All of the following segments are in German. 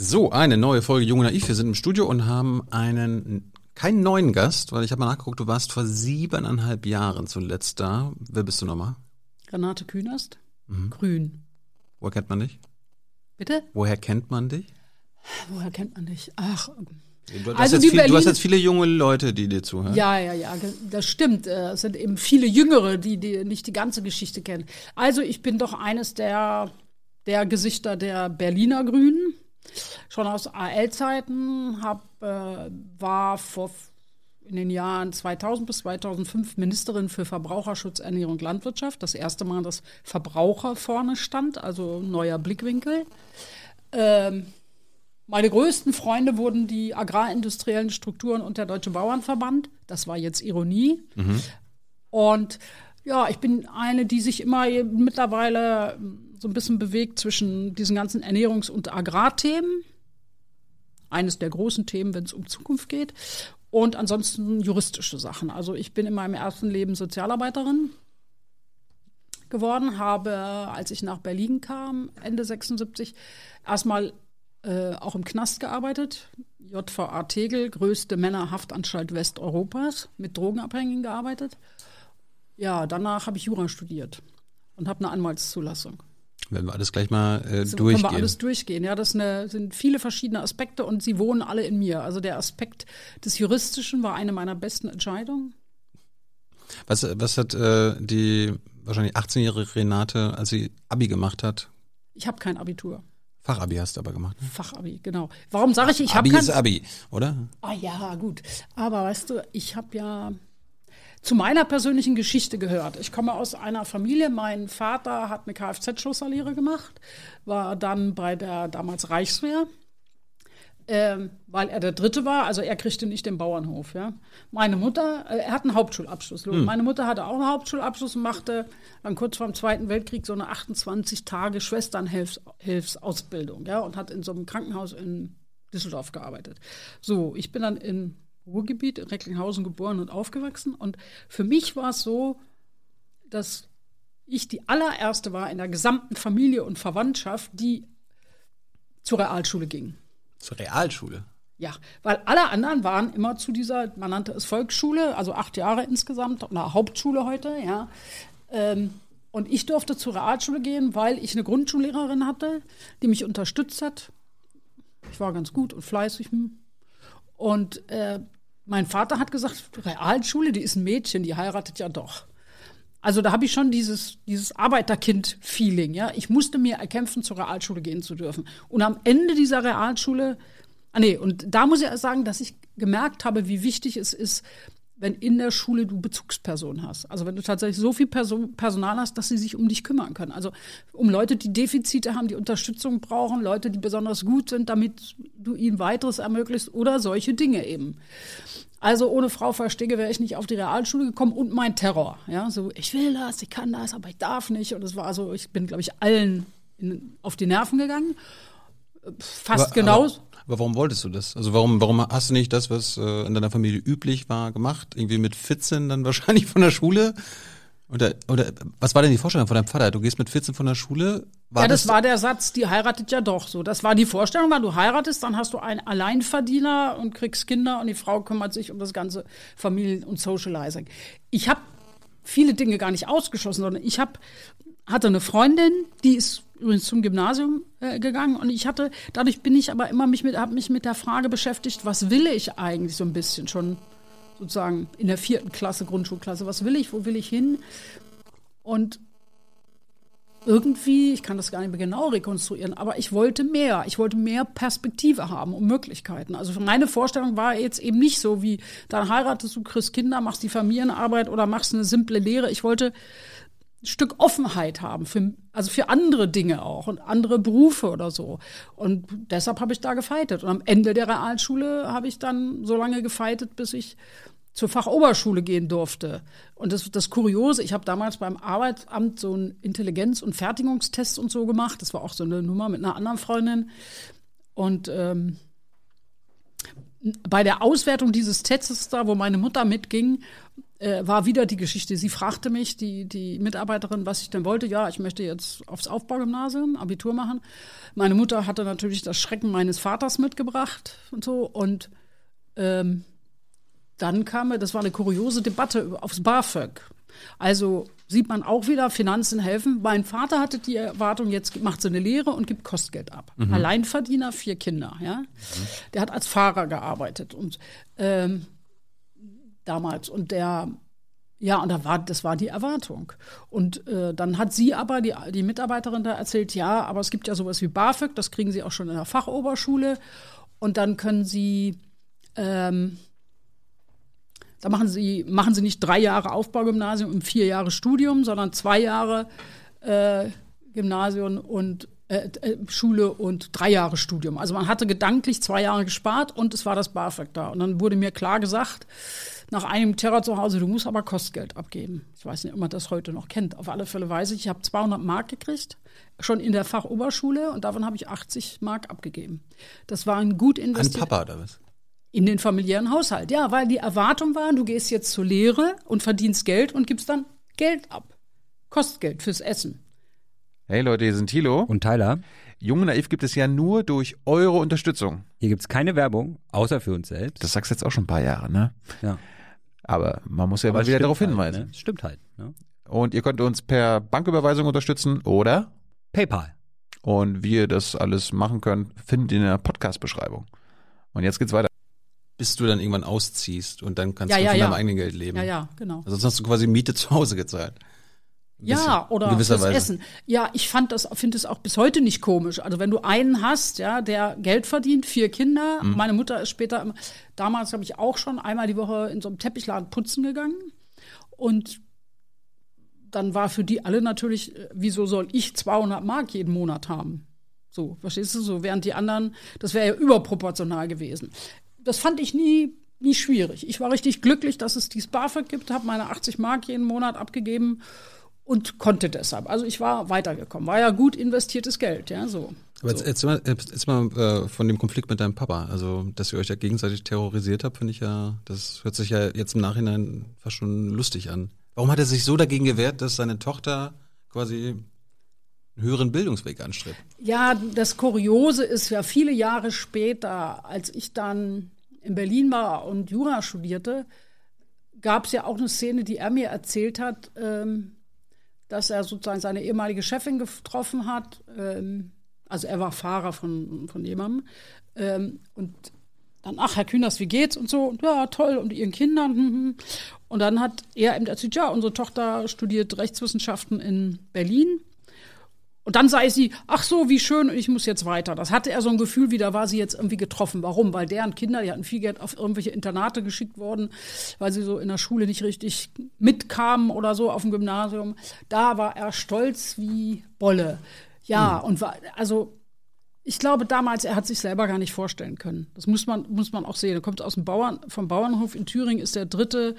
So, eine neue Folge Junge Naiv. Wir sind im Studio und haben einen, keinen neuen Gast, weil ich habe mal nachgeguckt, du warst vor siebeneinhalb Jahren zuletzt da. Wer bist du nochmal? Renate Künast, grün. Woher kennt man dich? Bitte? Woher kennt man dich? Woher kennt man dich? Ach, Du hast, Also jetzt viel, du hast jetzt viele junge Leute, die dir zuhören. ja, ja, ja, das stimmt. Äh, Es sind eben viele Jüngere, die, die nicht die ganze Geschichte kennen. Also ich bin doch eines der, der Gesichter der Berliner Grünen. Schon aus AL-Zeiten, hab, äh, war vor in den Jahren 2000 bis 2005 Ministerin für Verbraucherschutz, Ernährung, Landwirtschaft. Das erste Mal, dass Verbraucher vorne stand, also neuer Blickwinkel. Ähm, meine größten Freunde wurden die agrarindustriellen Strukturen und der Deutsche Bauernverband. Das war jetzt Ironie. Und ja, ich bin eine, die sich immer mittlerweile so ein bisschen bewegt zwischen diesen ganzen Ernährungs- und Agrarthemen. Eines der großen Themen, wenn es um Zukunft geht. Und ansonsten juristische Sachen. Also ich bin in meinem ersten Leben Sozialarbeiterin geworden, habe, als ich nach Berlin kam, Ende 76, erstmal äh, auch im Knast gearbeitet. JVA Tegel, größte Männerhaftanstalt Westeuropas, mit Drogenabhängigen gearbeitet. Ja, danach habe ich Jura studiert und habe eine Anwaltszulassung. Wenn wir alles gleich mal äh, So durchgehen. können wir alles durchgehen. Ja, das eine, sind viele verschiedene Aspekte und sie wohnen alle in mir. Also der Aspekt des Juristischen war eine meiner besten Entscheidungen. Was, was hat äh, die wahrscheinlich 18-jährige Renate, als sie Abi gemacht hat? Ich habe kein Abitur. Fachabi hast du aber gemacht. Ne? Fachabi, genau. Warum sage ich, ich habe Abi kein ist Abi, oder? Ah ja, gut. Aber weißt du, ich habe ja zu meiner persönlichen Geschichte gehört. Ich komme aus einer Familie. Mein Vater hat eine Kfz-Schlosserlehre gemacht, war dann bei der damals Reichswehr, ähm, weil er der Dritte war. Also er kriegte nicht den Bauernhof. Ja. Meine Mutter, äh, er hat einen Hauptschulabschluss. Meine Mutter hatte auch einen Hauptschulabschluss und machte dann kurz vor dem Zweiten Weltkrieg so eine 28 Tage Schwesternhilfsausbildung. Ja, und hat in so einem Krankenhaus in Düsseldorf gearbeitet. So, ich bin dann im Ruhrgebiet in Recklinghausen geboren und aufgewachsen. Und für mich war es so, dass ich die allererste war in der gesamten Familie und Verwandtschaft, die zur Realschule ging. Zur Realschule. Ja, weil alle anderen waren immer zu dieser, man nannte es Volksschule, also acht Jahre insgesamt, oder Hauptschule heute, ja. Ähm, und ich durfte zur Realschule gehen, weil ich eine Grundschullehrerin hatte, die mich unterstützt hat. Ich war ganz gut und fleißig. Und äh, mein Vater hat gesagt, Realschule, die ist ein Mädchen, die heiratet ja doch. Also da habe ich schon dieses, dieses Arbeiterkind-Feeling. Ja? Ich musste mir erkämpfen, zur Realschule gehen zu dürfen. Und am Ende dieser Realschule, ah nee, und da muss ich sagen, dass ich gemerkt habe, wie wichtig es ist, wenn in der Schule du Bezugspersonen hast. Also wenn du tatsächlich so viel Person, Personal hast, dass sie sich um dich kümmern können. Also um Leute, die Defizite haben, die Unterstützung brauchen, Leute, die besonders gut sind, damit du ihnen weiteres ermöglicht oder solche Dinge eben. Also ohne Frau Verstege wäre ich nicht auf die Realschule gekommen und mein Terror. Ja, so ich will das, ich kann das, aber ich darf nicht. Und es war so, ich bin, glaube ich, allen in, auf die Nerven gegangen. Fast Aber- genauso. Aber, aber warum wolltest du das? Also warum, warum hast du nicht das, was äh, in deiner Familie üblich war, gemacht? Irgendwie mit 14 dann wahrscheinlich von der Schule? Oder, oder was war denn die Vorstellung von deinem Vater? Du gehst mit 14 von der Schule? War ja, das, war der Satz, die heiratet ja doch so. Das war die Vorstellung, weil du heiratest, dann hast du einen Alleinverdiener und kriegst Kinder und die Frau kümmert sich um das ganze Familien- und Socializing. Ich habe viele Dinge gar nicht ausgeschlossen, sondern ich hab, hatte eine Freundin, die ist übrigens zum Gymnasium äh, gegangen und ich hatte, dadurch bin ich aber immer mich mit, habe mich mit der Frage beschäftigt, was will ich eigentlich so ein bisschen schon sozusagen in der vierten Klasse, Grundschulklasse, was will ich, wo will ich hin? Und irgendwie, ich kann das gar nicht mehr genau rekonstruieren, aber ich wollte mehr. Ich wollte mehr Perspektive haben und Möglichkeiten. Also meine Vorstellung war jetzt eben nicht so wie, dann heiratest du, kriegst Kinder, machst die Familienarbeit oder machst eine simple Lehre. Ich wollte ein Stück Offenheit haben, für, also für andere Dinge auch und andere Berufe oder so. Und deshalb habe ich da gefeitet. Und am Ende der Realschule habe ich dann so lange gefeitet, bis ich zur Fachoberschule gehen durfte. Und das, das Kuriose, ich habe damals beim Arbeitsamt so einen Intelligenz- und Fertigungstest und so gemacht. Das war auch so eine Nummer mit einer anderen Freundin. Und ähm, bei der Auswertung dieses Testes da, wo meine Mutter mitging, äh, war wieder die Geschichte. Sie fragte mich, die, die Mitarbeiterin, was ich denn wollte. Ja, ich möchte jetzt aufs Aufbaugymnasium Abitur machen. Meine Mutter hatte natürlich das Schrecken meines Vaters mitgebracht und so. Und ähm, dann kam, das war eine kuriose Debatte aufs BAföG. Also sieht man auch wieder, Finanzen helfen. Mein Vater hatte die Erwartung, jetzt macht sie eine Lehre und gibt Kostgeld ab. Mhm. Alleinverdiener, vier Kinder, ja. Mhm. Der hat als Fahrer gearbeitet und ähm, damals. Und der, ja, und da war, das war die Erwartung. Und äh, dann hat sie aber, die, die Mitarbeiterin da erzählt, ja, aber es gibt ja sowas wie BAföG, das kriegen sie auch schon in der Fachoberschule. Und dann können sie, ähm, da machen sie, machen sie nicht drei Jahre Aufbaugymnasium und vier Jahre Studium, sondern zwei Jahre äh, Gymnasium und äh, äh, Schule und drei Jahre Studium. Also man hatte gedanklich zwei Jahre gespart und es war das BAföG da. Und dann wurde mir klar gesagt, nach einem Terror zu Hause, du musst aber Kostgeld abgeben. Ich weiß nicht, ob man das heute noch kennt. Auf alle Fälle weiß ich, ich habe 200 Mark gekriegt, schon in der Fachoberschule und davon habe ich 80 Mark abgegeben. Das war ein gut investiert. An Papa oder was? In den familiären Haushalt, ja, weil die Erwartung war, du gehst jetzt zur Lehre und verdienst Geld und gibst dann Geld ab. Kostgeld fürs Essen. Hey Leute, hier sind Thilo. Und Tyler. Jung Naiv gibt es ja nur durch eure Unterstützung. Hier gibt es keine Werbung, außer für uns selbst. Das sagst du jetzt auch schon ein paar Jahre, ne? Ja. Aber man muss ja es wieder darauf halt, hinweisen. Ne? Stimmt halt. Ne? Und ihr könnt uns per Banküberweisung unterstützen oder PayPal. und wie ihr das alles machen könnt, findet ihr in der Podcast-Beschreibung. Und jetzt geht's weiter. Bis du dann irgendwann ausziehst und dann kannst Ja, du ja, von ja. deinem eigenen Geld leben. Ja, ja, genau. Also sonst hast du quasi Miete zu Hause gezahlt. Ja, oder fürs Weise. Essen. Ja, ich fand das, finde es auch bis heute nicht komisch. Also wenn du einen hast, ja, der Geld verdient, vier Kinder. Mhm. Meine Mutter ist später, immer- damals habe ich auch schon einmal die Woche in so einem Teppichladen putzen gegangen. Und dann war für die alle natürlich, äh, wieso soll ich 200 Mark jeden Monat haben? So, verstehst du? So, während die anderen, das wäre ja überproportional gewesen. Das fand ich nie, nie schwierig. Ich war richtig glücklich, dass es dieses BAföG gibt, habe meine 80 Mark jeden Monat abgegeben und konnte deshalb. Also ich war weitergekommen. War ja gut investiertes Geld, ja, so. Aber jetzt, jetzt mal, jetzt mal äh, von dem Konflikt mit deinem Papa. Also, dass ihr euch ja gegenseitig terrorisiert habt, finde ich ja, das hört sich ja jetzt im Nachhinein fast schon lustig an. Warum hat er sich so dagegen gewehrt, dass seine Tochter quasi einen höheren Bildungsweg anstrebt? Ja, das Kuriose ist ja viele Jahre später, als ich dann in Berlin war und Jura studierte, gab es ja auch eine Szene, die er mir erzählt hat, ähm, dass er sozusagen seine ehemalige Chefin getroffen hat. Ähm, also er war Fahrer von, von jemandem. Ähm, und dann, ach, Herr Kühners, wie geht's? Und so, und ja, toll, und ihren Kindern. hm, hm. Und dann hat er eben erzählt, ja, unsere Tochter studiert Rechtswissenschaften in Berlin. Und dann sei sie, ach so, wie schön, und ich muss jetzt weiter. Das hatte er so ein Gefühl, wie da war sie jetzt irgendwie getroffen. Warum? Weil deren Kinder, die hatten viel Geld auf irgendwelche Internate geschickt worden, weil sie so in der Schule nicht richtig mitkamen oder so auf dem Gymnasium. Da war er stolz wie Bolle. Ja, und war, also ich glaube damals, er hat sich selber gar nicht vorstellen können. Das muss man, muss man auch sehen. Er kommt aus dem Bauern, vom Bauernhof in Thüringen, ist der dritte.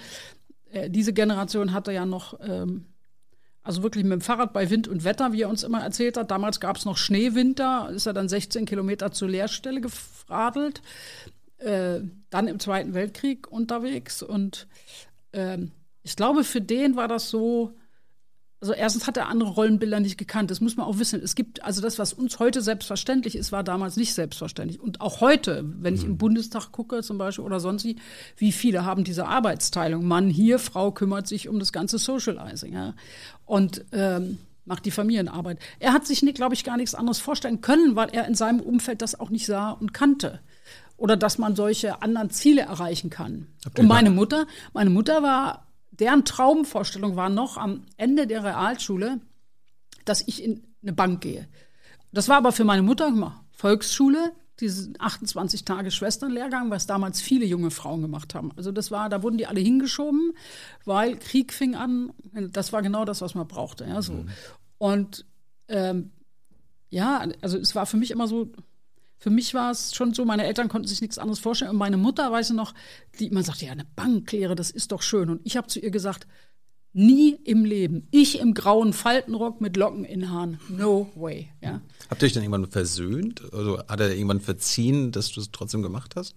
Äh, diese Generation hatte ja noch, ähm, also wirklich mit dem Fahrrad bei Wind und Wetter, wie er uns immer erzählt hat. Damals gab es noch Schneewinter, ist er dann 16 Kilometer zur Lehrstelle geradelt. Äh, dann im Zweiten Weltkrieg unterwegs. Und ähm, ich glaube, für den war das so, also erstens hat er andere Rollenbilder nicht gekannt. Das muss man auch wissen. Es gibt, also das, was uns heute selbstverständlich ist, war damals nicht selbstverständlich. Und auch heute, wenn ich im Bundestag gucke zum Beispiel oder sonst wie, wie viele haben diese Arbeitsteilung. Mann hier, Frau kümmert sich um das ganze Socializing. Ja. Und ähm, macht die Familienarbeit. Er hat sich, glaube ich, gar nichts anderes vorstellen können, weil er in seinem Umfeld das auch nicht sah und kannte. Oder dass man solche anderen Ziele erreichen kann. Habt Und meine Mutter, meine Mutter war, deren Traumvorstellung war noch am Ende der Realschule, dass ich in eine Bank gehe. Das war aber für meine Mutter mal, Volksschule, diesen 28 Tage Schwesternlehrgang, was damals viele junge Frauen gemacht haben. Also das war, da wurden die alle hingeschoben, weil Krieg fing an. Das war genau das, was man brauchte. Ja, so. Und ähm, ja, also es war für mich immer so, für mich war es schon so, meine Eltern konnten sich nichts anderes vorstellen. Und meine Mutter, weiß ich noch, die immer sagte, ja, eine Banklehre, das ist doch schön. Und ich habe zu ihr gesagt, nie im Leben. Ich im grauen Faltenrock mit Locken in Haaren. No way. Ja. Habt ihr euch dann irgendwann versöhnt? Also hat er irgendwann verziehen, dass du es trotzdem gemacht hast?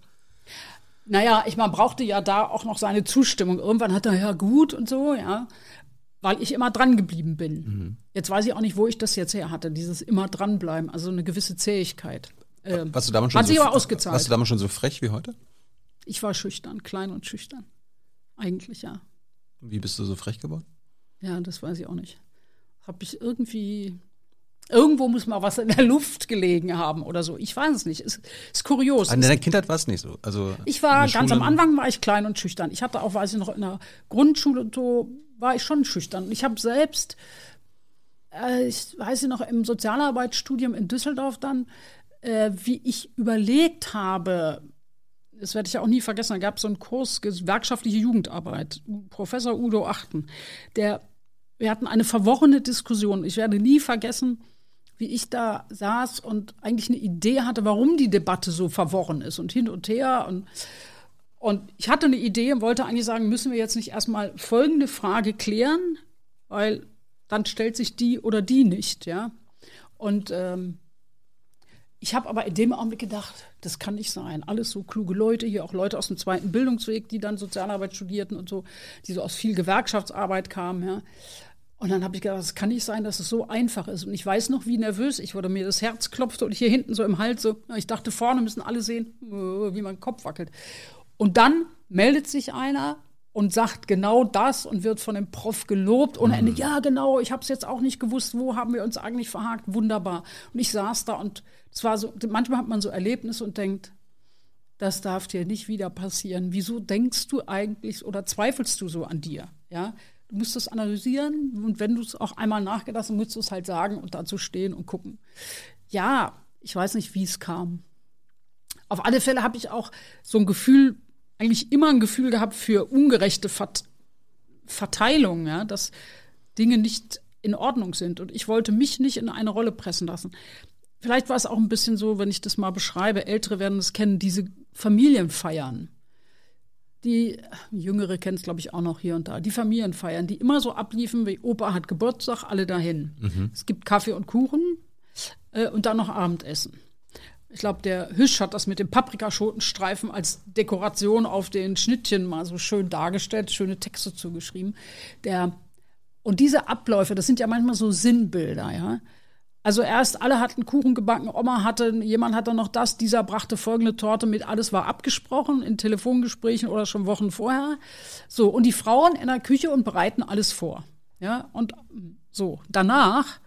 Naja, ich man brauchte ja da auch noch seine Zustimmung. Irgendwann hat er ja gut und so, ja. Weil ich immer dran geblieben bin. Mhm. Jetzt weiß ich auch nicht, wo ich das jetzt her hatte, dieses immer dranbleiben, also eine gewisse Zähigkeit. Ähm, Warst du damals schon hat so, sich aber ausgezahlt. Warst du damals schon so frech wie heute? ich war schüchtern, klein und schüchtern. Eigentlich ja. Wie bist du so frech geworden? Ja, das weiß ich auch nicht. Habe ich irgendwie. Irgendwo muss mal was in der Luft gelegen haben oder so. Ich weiß es nicht. Ist, ist kurios. In deiner Kindheit war es nicht so. Also Ich war ganz am Anfang war ich klein und schüchtern. Ich hatte auch, weiß ich noch, in der Grundschule und so war ich schon schüchtern. Ich habe selbst, äh, ich weiß ich noch, im Sozialarbeitsstudium in Düsseldorf dann, äh, wie ich überlegt habe, das werde ich ja auch nie vergessen, da gab es so einen Kurs gewerkschaftliche Jugendarbeit, Professor Udo Achten, der, wir hatten eine verworrene Diskussion. Ich werde nie vergessen, wie ich da saß und eigentlich eine Idee hatte, warum die Debatte so verworren ist und hin und her und und ich hatte eine Idee und wollte eigentlich sagen, müssen wir jetzt nicht erstmal folgende Frage klären, weil dann stellt sich die oder die nicht, ja. Und ähm, ich habe aber in dem Augenblick gedacht, das kann nicht sein. Alles so kluge Leute, hier auch Leute aus dem zweiten Bildungsweg, die dann Sozialarbeit studierten und so, die so aus viel Gewerkschaftsarbeit kamen, ja. Und dann habe ich gedacht, es kann nicht sein, dass es so einfach ist. Und ich weiß noch, wie nervös ich wurde. Mir das Herz klopfte und hier hinten so im Hals so. Ich dachte, vorne müssen alle sehen, äh, wie mein Kopf wackelt. Und dann meldet sich einer und sagt genau das und wird von dem Prof gelobt ohne Ende. Ja, genau, ich habe es jetzt auch nicht gewusst, wo haben wir uns eigentlich verhakt. Wunderbar. Und ich saß da und es war so, manchmal hat man so Erlebnisse und denkt, das darf dir nicht wieder passieren. Wieso denkst du eigentlich oder zweifelst du so an dir? Ja, du musst es analysieren und wenn du es auch einmal nachgedacht hast, musst du es halt sagen und dazu stehen und gucken. Ja, ich weiß nicht, wie es kam. Auf alle Fälle habe ich auch so ein Gefühl, eigentlich immer ein Gefühl gehabt für ungerechte Vert Verteilung, ja, dass Dinge nicht in Ordnung sind. Und ich wollte mich nicht in eine Rolle pressen lassen. Vielleicht war es auch ein bisschen so, wenn ich das mal beschreibe, Ältere werden es kennen, diese Familienfeiern. Die Jüngere kennt es, glaube ich, auch noch hier und da. Die Familienfeiern, die immer so abliefen, wie Opa hat Geburtstag, alle dahin. Es gibt Kaffee und Kuchen äh, und dann noch Abendessen. Ich glaube, der Hüsch hat das mit dem Paprikaschotenstreifen als Dekoration auf den Schnittchen mal so schön dargestellt, schöne Texte zugeschrieben. Der, und diese Abläufe, das sind ja manchmal so Sinnbilder, ja. Also erst alle hatten Kuchen gebacken, Oma hatte, jemand hatte noch das, dieser brachte folgende Torte mit, alles war abgesprochen in Telefongesprächen oder schon Wochen vorher. So, und die Frauen in der Küche und bereiten alles vor. Ja, und so, danach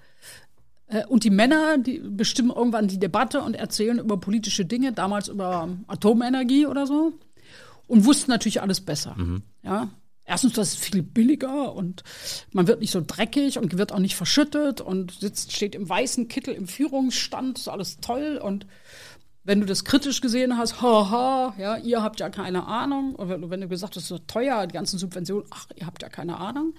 und die Männer, die bestimmen irgendwann die Debatte und erzählen über politische Dinge, damals über Atomenergie oder so. Und wussten natürlich alles besser. Ja. Erstens, das ist viel billiger und man wird nicht so dreckig und wird auch nicht verschüttet und sitzt, steht im weißen Kittel im Führungsstand, ist alles toll. Und wenn du das kritisch gesehen hast, haha, ja, ihr habt ja keine Ahnung. Und wenn, wenn du gesagt hast, das ist so teuer, die ganzen Subventionen, ach, ihr habt ja keine Ahnung.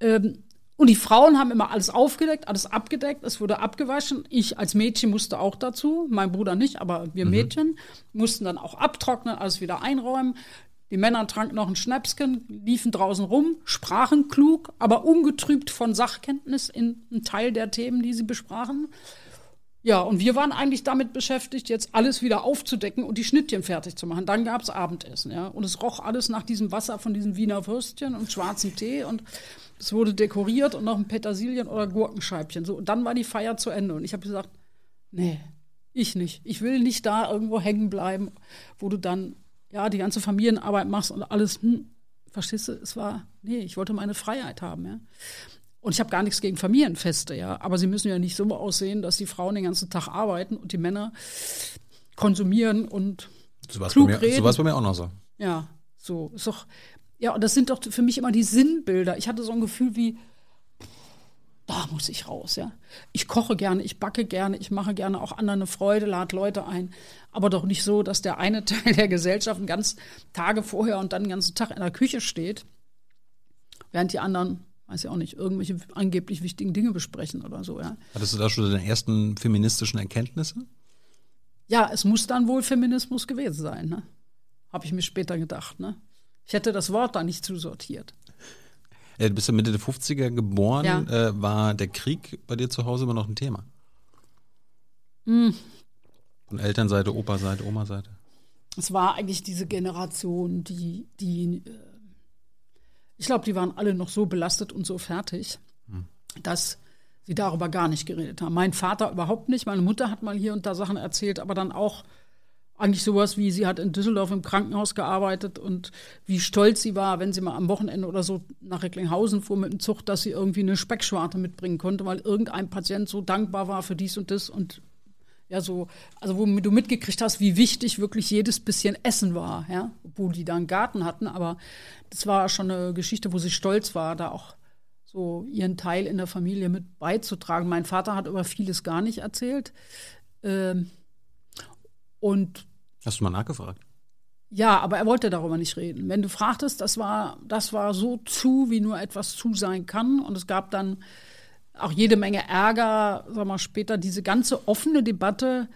Ähm, und die Frauen haben immer alles aufgedeckt, alles abgedeckt, es wurde abgewaschen. Ich als Mädchen musste auch dazu, mein Bruder nicht, aber wir Mädchen mussten dann auch abtrocknen, alles wieder einräumen. Die Männer tranken noch ein Schnäpschen, liefen draußen rum, sprachen klug, aber ungetrübt von Sachkenntnis in einem Teil der Themen, die sie besprachen. Ja, und wir waren eigentlich damit beschäftigt, jetzt alles wieder aufzudecken und die Schnittchen fertig zu machen. Dann gab's Abendessen, ja. Und es roch alles nach diesem Wasser von diesen Wiener Würstchen und schwarzem Tee und es wurde dekoriert und noch ein Petersilien- oder Gurkenscheibchen. So, und dann war die Feier zu Ende. Und ich habe gesagt, nee, ich nicht. Ich will nicht da irgendwo hängen bleiben, wo du dann ja die ganze Familienarbeit machst und alles, hm, verstehst du, es war, nee, ich wollte meine Freiheit haben, ja. Und ich habe gar nichts gegen Familienfeste, ja. Aber sie müssen ja nicht so aussehen, dass die Frauen den ganzen Tag arbeiten und die Männer konsumieren und So war es Klug bei, mir- reden. so war's bei mir auch noch so. ja, so ist doch. Ja, und das sind doch für mich immer die Sinnbilder. Ich hatte so ein Gefühl wie, da muss ich raus, ja. Ich koche gerne, ich backe gerne, ich mache gerne auch anderen eine Freude, lade Leute ein. Aber doch nicht so, dass der eine Teil der Gesellschaft einen ganzen Tage vorher und dann den ganzen Tag in der Küche steht, während die anderen, weiß ich auch nicht, irgendwelche angeblich wichtigen Dinge besprechen oder so, ja. Hattest du da schon deine ersten feministischen Erkenntnisse? Ja, es muss dann wohl Feminismus gewesen sein, ne? Habe ich mir später gedacht, ne? Ich hätte das Wort da nicht zusortiert. Äh, Du bist ja Mitte der 50er geboren. Ja. Äh, war der Krieg bei dir zu Hause immer noch ein Thema? Hm. Von Elternseite, Opa-Seite, Oma-Seite? es war eigentlich diese Generation, die, die, äh, ich glaube, die waren alle noch so belastet und so fertig, dass sie darüber gar nicht geredet haben. Mein Vater überhaupt nicht. Meine Mutter hat mal hier und da Sachen erzählt, aber dann auch eigentlich sowas wie, sie hat in Düsseldorf im Krankenhaus gearbeitet und wie stolz sie war, wenn sie mal am Wochenende oder so nach Recklinghausen fuhr mit dem Zug, dass sie irgendwie eine Speckschwarte mitbringen konnte, weil irgendein Patient so dankbar war für dies und das und ja, so, also wo du mitgekriegt hast, wie wichtig wirklich jedes bisschen Essen war, ja, obwohl die da einen Garten hatten, aber das war schon eine Geschichte, wo sie stolz war, da auch so ihren Teil in der Familie mit beizutragen. Mein Vater hat über vieles gar nicht erzählt. Ähm, und Hast du mal nachgefragt? ja, aber er wollte darüber nicht reden. Wenn du fragtest, das war, das war so zu, wie nur etwas zu sein kann. Und es gab dann auch jede Menge Ärger, sag mal, später diese ganze offene Debatte,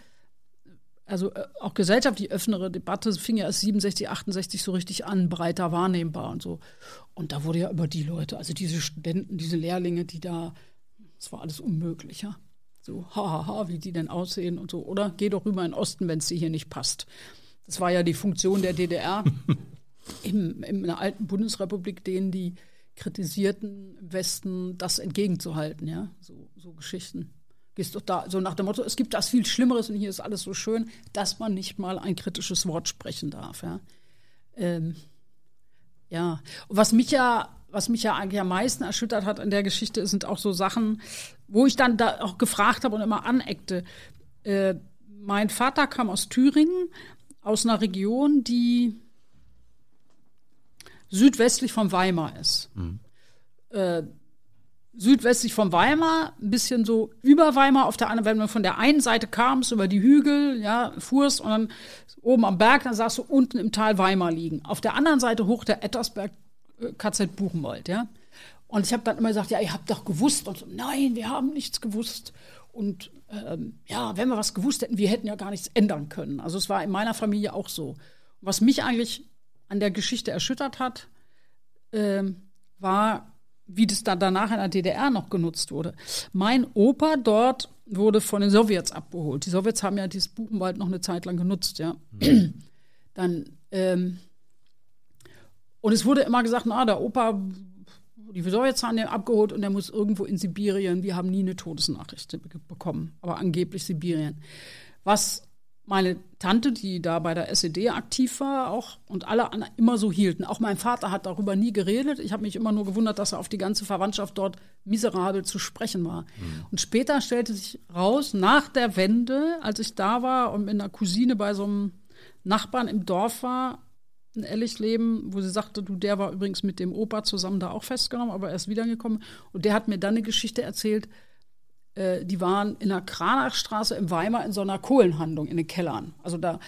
also äh, auch gesellschaftlich offenere Debatte, fing ja erst 67, 68 so richtig an, breiter wahrnehmbar und so. Und da wurde ja über die Leute, also diese Studenten, diese Lehrlinge, die da, das war alles unmöglich, ja. So, hahaha, ha, ha, wie die denn aussehen und so. Oder geh doch rüber in den Osten, wenn es dir hier nicht passt. Das war ja die Funktion der DDR im, in der alten Bundesrepublik, denen die kritisierten im Westen das entgegenzuhalten, ja. So, so Geschichten. Gehst doch da, so nach dem Motto, es gibt das viel Schlimmeres und hier ist alles so schön, dass man nicht mal ein kritisches Wort sprechen darf, ja. Ähm, ja, und was mich ja, was mich ja eigentlich am meisten erschüttert hat in der Geschichte, sind auch so Sachen, wo ich dann da auch gefragt habe und immer aneckte. Äh, mein Vater kam aus Thüringen, aus einer Region, die südwestlich von Weimar ist. Äh, südwestlich von Weimar, ein bisschen so über Weimar, auf der anderen, wenn man von der einen Seite kamst, über die Hügel, ja, fuhrst und dann oben am Berg, dann sahst du unten im Tal Weimar liegen. Auf der anderen Seite hoch der Ettersberg, äh, KZ Buchenwald, ja. Und ich habe dann immer gesagt, ja, ihr habt doch gewusst. Und so, nein, wir haben nichts gewusst. Und ähm, ja, wenn wir was gewusst hätten, wir hätten ja gar nichts ändern können. Also es war in meiner Familie auch so. Was mich eigentlich an der Geschichte erschüttert hat, ähm, war, wie das dann danach in der DDR noch genutzt wurde. Mein Opa dort wurde von den Sowjets abgeholt. Die Sowjets haben ja dieses Buchenwald noch eine Zeit lang genutzt, ja. Dann, ähm, und es wurde immer gesagt, na, der Opa, die den abgeholt und der muss irgendwo in Sibirien. Wir haben nie eine Todesnachricht be- bekommen, aber angeblich Sibirien. Was meine Tante, die da bei der SED aktiv war, auch und alle immer so hielten. Auch mein Vater hat darüber nie geredet. Ich habe mich immer nur gewundert, dass er auf die ganze Verwandtschaft dort miserabel zu sprechen war. Und später stellte sich raus, nach der Wende, als ich da war und mit einer Cousine bei so einem Nachbarn im Dorf war, in Ellichleben, wo sie sagte, du, der war übrigens mit dem Opa zusammen da auch festgenommen, aber er ist wiedergekommen. Und der hat mir dann eine Geschichte erzählt, äh, die waren in der Kranachstraße in Weimar in so einer Kohlenhandlung in den Kellern. Also da,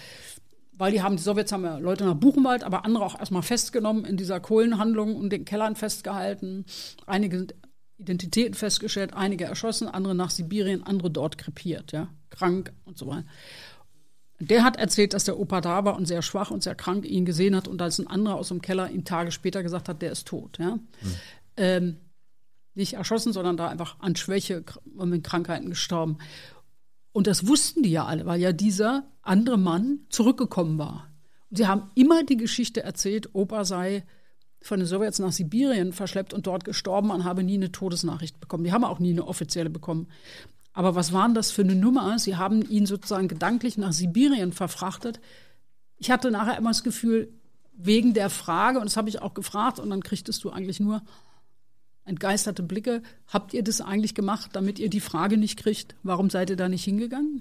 weil die haben, die Sowjets haben ja Leute nach Buchenwald, aber andere auch erstmal festgenommen in dieser Kohlenhandlung und den Kellern festgehalten. Einige sind Identitäten festgestellt, einige erschossen, andere nach Sibirien, andere dort krepiert, ja, krank und so weiter. Der hat erzählt, dass der Opa da war und sehr schwach und sehr krank ihn gesehen hat und als ein anderer aus dem Keller ihm Tage später gesagt hat, der ist tot. Ja? Ähm, nicht erschossen, sondern da einfach an Schwäche und mit Krankheiten gestorben. Und das wussten die ja alle, weil ja dieser andere Mann zurückgekommen war. Und sie haben immer die Geschichte erzählt, Opa sei von den Sowjets nach Sibirien verschleppt und dort gestorben und habe nie eine Todesnachricht bekommen. Die haben auch nie eine offizielle bekommen. Aber was waren das für eine Nummer? Sie haben ihn sozusagen gedanklich nach Sibirien verfrachtet. Ich hatte nachher immer das Gefühl, wegen der Frage, und das habe ich auch gefragt, und dann kriegtest du eigentlich nur entgeisterte Blicke, habt ihr das eigentlich gemacht, damit ihr die Frage nicht kriegt, warum seid ihr da nicht hingegangen?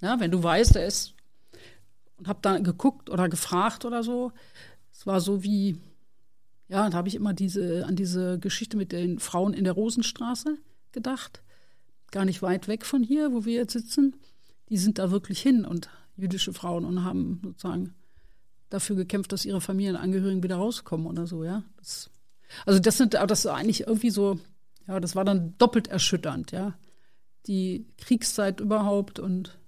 Ja, wenn du weißt, er ist und hab da geguckt oder gefragt oder so. Es war so wie, ja, da habe ich immer diese, an diese Geschichte mit den Frauen in der Rosenstraße gedacht. Gar nicht weit weg von hier, wo wir jetzt sitzen. Die sind da wirklich hin und jüdische Frauen und haben sozusagen dafür gekämpft, dass ihre Familienangehörigen wieder rauskommen oder so, ja. Das, also das sind, das ist eigentlich irgendwie so, ja, das war dann doppelt erschütternd, ja. Die Kriegszeit überhaupt und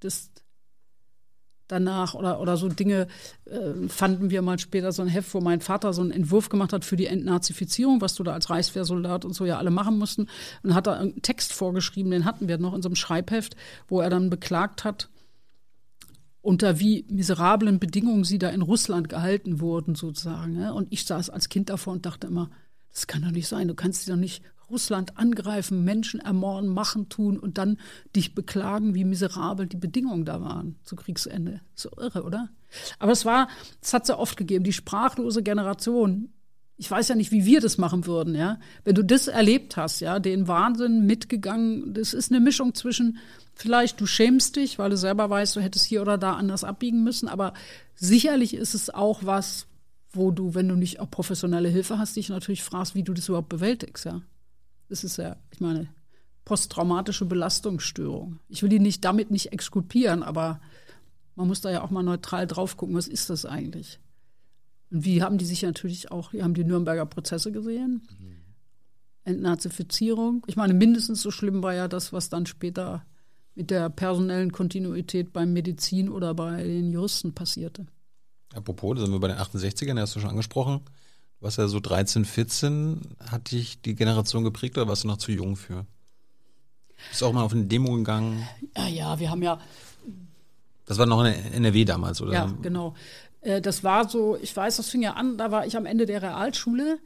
das danach oder, oder so Dinge äh, fanden wir mal später so ein Heft, wo mein Vater so einen Entwurf gemacht hat für die Entnazifizierung, was du da als Reichswehrsoldat und so ja alle machen mussten. Und hat da einen Text vorgeschrieben, den hatten wir noch in so einem Schreibheft, wo er dann beklagt hat, unter wie miserablen Bedingungen sie da in Russland gehalten wurden, sozusagen. Ne? Und ich saß als Kind davor und dachte immer, das kann doch nicht sein, du kannst dich doch nicht Russland angreifen, Menschen ermorden, machen, tun und dann dich beklagen, wie miserabel die Bedingungen da waren zu Kriegsende. So irre, oder? Aber es war, es hat es ja oft gegeben, die sprachlose Generation. Ich weiß ja nicht, wie wir das machen würden, ja. Wenn du das erlebt hast, ja, den Wahnsinn mitgegangen, das ist eine Mischung zwischen, vielleicht du schämst dich, weil du selber weißt, du hättest hier oder da anders abbiegen müssen, aber sicherlich ist es auch was, wo du, wenn du nicht auch professionelle Hilfe hast, dich natürlich fragst, wie du das überhaupt bewältigst, ja. Das ist ja, ich meine, posttraumatische Belastungsstörung. Ich will die nicht damit nicht exkulpieren, aber man muss da ja auch mal neutral drauf gucken, was ist das eigentlich? Und wie haben die sich natürlich auch, die haben die Nürnberger Prozesse gesehen, Entnazifizierung. Ich meine, mindestens so schlimm war ja das, was dann später mit der personellen Kontinuität beim Medizin oder bei den Juristen passierte. Apropos, da sind wir bei den 68ern, hast du schon angesprochen. Du warst ja so 13, 14. Hat dich die Generation geprägt oder warst du noch zu jung für? Bist du auch mal auf eine Demo gegangen? Ja, ja, wir haben ja. Das war noch in NRW damals, oder? Ja, genau. Äh, das war so, ich weiß, das fing ja an, da war ich am Ende der Realschule.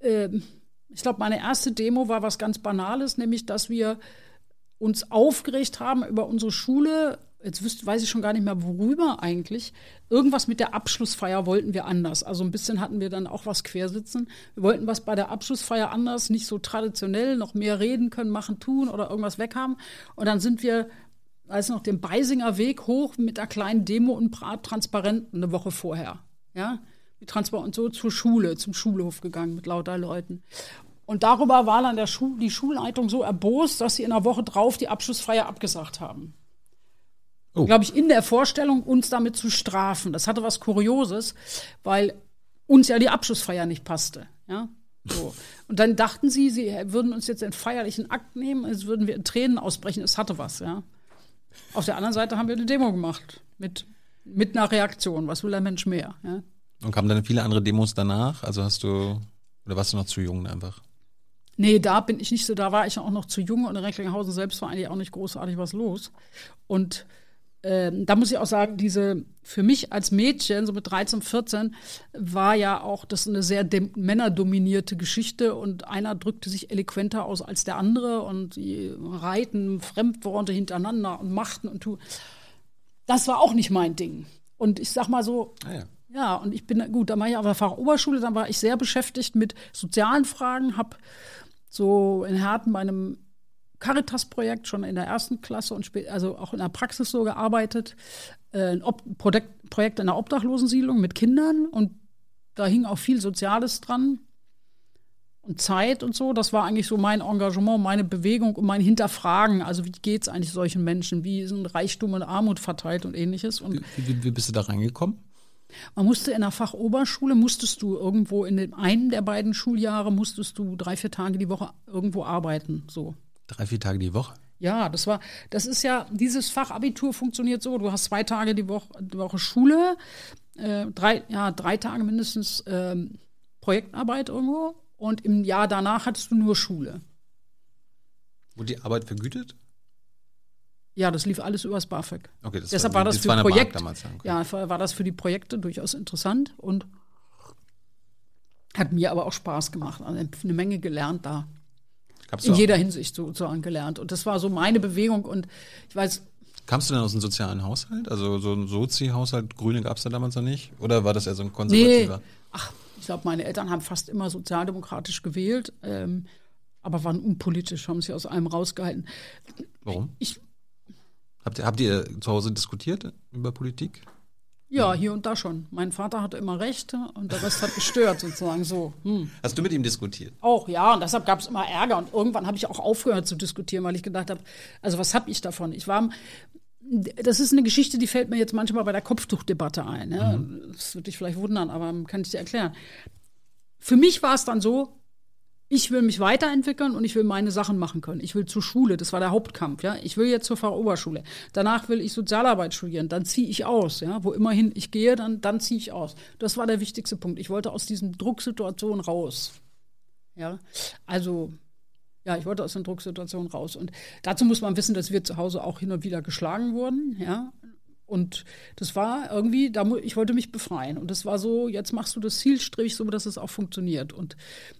Ähm, ich glaube, meine erste Demo war was ganz Banales, nämlich, dass wir uns aufgeregt haben über unsere Schule jetzt wüsste, weiß ich schon gar nicht mehr, worüber eigentlich. Irgendwas mit der Abschlussfeier wollten wir anders. Also ein bisschen hatten wir dann auch was quersitzen. Wir wollten was bei der Abschlussfeier anders, nicht so traditionell, noch mehr reden können, machen, tun oder irgendwas weghaben. Und dann sind wir, weiß noch, den Beisinger Weg hoch mit einer kleinen Demo und Transparenten eine Woche vorher. Ja, mit Transparent und so zur Schule, zum Schulhof gegangen mit lauter Leuten. Und darüber war dann der Schul die Schulleitung so erbost, dass sie in der Woche drauf die Abschlussfeier abgesagt haben oh. glaube ich, in der Vorstellung, uns damit zu strafen. Das hatte was Kurioses, weil uns ja die Abschlussfeier nicht passte. Ja? So. Und dann dachten sie, sie würden uns jetzt einen feierlichen Akt nehmen, als würden wir in Tränen ausbrechen. Es hatte was, ja. Auf der anderen Seite haben wir eine Demo gemacht mit, mit einer Reaktion. Was will der Mensch mehr? Ja? Und kamen dann viele andere Demos danach? Also hast du, oder warst du noch zu jung einfach? Nee, da bin ich nicht so, da war ich auch noch zu jung und in Recklinghausen selbst war eigentlich auch nicht großartig was los. Und ähm, da muss ich auch sagen, diese für mich als Mädchen, so mit 13, 14, war ja auch das eine sehr männerdominierte Geschichte und einer drückte sich eloquenter aus als der andere und die reiten Fremdworte hintereinander und machten und tu. Das war auch nicht mein Ding. Und ich sag mal so, ah ja. ja. und ich bin gut, da war ich auf der Fachoberschule, dann war ich sehr beschäftigt mit sozialen Fragen, habe so in Herten bei einem Caritas-Projekt schon in der ersten Klasse und also auch in der Praxis so gearbeitet. Äh, ein Ob Projekt, Projekt in der Obdachlosensiedlung mit Kindern und da hing auch viel Soziales dran und Zeit und so. Das war eigentlich so mein Engagement, meine Bewegung und mein Hinterfragen. Also wie geht es eigentlich solchen Menschen? Wie sind Reichtum und Armut verteilt und ähnliches? Und wie, wie, wie bist du da reingekommen? Man musste in der Fachoberschule, musstest du irgendwo in dem einen der beiden Schuljahre, musstest du drei, vier Tage die Woche irgendwo arbeiten, so. Drei, vier Tage die Woche? Ja, das war, das ist ja, dieses Fachabitur funktioniert so, du hast zwei Tage die Woche, die Woche Schule, äh, drei, ja, drei Tage mindestens ähm, Projektarbeit irgendwo und im Jahr danach hattest du nur Schule. Wurde die Arbeit vergütet? Ja, das lief alles übers BAföG. Okay, das Deshalb war, das für war Projekt, damals, okay. ja, war das für die Projekte durchaus interessant und hat mir aber auch Spaß gemacht. Also eine Menge gelernt da. Gab's in auch- jeder Hinsicht sozusagen gelernt. Und das war so meine Bewegung. Und ich weiß, Kamst du denn aus einem sozialen Haushalt? Also so ein Sozi-Haushalt, Grüne gab es da damals noch nicht? Oder war das eher so ein nee, konservativer? ach, ich glaube, meine Eltern haben fast immer sozialdemokratisch gewählt, ähm, aber waren unpolitisch, haben sich aus allem rausgehalten. Warum? Ich, Habt ihr, habt ihr zu Hause diskutiert über Politik? Ja, hier und da schon. Mein Vater hatte immer Recht und der Rest hat gestört, sozusagen so. Hm. Hast du mit ihm diskutiert? Auch, ja, und deshalb gab es immer Ärger. Und irgendwann habe ich auch aufgehört zu diskutieren, weil ich gedacht habe, also was habe ich davon? Ich war, das ist eine Geschichte, die fällt mir jetzt manchmal bei der Kopftuchdebatte ein. Ja? Das würde dich vielleicht wundern, aber kann ich dir erklären. Für mich war es dann so, ich will mich weiterentwickeln und ich will meine Sachen machen können. Ich will zur Schule, das war der Hauptkampf, ja. Ich will jetzt zur Fachoberschule. Danach will ich Sozialarbeit studieren, dann ziehe ich aus, ja. Wo immerhin ich gehe, dann, dann ziehe ich aus. Das war der wichtigste Punkt. Ich wollte aus diesen Drucksituationen raus. Ja. Also, ja, ich wollte aus den Drucksituationen raus. Und dazu muss man wissen, dass wir zu Hause auch hin und wieder geschlagen wurden, ja. Und das war irgendwie, da, ich wollte mich befreien. Und das war so, jetzt machst du das zielstrebig, so dass es auch funktioniert. Und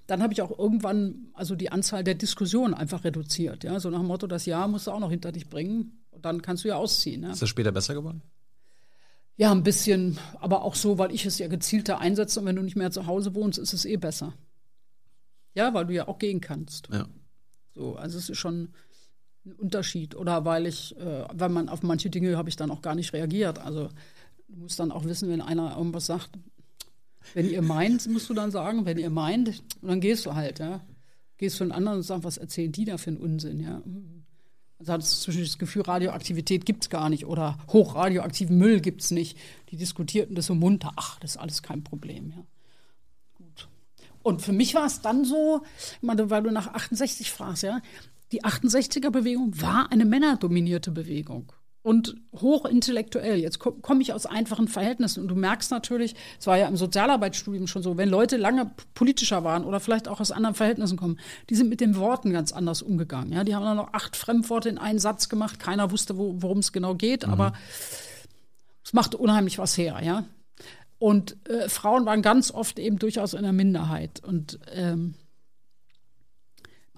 dann habe ich auch irgendwann also die Anzahl der Diskussionen einfach reduziert. Ja? So nach dem Motto, das Jahr musst du auch noch hinter dich bringen. Und dann kannst du ja ausziehen. Ja? Ist das später besser geworden? Ja, ein bisschen, aber auch so, weil ich es ja gezielter einsetze und wenn du nicht mehr zu Hause wohnst, ist es eh besser. Ja, weil du ja auch gehen kannst. Ja. So, also es ist schon Unterschied. Oder weil ich, äh, wenn man auf manche Dinge habe ich dann auch gar nicht reagiert. Also du musst dann auch wissen, wenn einer irgendwas sagt, wenn ihr meint, musst du dann sagen, wenn ihr meint, und dann gehst du halt, ja. Gehst zu den anderen und sagst, was erzählen die da für einen Unsinn, ja. Also hat es zwischen das Gefühl, Radioaktivität gibt's gar nicht oder hochradioaktiven Müll gibt's nicht. Die diskutierten das so munter. Ach, das ist alles kein Problem, ja. Und für mich war es dann so, weil du nach 68 fragst, ja, die 68er-Bewegung war eine männerdominierte Bewegung und hochintellektuell. Jetzt komme komm ich aus einfachen Verhältnissen und du merkst natürlich, es war ja im Sozialarbeitsstudium schon so, wenn Leute lange politischer waren oder vielleicht auch aus anderen Verhältnissen kommen, die sind mit den Worten ganz anders umgegangen. Ja, die haben dann noch acht Fremdworte in einen Satz gemacht. Keiner wusste, wo, worum es genau geht, aber es machte unheimlich was her, ja. Und äh, Frauen waren ganz oft eben durchaus in der Minderheit. Und ähm,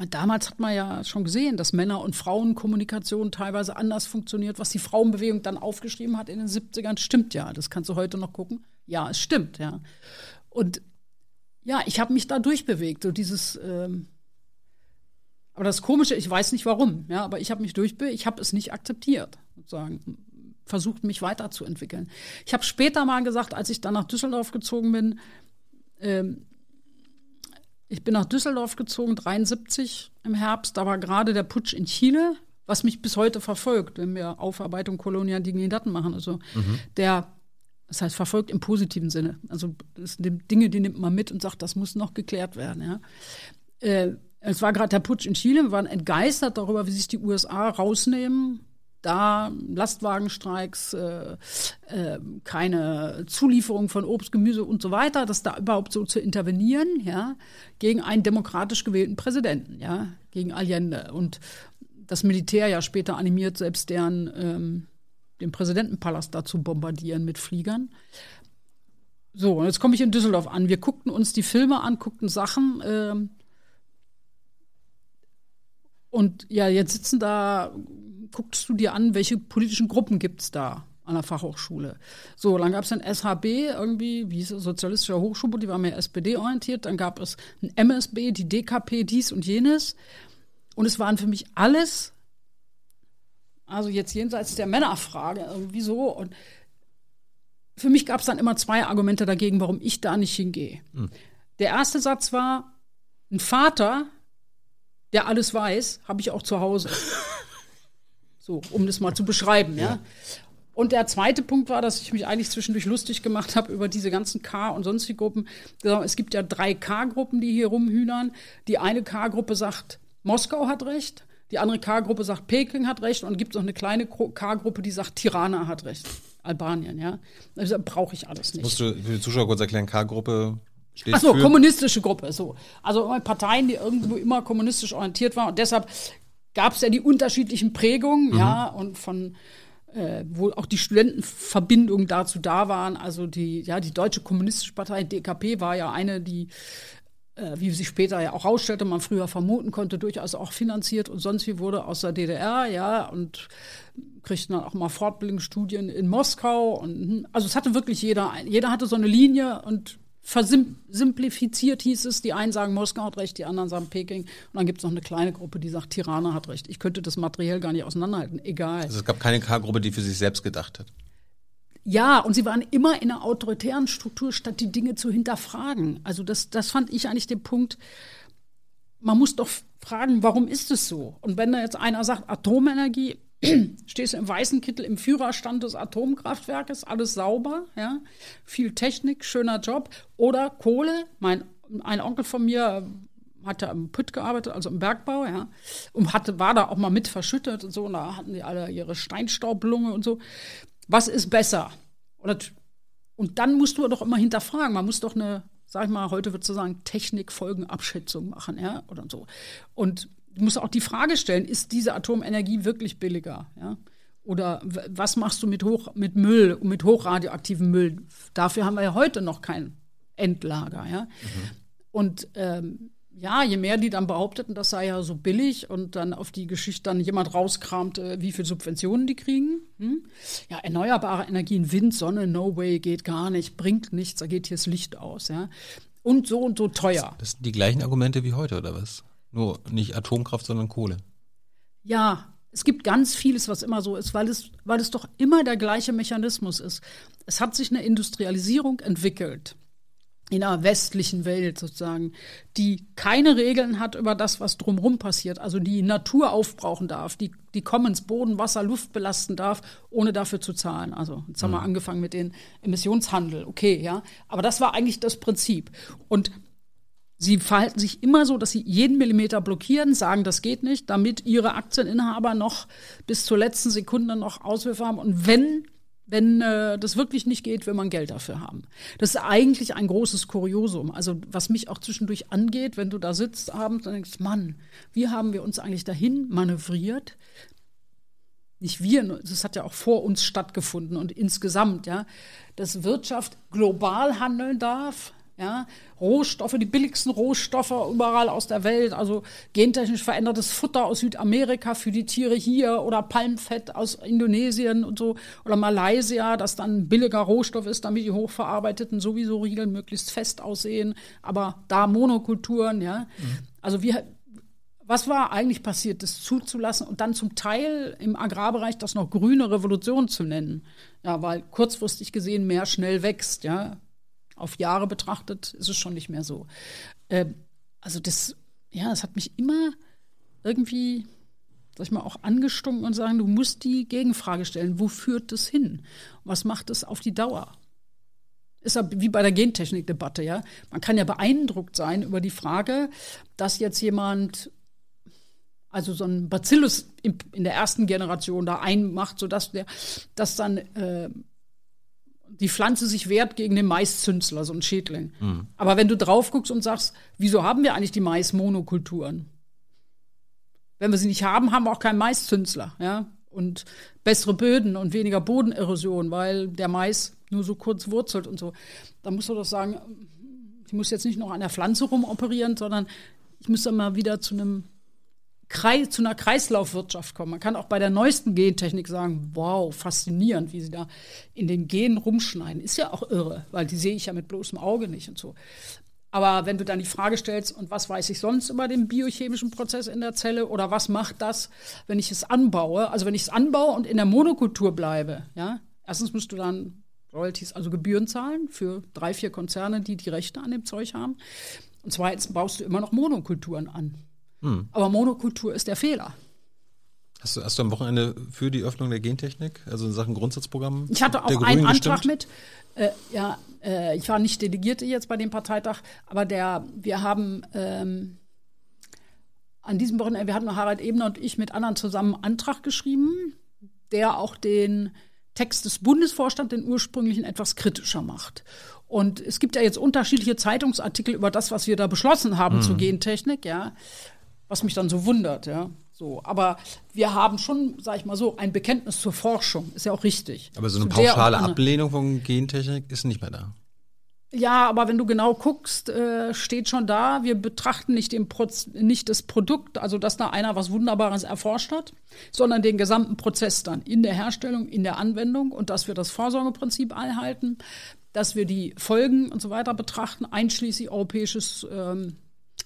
damals hat man ja schon gesehen, dass Männer- und Frauenkommunikation teilweise anders funktioniert. Was die Frauenbewegung dann aufgeschrieben hat in den 70ern, stimmt ja. Das kannst du heute noch gucken. Ja, es stimmt, ja. Und ja, ich habe mich da durchbewegt. So dieses, ähm, aber das Komische, ich weiß nicht warum, ja, aber ich habe mich durchbewegt, ich habe es nicht akzeptiert, sozusagen versucht, mich weiterzuentwickeln. Ich habe später mal gesagt, als ich dann nach Düsseldorf gezogen bin, ähm, ich bin nach Düsseldorf gezogen, 73 im Herbst, da war gerade der Putsch in Chile, was mich bis heute verfolgt, wenn wir Aufarbeitung kolonialer Dignitäten machen. Also der, das heißt verfolgt im positiven Sinne. Also das sind Dinge, die nimmt man mit und sagt, das muss noch geklärt werden. Ja. Äh, es war gerade der Putsch in Chile, wir waren entgeistert darüber, wie sich die USA rausnehmen. Da Lastwagenstreiks, äh, äh, keine Zulieferung von Obst, Gemüse und so weiter, das da überhaupt so zu intervenieren, ja, gegen einen demokratisch gewählten Präsidenten, ja, gegen Allende. Und das Militär ja später animiert, selbst deren ähm, den Präsidentenpalast da zu bombardieren mit Fliegern. So, und jetzt komme ich in Düsseldorf an. Wir guckten uns die Filme an, guckten Sachen. Ähm, und ja, jetzt sitzen da, guckst du dir an, welche politischen Gruppen gibt's da an der Fachhochschule. So, dann gab es ein SHB, irgendwie, wie hieß es, Sozialistischer Hochschulbund, die war mehr SPD-orientiert. Dann gab es ein MSB, die DKP, dies und jenes. Und es waren für mich alles, also jetzt jenseits der Männerfrage, irgendwie so. Und für mich gab es dann immer zwei Argumente dagegen, warum ich da nicht hingehe. Der erste Satz war, ein Vater, der alles weiß, habe ich auch zu Hause. So, um das mal zu beschreiben, ja. Und der zweite Punkt war, dass ich mich eigentlich zwischendurch lustig gemacht habe über diese ganzen K- und sonstige Gruppen. Genau, Es gibt ja drei K-Gruppen, die hier rumhühnern. Die eine K-Gruppe sagt, Moskau hat recht. Die andere K-Gruppe sagt, Peking hat recht. Und gibt es noch eine kleine Gru- K-Gruppe, die sagt, Tirana hat recht. Albanien, ja. Also brauche ich alles nicht. Musst du für die Zuschauer kurz erklären, K-Gruppe steht Ach so, für? kommunistische Gruppe, so. Also Parteien, die irgendwo immer kommunistisch orientiert waren. Und deshalb gab es ja die unterschiedlichen Prägungen, ja, und von äh, wo auch die Studentenverbindungen dazu da waren. Also die, ja, die Deutsche Kommunistische Partei, DKP, war ja eine, die äh, wie sich später ja auch rausstellte, man früher vermuten konnte, durchaus auch finanziert und sonst wie wurde aus der DDR, ja, und kriegten dann auch mal Fortbildungsstudien in Moskau und also es hatte wirklich jeder, jeder hatte so eine Linie und versimplifiziert hieß es, die einen sagen Moskau hat recht, die anderen sagen Peking und dann gibt es noch eine kleine Gruppe, die sagt Tirana hat recht. Ich könnte das materiell gar nicht auseinanderhalten, egal. Also es gab keine K-Gruppe, die für sich selbst gedacht hat. Ja, und sie waren immer in einer autoritären Struktur, statt die Dinge zu hinterfragen. Also das, das fand ich eigentlich den Punkt. Man muss doch fragen, warum ist es so? Und wenn da jetzt einer sagt, Atomenergie, stehst du im weißen Kittel im Führerstand des Atomkraftwerkes, alles sauber, ja, viel Technik, schöner Job. Oder Kohle, mein ein Onkel von mir hat ja im Pütt gearbeitet, also im Bergbau, ja, und hatte, war da auch mal mit verschüttet und so, und da hatten die alle ihre Steinstaublunge und so. Was ist besser? Oder, und dann musst du doch immer hinterfragen. Man muss doch eine, sag ich mal, heute würdest du sagen, Technikfolgenabschätzung machen, ja, oder so. Und du musst auch die Frage stellen, ist diese Atomenergie wirklich billiger, ja? Oder was machst du mit, hoch, mit Müll, mit hochradioaktivem Müll? Dafür haben wir ja heute noch kein Endlager. Ja? Und ähm, ja, je mehr die dann behaupteten, das sei ja so billig und dann auf die Geschichte dann jemand rauskramte, wie viel Subventionen die kriegen. Hm? Ja, erneuerbare Energien, Wind, Sonne, no way, geht gar nicht, bringt nichts, da geht hier das Licht aus. Ja? Und so und so teuer. Das sind die gleichen Argumente wie heute, oder was? Nur nicht Atomkraft, sondern Kohle. Ja, es gibt ganz vieles, was immer so ist, weil es, weil es doch immer der gleiche Mechanismus ist. Es hat sich eine Industrialisierung entwickelt in einer westlichen Welt sozusagen, die keine Regeln hat über das, was drumherum passiert, also die Natur aufbrauchen darf, die, die Commons Boden, Wasser, Luft belasten darf, ohne dafür zu zahlen. Also jetzt haben wir angefangen mit den Emissionshandel, okay, ja. Aber das war eigentlich das Prinzip. Und Sie verhalten sich immer so, dass sie jeden Millimeter blockieren, sagen, das geht nicht, damit ihre Aktieninhaber noch bis zur letzten Sekunde noch Auswürfe haben. Und wenn, wenn äh, das wirklich nicht geht, will man Geld dafür haben. Das ist eigentlich ein großes Kuriosum. Also was mich auch zwischendurch angeht, wenn du da sitzt abends und denkst, Mann, wie haben wir uns eigentlich dahin manövriert? nicht wir, das hat ja auch vor uns stattgefunden und insgesamt, ja, dass Wirtschaft global handeln darf, ja, Rohstoffe, die billigsten Rohstoffe überall aus der Welt, also gentechnisch verändertes Futter aus Südamerika für die Tiere hier oder Palmfett aus Indonesien und so oder Malaysia, das dann billiger Rohstoff ist, damit die hochverarbeiteten sowieso Riegel möglichst fest aussehen, aber da Monokulturen, ja. Also wir, was war eigentlich passiert, das zuzulassen und dann zum Teil im Agrarbereich das noch grüne Revolution zu nennen? Ja, weil kurzfristig gesehen mehr schnell wächst, ja. Auf Jahre betrachtet ist es schon nicht mehr so. Ähm, also das, ja, das hat mich immer irgendwie, sag ich mal, auch angestunken und sagen, du musst die Gegenfrage stellen, wo führt das hin? Was macht es auf die Dauer? Ist ja wie bei der Gentechnik-Debatte, ja. Man kann ja beeindruckt sein über die Frage, dass jetzt jemand also so ein Bacillus in, der ersten Generation da einmacht, sodass der, dass dann äh, die Pflanze sich wehrt gegen den Maiszünsler, so ein Schädling. Aber wenn du drauf guckst und sagst, wieso haben wir eigentlich die Maismonokulturen? Wenn wir sie nicht haben, haben wir auch keinen Maiszünsler, ja. Und bessere Böden und weniger Bodenerosion, weil der Mais nur so kurz wurzelt und so. Da musst du doch sagen, ich muss jetzt nicht noch an der Pflanze rumoperieren, sondern ich müsste mal wieder zu einem Kreis, zu einer Kreislaufwirtschaft kommen. Man kann auch bei der neuesten Gentechnik sagen, wow, faszinierend, wie sie da in den Genen rumschneiden. Ist ja auch irre, weil die sehe ich ja mit bloßem Auge nicht und so. Aber wenn du dann die Frage stellst, und was weiß ich sonst über den biochemischen Prozess in der Zelle oder was macht das, wenn ich es anbaue? Also wenn ich es anbaue und in der Monokultur bleibe, ja, erstens musst du dann Royalties, also Gebühren zahlen für drei, vier Konzerne, die die Rechte an dem Zeug haben. Und zweitens baust du immer noch Monokulturen an. Aber Monokultur ist der Fehler. Hast du, hast du am Wochenende für die Öffnung der Gentechnik, also in Sachen Grundsatzprogramm? Ich hatte auch einen Antrag gestimmt? mit. Äh, ja, äh, ich war nicht Delegierte jetzt bei dem Parteitag, aber der, wir haben ähm, an diesem Wochenende, wir hatten Harald Ebner und ich mit anderen zusammen einen Antrag geschrieben, der auch den Text des Bundesvorstands, den ursprünglichen, etwas kritischer macht. Und es gibt ja jetzt unterschiedliche Zeitungsartikel über das, was wir da beschlossen haben zur Gentechnik, ja, was mich dann so wundert, ja. So, aber wir haben schon, sag ich mal so, ein Bekenntnis zur Forschung, ist ja auch richtig. Aber so eine Zu pauschale. Ablehnung von Gentechnik ist nicht mehr da. Ja, aber wenn du genau guckst, äh, steht schon da, wir betrachten nicht, den Proz nicht das Produkt, also dass da einer was Wunderbares erforscht hat, sondern den gesamten Prozess dann in der Herstellung, in der Anwendung und dass wir das Vorsorgeprinzip einhalten, dass wir die Folgen und so weiter betrachten, einschließlich europäisches ähm,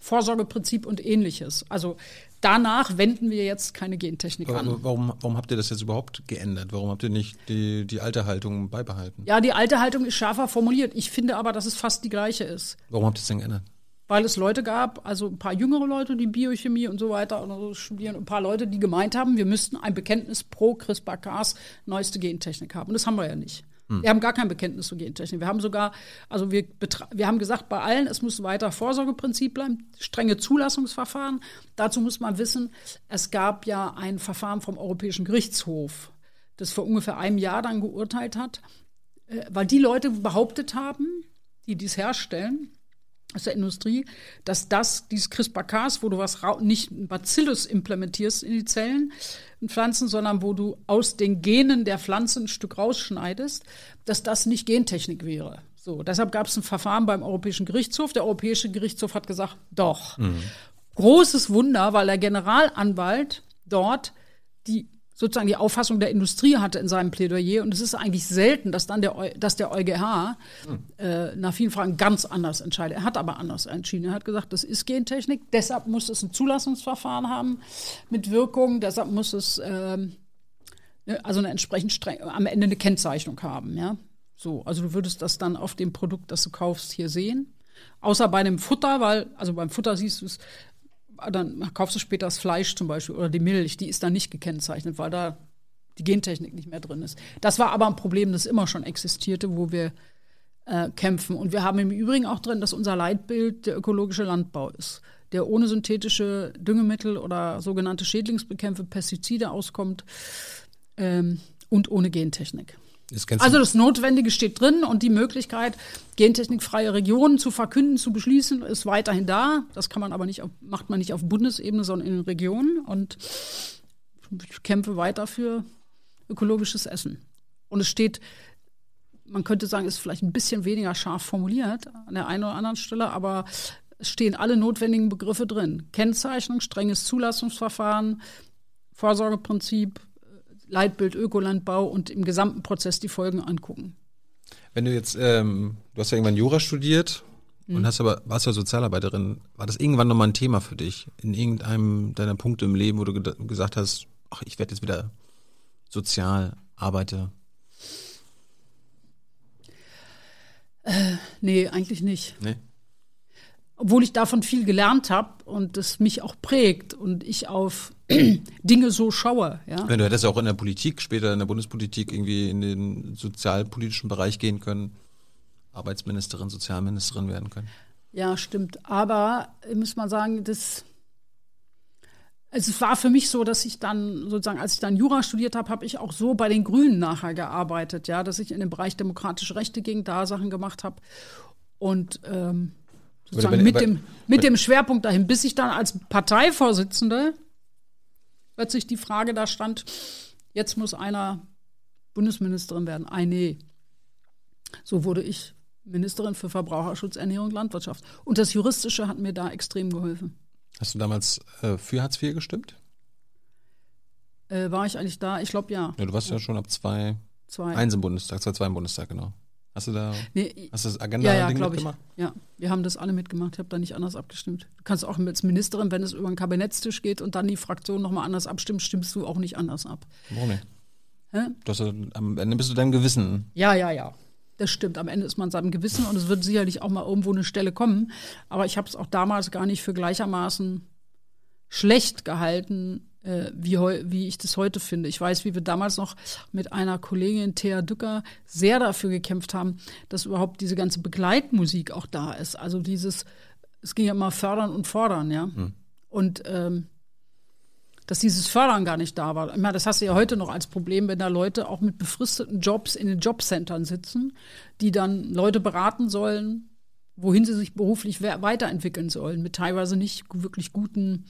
Vorsorgeprinzip und ähnliches. Also danach wenden wir jetzt keine Gentechnik an. Aber warum, warum habt ihr das jetzt überhaupt geändert? Warum habt ihr nicht die, die alte Haltung beibehalten? Ja, die alte Haltung ist schärfer formuliert. Ich finde aber, dass es fast die gleiche ist. Warum habt ihr es denn geändert? weil es Leute gab, also ein paar jüngere Leute, die Biochemie und so weiter oder so studieren, und ein paar Leute, die gemeint haben, wir müssten ein Bekenntnis pro CRISPR-Cas neueste Gentechnik haben. Und das haben wir ja nicht. Wir haben gar kein Bekenntnis zur Gentechnik. Wir haben sogar, also wir, wir haben gesagt, bei allen, es muss weiter Vorsorgeprinzip bleiben, strenge Zulassungsverfahren. Dazu muss man wissen, es gab ja ein Verfahren vom Europäischen Gerichtshof, das vor ungefähr einem Jahr dann geurteilt hat, äh, weil die Leute behauptet haben, die dies herstellen, aus der Industrie, dass das, dieses CRISPR-Cas, wo du was nicht Bacillus implementierst in die Zellen Pflanzen, sondern wo du aus den Genen der Pflanze ein Stück rausschneidest, dass das nicht Gentechnik wäre. So, deshalb gab es ein Verfahren beim Europäischen Gerichtshof. Der Europäische Gerichtshof hat gesagt, doch. Großes Wunder, weil der Generalanwalt dort die sozusagen die Auffassung der Industrie hatte in seinem Plädoyer. Und es ist eigentlich selten, dass dann der, dass der EuGH äh, nach vielen Fragen ganz anders entscheidet. Er hat aber anders entschieden. Er hat gesagt, das ist Gentechnik, deshalb muss es ein Zulassungsverfahren haben mit Wirkung, deshalb muss es ne, also eine entsprechend streng, am Ende eine Kennzeichnung haben. Ja? So, also du würdest das dann auf dem Produkt, das du kaufst, hier sehen. Außer bei dem Futter, weil, also beim Futter siehst du es, dann kaufst du später das Fleisch zum Beispiel oder die Milch, die ist dann nicht gekennzeichnet, weil da die Gentechnik nicht mehr drin ist. Das war aber ein Problem, das immer schon existierte, wo wir äh, kämpfen. Und wir haben im Übrigen auch drin, dass unser Leitbild der ökologische Landbau ist, der ohne synthetische Düngemittel oder sogenannte Schädlingsbekämpfe, Pestizide auskommt ähm, und ohne Gentechnik. Das Also das Notwendige steht drin und die Möglichkeit, gentechnikfreie Regionen zu verkünden, zu beschließen, ist weiterhin da. Das kann man aber nicht, auf, macht man nicht auf Bundesebene, sondern in den Regionen. Und ich kämpfe weiter für ökologisches Essen. Und es steht, man könnte sagen, ist vielleicht ein bisschen weniger scharf formuliert an der einen oder anderen Stelle, aber es stehen alle notwendigen Begriffe drin. Kennzeichnung, strenges Zulassungsverfahren, Vorsorgeprinzip, Leitbild Ökolandbau und im gesamten Prozess die Folgen angucken. wenn du jetzt, ähm, du hast ja irgendwann Jura studiert Mhm. und hast aber, warst ja Sozialarbeiterin. War das irgendwann nochmal ein Thema für dich? In irgendeinem deiner Punkte im Leben, wo du gesagt hast, ach, ich werde jetzt wieder sozial, arbeite. Nee, eigentlich nicht. Nee? Obwohl ich davon viel gelernt habe und es mich auch prägt und ich auf Dinge so schaue. Ja? Wenn du hättest ja auch in der Politik, später in der Bundespolitik irgendwie in den sozialpolitischen Bereich gehen können, Arbeitsministerin, Sozialministerin werden können. Ja, stimmt. Aber äh, muss man sagen, das es war für mich so, dass ich dann sozusagen, als ich dann Jura studiert habe, habe ich auch so bei den Grünen nachher gearbeitet, ja, dass ich in den Bereich demokratische Rechte ging, da Sachen gemacht habe und ähm, sozusagen wenn- mit dem mit dem Schwerpunkt dahin, bis ich dann als Parteivorsitzende plötzlich die Frage da stand, jetzt muss einer Bundesministerin werden. Ei, nee. So wurde ich Ministerin für Verbraucherschutz, Ernährung und Landwirtschaft. Und das Juristische hat mir da extrem geholfen. Hast du damals äh, für Hartz IV gestimmt? Äh, war ich eigentlich da? Ich glaube ja. Ja, du warst ja schon ab zwei, Zwei. eins im Bundestag, zwei, zwei im Bundestag, genau. Hast du da, Nee, hast du das ja, ja, Agenda-Ding glaube ich. mitgemacht? Ja, wir haben das alle mitgemacht. Ich habe da nicht anders abgestimmt. Du kannst auch als Ministerin, wenn es über den Kabinettstisch geht und dann die Fraktion nochmal anders abstimmt, stimmst du auch nicht anders ab. Warum nicht? Hä? Du hast, ja- am Ende bist du deinem Gewissen. Ja, ja, ja. Das stimmt. Am Ende ist man seinem Gewissen und es wird sicherlich auch mal irgendwo eine Stelle kommen. Aber ich habe es auch damals gar nicht für gleichermaßen schlecht gehalten, wie, heu, wie ich das heute finde. Ich weiß, wie wir damals noch mit einer Kollegin, Thea Dücker, sehr dafür gekämpft haben, dass überhaupt diese ganze Begleitmusik auch da ist. Also dieses, es ging ja immer fördern und fordern, ja. Und ähm, dass dieses Fördern gar nicht da war. Ich meine, das hast du ja heute noch als Problem, wenn da Leute auch mit befristeten Jobs in den Jobcentern sitzen, die dann Leute beraten sollen, wohin sie sich beruflich we- weiterentwickeln sollen, mit teilweise nicht wirklich guten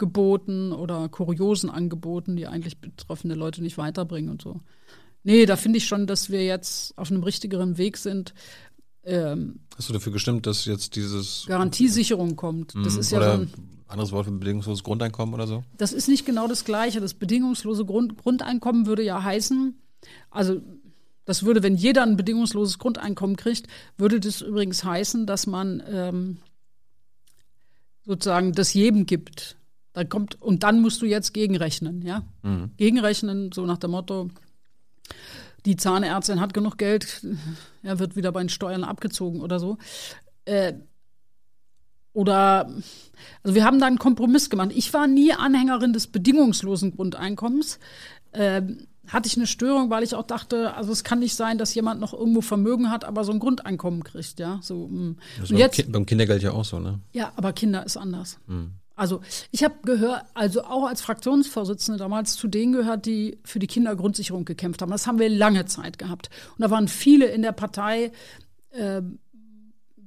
Angeboten oder kuriosen Angeboten, die eigentlich betroffene Leute nicht weiterbringen und so. Nee, da finde ich schon, dass wir jetzt auf einem richtigeren Weg sind. Ähm, Hast du dafür gestimmt, dass jetzt dieses Garantiesicherung kommt. Das ist ja oder so ein, anderes Wort für bedingungsloses Grundeinkommen oder so? Das ist nicht genau das Gleiche. Das bedingungslose Grund, Grundeinkommen würde ja heißen, also das würde, wenn jeder ein bedingungsloses Grundeinkommen kriegt, würde das übrigens heißen, dass man ähm, sozusagen das jedem gibt. Da kommt, und dann musst du jetzt gegenrechnen, ja? Gegenrechnen, so nach dem Motto, die Zahnärztin hat genug Geld, er wird wieder bei den Steuern abgezogen oder so. Äh, oder also wir haben da einen Kompromiss gemacht. Ich war nie Anhängerin des bedingungslosen Grundeinkommens. Ähm, hatte ich eine Störung, weil ich auch dachte, also es kann nicht sein, dass jemand noch irgendwo Vermögen hat, aber so ein Grundeinkommen kriegt, ja. So, mm. Das ist beim, jetzt, Ki beim Kindergeld ja auch so, ne? ja, aber Kinder ist anders. Also ich habe gehört, also auch als Fraktionsvorsitzende damals zu denen gehört, die für die Kindergrundsicherung gekämpft haben. Das haben wir lange Zeit gehabt. Und da waren viele in der Partei, äh,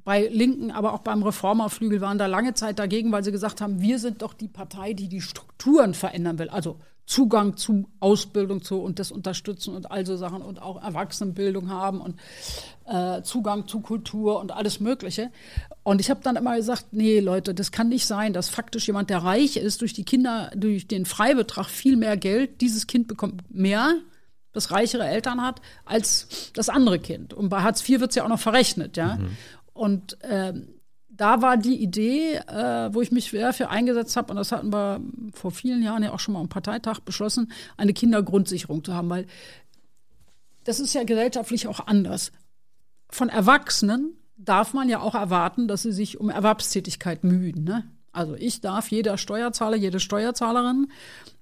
bei Linken, aber auch beim Reformerflügel waren da lange Zeit dagegen, weil sie gesagt haben, wir sind doch die Partei, die die Strukturen verändern will. Also Zugang zu Ausbildung zu und das unterstützen und all so Sachen und auch Erwachsenenbildung haben und äh, Zugang zu Kultur und alles Mögliche. Und ich habe dann immer gesagt, nee, Leute, das kann nicht sein, dass faktisch jemand, der reich ist, durch die Kinder, durch den Freibetrag viel mehr Geld, dieses Kind bekommt mehr, das reichere Eltern hat, als das andere Kind. Und bei Hartz IV wird's ja auch noch verrechnet, ja. Mhm. Und ähm, da war die Idee, äh, wo ich mich dafür eingesetzt habe, und das hatten wir vor vielen Jahren ja auch schon mal am Parteitag beschlossen, eine Kindergrundsicherung zu haben, weil das ist ja gesellschaftlich auch anders. Von Erwachsenen darf man ja auch erwarten, dass sie sich um Erwerbstätigkeit mühen. Ne? Also ich darf, jeder Steuerzahler, jede Steuerzahlerin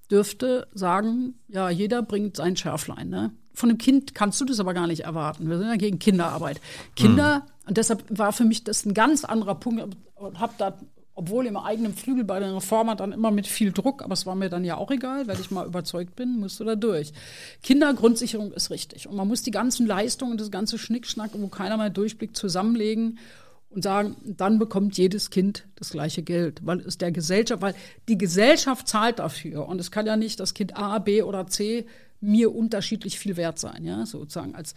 dürfte sagen, ja, jeder bringt sein Schärflein. Ne? Von einem Kind kannst du das aber gar nicht erwarten. Wir sind ja gegen Kinderarbeit. Kinder mhm. Und deshalb war für mich das ein ganz anderer Punkt und habe da, obwohl im eigenen Flügel bei den Reformer dann immer mit viel Druck, aber es war mir dann ja auch egal, weil ich mal überzeugt bin, musste da durch. Kindergrundsicherung ist richtig. Und man muss die ganzen Leistungen, das ganze Schnickschnack, wo keiner mehr durchblickt, zusammenlegen und sagen, dann bekommt jedes Kind das gleiche Geld, weil es der Gesellschaft, weil die Gesellschaft zahlt dafür und es kann ja nicht das Kind A, B oder C mir unterschiedlich viel wert sein, ja, sozusagen als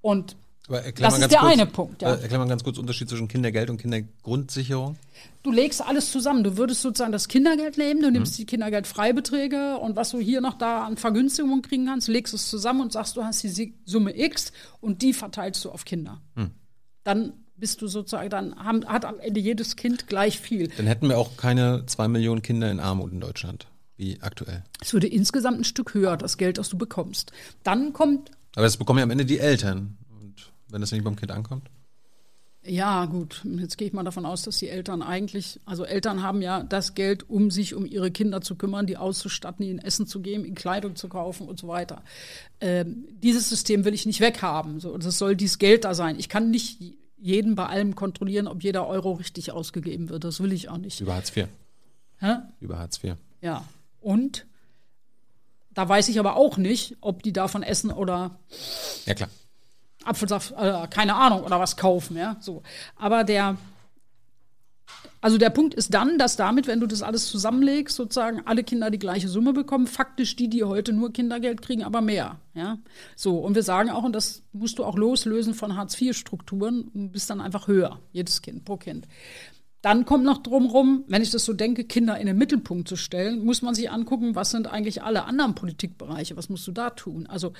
und das ist der kurz, eine Punkt. Ja. Äh, erklär mal ganz kurz den Unterschied zwischen Kindergeld und Kindergrundsicherung. Du legst alles zusammen. Du würdest sozusagen das Kindergeld nehmen, du nimmst mhm. die Kindergeldfreibeträge und was du hier noch da an Vergünstigungen kriegen kannst, legst es zusammen und sagst, du hast die Summe X und die verteilst du auf Kinder. Mhm. Dann bist du sozusagen, dann haben, hat am Ende jedes Kind gleich viel. Dann hätten wir auch keine zwei Millionen Kinder in Armut in Deutschland, wie aktuell. Es würde insgesamt ein Stück höher, das Geld, das du bekommst. Dann kommt. Aber das bekommen ja am Ende die Eltern wenn das nicht beim Kind ankommt? Ja, gut. Jetzt gehe ich mal davon aus, dass die Eltern eigentlich, also Eltern haben ja das Geld, um sich um ihre Kinder zu kümmern, die auszustatten, ihnen Essen zu geben, ihnen Kleidung zu kaufen und so weiter. Ähm, dieses System will ich nicht weghaben. So, das soll dieses Geld da sein. Ich kann nicht jeden bei allem kontrollieren, ob jeder Euro richtig ausgegeben wird. Das will ich auch nicht. Über Hartz IV. Hä? Über Hartz IV. Ja. Und da weiß ich aber auch nicht, ob die davon essen oder. Ja, klar. Apfelsaft, äh, keine Ahnung, oder was kaufen, ja, so. Aber der, also der Punkt ist dann, dass damit, wenn du das alles zusammenlegst, sozusagen alle Kinder die gleiche Summe bekommen, faktisch die, die heute nur Kindergeld kriegen, aber mehr, ja. So, und wir sagen auch, und das musst du auch loslösen von Hartz-IV-Strukturen, bist dann einfach höher, jedes Kind pro Kind. Dann kommt noch drumrum, wenn ich das so denke, Kinder in den Mittelpunkt zu stellen, muss man sich angucken, was sind eigentlich alle anderen Politikbereiche, was musst du da tun? Also,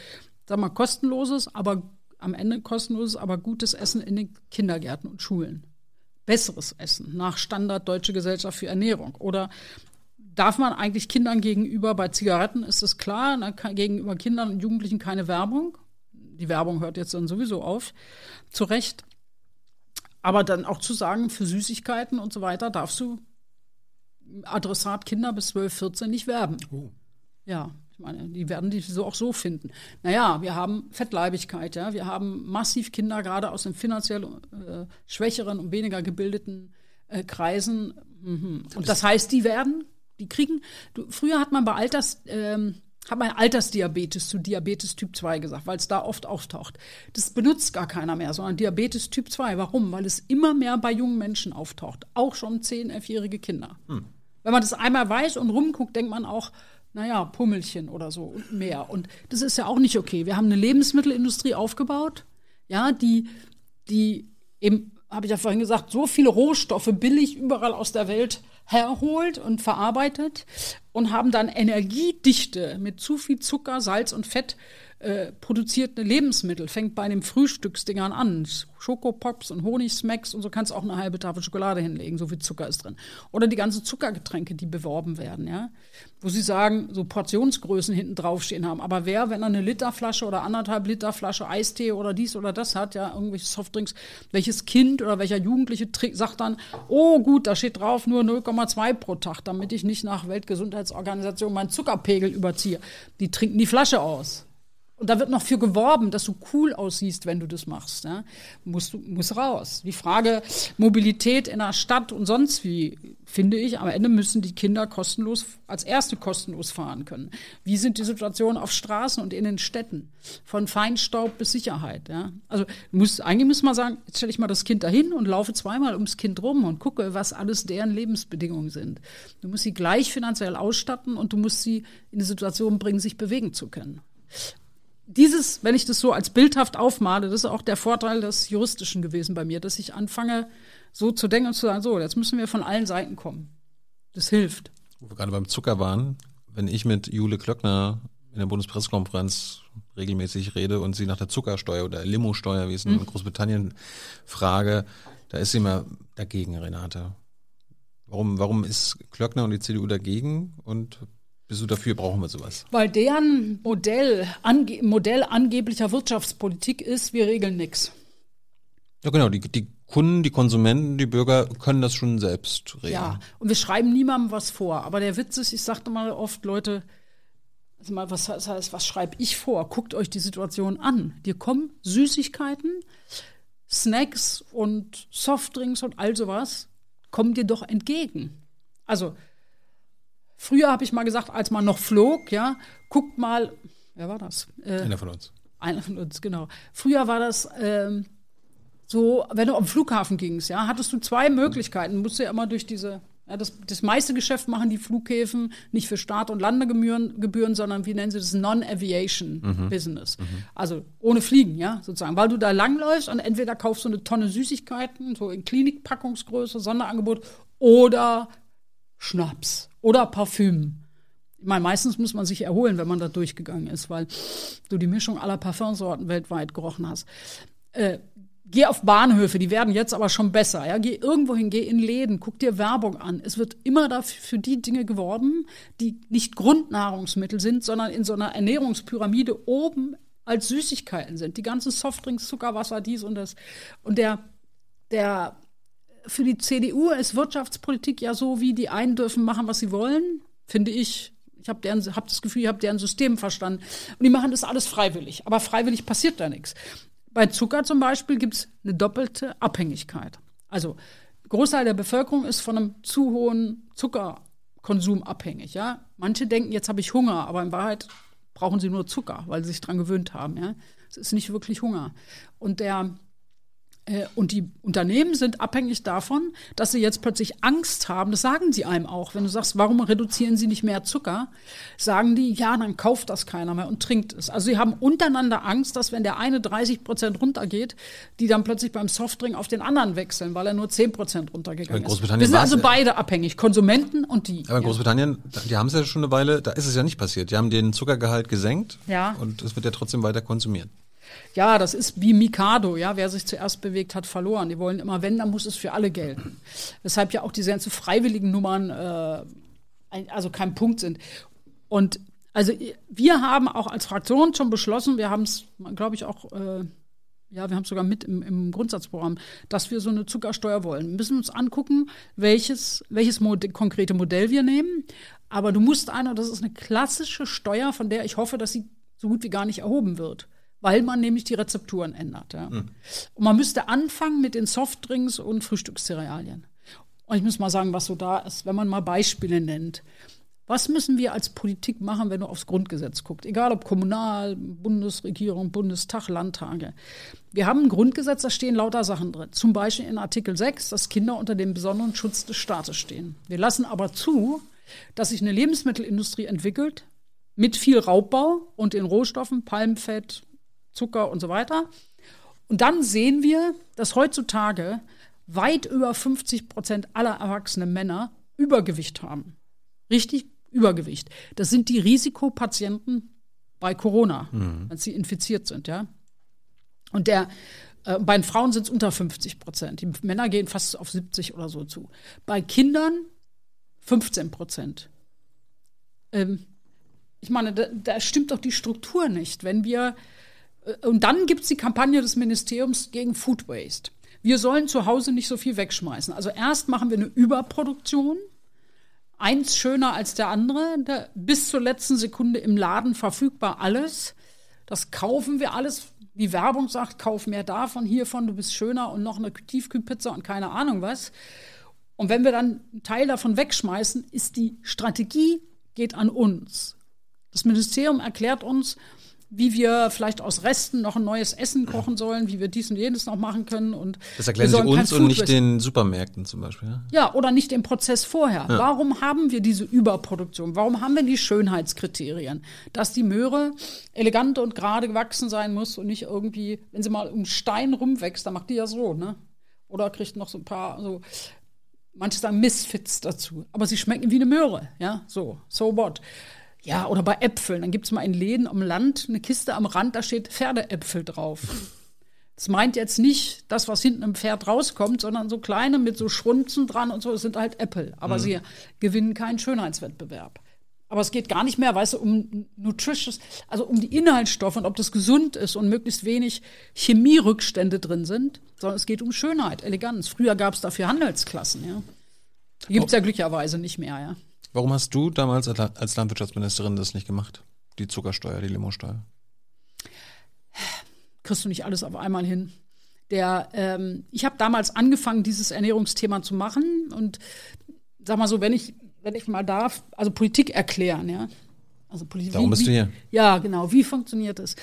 sag mal, kostenloses, aber am Ende kostenloses, aber gutes Essen in den Kindergärten und Schulen. Besseres Essen nach Standard Deutsche Gesellschaft für Ernährung. Oder darf man eigentlich Kindern gegenüber, bei Zigaretten ist es klar, na, gegenüber Kindern und Jugendlichen keine Werbung. Die Werbung hört jetzt dann sowieso auf, zu Recht. Aber dann auch zu sagen, für Süßigkeiten und so weiter darfst du Adressat Kinder bis 12, 14 nicht werben. Oh. Ja, meine, die werden die so auch so finden. Naja, wir haben Fettleibigkeit, ja, wir haben massiv Kinder, gerade aus den finanziell äh, schwächeren und weniger gebildeten äh, Kreisen. Mhm. Und das heißt, die werden, die kriegen, du, früher hat man bei Alters, ähm, hat man Altersdiabetes zu Diabetes Typ 2 gesagt, weil es da oft auftaucht. Das benutzt gar keiner mehr, sondern Diabetes Typ 2. Warum? Weil es immer mehr bei jungen Menschen auftaucht. Auch schon 10-, 11-jährige Kinder. Hm. Wenn man das einmal weiß und rumguckt, denkt man auch, naja, Pummelchen oder so und mehr. Und das ist ja auch nicht okay. Wir haben eine Lebensmittelindustrie aufgebaut, ja, die, die eben, habe ich ja vorhin gesagt, so viele Rohstoffe billig überall aus der Welt herholt und verarbeitet und haben dann Energiedichte mit zu viel Zucker, Salz und Fett äh, produzierte Lebensmittel, fängt bei den Frühstücksdingern an. Schokopops und Honigsmacks und so kannst auch eine halbe Tafel Schokolade hinlegen, so viel Zucker ist drin. Oder die ganzen Zuckergetränke, die beworben werden, ja. Wo sie sagen, so Portionsgrößen hinten draufstehen haben. Aber wer, wenn er eine Literflasche oder anderthalb Liter Flasche Eistee oder dies oder das hat, ja, irgendwelche Softdrinks, welches Kind oder welcher Jugendliche sagt dann, oh gut, da steht drauf nur 0,2 pro Tag, damit ich nicht nach Weltgesundheitsorganisation meinen Zuckerpegel überziehe. Die trinken die Flasche aus Und da wird noch für geworben, dass du cool aussiehst, wenn du das machst. Musst du muss raus. Die Frage Mobilität in der Stadt und sonst wie, finde ich, am Ende müssen die Kinder kostenlos, als erste kostenlos fahren können. Wie sind die Situationen auf Straßen und in den Städten? Von Feinstaub bis Sicherheit. Ja? Also muss, eigentlich muss man sagen, jetzt stelle ich mal das Kind dahin und laufe zweimal ums Kind rum und gucke, was alles deren Lebensbedingungen sind. Du musst sie gleich finanziell ausstatten und du musst sie in die Situation bringen, sich bewegen zu können dieses, wenn ich das so als bildhaft aufmale, das ist auch der Vorteil des Juristischen gewesen bei mir, dass ich anfange, so zu denken und zu sagen, so, jetzt müssen wir von allen Seiten kommen. Das hilft. Wo wir gerade beim Zucker waren, wenn ich mit Jule Klöckner in der Bundespressekonferenz regelmäßig rede und sie nach der Zuckersteuer oder Limosteuer, wie es in mhm. Großbritannien frage, da ist sie immer dagegen, Renate. Warum, warum ist Klöckner und die CDU dagegen und bist du dafür, brauchen wir sowas? Weil deren Modell, ange Modell angeblicher Wirtschaftspolitik ist, wir regeln nichts. Ja, genau. Die, die Kunden, die Konsumenten, die Bürger können das schon selbst regeln. Ja, und wir schreiben niemandem was vor. Aber der Witz ist, ich sagte mal oft, Leute, also mal, was heißt, was schreibe ich vor? Guckt euch die Situation an. Dir kommen Süßigkeiten, Snacks und Softdrinks und all sowas, kommen dir doch entgegen. Also, Früher habe ich mal gesagt, als man noch flog, ja, guckt mal, wer war das? Äh, einer von uns. Einer von uns, genau. Früher war das ähm, so, wenn du am Flughafen gingst, ja, hattest du zwei Möglichkeiten. Du musst ja immer durch diese, ja, das, das meiste Geschäft machen die Flughäfen nicht für Start- und Landegebühren, Gebühren, sondern wie nennen sie das? Non-Aviation-Business. Mhm. Mhm. Also ohne Fliegen, ja, sozusagen. Weil du da langläufst und entweder kaufst du eine Tonne Süßigkeiten, so in Klinikpackungsgröße, Sonderangebot, oder Schnaps oder Parfüm. Ich meine, meistens muss man sich erholen, wenn man da durchgegangen ist, weil du die Mischung aller Parfumsorten weltweit gerochen hast. Äh, geh auf Bahnhöfe, die werden jetzt aber schon besser. Ja? Geh irgendwo hin, geh in Läden, guck dir Werbung an. Es wird immer dafür für die Dinge geworben, die nicht Grundnahrungsmittel sind, sondern in so einer Ernährungspyramide oben als Süßigkeiten sind. Die ganzen Softdrinks, Zuckerwasser, dies und das. Und der, der für die CDU ist Wirtschaftspolitik ja so, wie die einen dürfen machen, was sie wollen, finde ich. Ich habe hab das Gefühl, ich habe deren System verstanden. Und die machen das alles freiwillig. Aber freiwillig passiert da nichts. Bei Zucker zum Beispiel gibt es eine doppelte Abhängigkeit. Also Großteil der Bevölkerung ist von einem zu hohen Zuckerkonsum abhängig. Ja? Manche denken, jetzt habe ich Hunger, aber in Wahrheit brauchen sie nur Zucker, weil sie sich dran gewöhnt haben. Ja? Es ist nicht wirklich Hunger. Und der und die Unternehmen sind abhängig davon, dass sie jetzt plötzlich Angst haben. Das sagen sie einem auch. Wenn du sagst, warum reduzieren sie nicht mehr Zucker, sagen die, ja, dann kauft das keiner mehr und trinkt es. Also sie haben untereinander Angst, dass wenn der eine 30 Prozent runtergeht, die dann plötzlich beim Softdrink auf den anderen wechseln, weil er nur 10 Prozent runtergegangen ist. Wir sind also beide abhängig, Konsumenten und die. Aber in Großbritannien, die haben es ja schon eine Weile, da ist es ja nicht passiert. Die haben den Zuckergehalt gesenkt ja. und es wird ja trotzdem weiter konsumiert. Ja, das ist wie Mikado, ja, wer sich zuerst bewegt hat, verloren. Die wollen immer, wenn, dann muss es für alle gelten. Weshalb ja auch diese ganzen freiwilligen Nummern äh, also kein Punkt sind. Und also wir haben auch als Fraktion schon beschlossen, wir haben es, glaube ich, auch, äh, ja, wir haben es sogar mit im, im, Grundsatzprogramm, dass wir so eine Zuckersteuer wollen. Wir müssen uns angucken, welches, welches Mod konkrete Modell wir nehmen. Aber du musst einer, das ist eine klassische Steuer, von der ich hoffe, dass sie so gut wie gar nicht erhoben wird weil man nämlich die Rezepturen ändert. Ja. Mhm. Und man müsste anfangen mit den Softdrinks und Frühstückscerealien. Und ich muss mal sagen, was so da ist, wenn man mal Beispiele nennt. Was müssen wir als Politik machen, wenn du aufs Grundgesetz guckst? Egal ob Kommunal, Bundesregierung, Bundestag, Landtage. Wir haben ein Grundgesetz, da stehen lauter Sachen drin. Zum Beispiel in Artikel 6, dass Kinder unter dem besonderen Schutz des Staates stehen. Wir lassen aber zu, dass sich eine Lebensmittelindustrie entwickelt mit viel Raubbau und in Rohstoffen, Palmfett, Zucker und so weiter. Und dann sehen wir, dass heutzutage weit über 50 Prozent aller erwachsenen Männer Übergewicht haben. Richtig Übergewicht. Das sind die Risikopatienten bei Corona, mhm. wenn sie infiziert sind, ja. Und der, äh, bei den Frauen sind es unter 50 Prozent. Die Männer gehen fast auf 70 oder so zu. Bei Kindern 15 Prozent. Ähm, ich meine, da, da stimmt doch die Struktur nicht. Wenn wir und dann gibt's die Kampagne des Ministeriums gegen Food Waste. Wir sollen zu Hause nicht so viel wegschmeißen. Also erst machen wir eine Überproduktion, eins schöner als der andere, bis zur letzten Sekunde im Laden verfügbar alles. Das kaufen wir alles. Die Werbung sagt, kauf mehr davon, hiervon, du bist schöner und noch eine Tiefkühlpizza und keine Ahnung was. Und wenn wir dann einen Teil davon wegschmeißen, ist die Strategie geht an uns. Das Ministerium erklärt uns, wie wir vielleicht aus Resten noch ein neues Essen kochen sollen, wie wir dies und jenes noch machen können. Und Das erklären sie uns und nicht den Supermärkten zum Beispiel. Ja? ja, oder nicht den Prozess vorher. Warum haben wir diese Überproduktion? Warum haben wir die Schönheitskriterien? Dass die Möhre elegant und gerade gewachsen sein muss und nicht irgendwie, wenn sie mal um Stein rumwächst, dann macht die ja so, ne? Oder kriegt noch so ein paar, so, manche sagen Misfits dazu. Aber sie schmecken wie eine Möhre, ja? So, so what? Ja, oder bei Äpfeln. Dann gibt's mal in Läden am Land eine Kiste am Rand, da steht Pferdeäpfel drauf. Das meint jetzt nicht das, was hinten im Pferd rauskommt, sondern so kleine mit so Schrunzen dran und so, das sind halt Äpfel. Aber sie gewinnen keinen Schönheitswettbewerb. Aber es geht gar nicht mehr, weißt du, um nutritious, also um die Inhaltsstoffe und ob das gesund ist und möglichst wenig Chemierückstände drin sind, sondern es geht um Schönheit, Eleganz. Früher gab es dafür Handelsklassen, ja. Die gibt's ja glücklicherweise nicht mehr, ja. Warum hast du damals als La- als Landwirtschaftsministerin das nicht gemacht? Die Zuckersteuer, die Limosteuer. kriegst du nicht alles auf einmal hin. Der, ähm, ich habe damals angefangen, dieses Ernährungsthema zu machen und sag mal so, wenn ich, wenn ich mal darf, also Politik erklären, ja. Also Politik. Darum wie- bist du wie- hier. Ja, genau. Wie funktioniert es?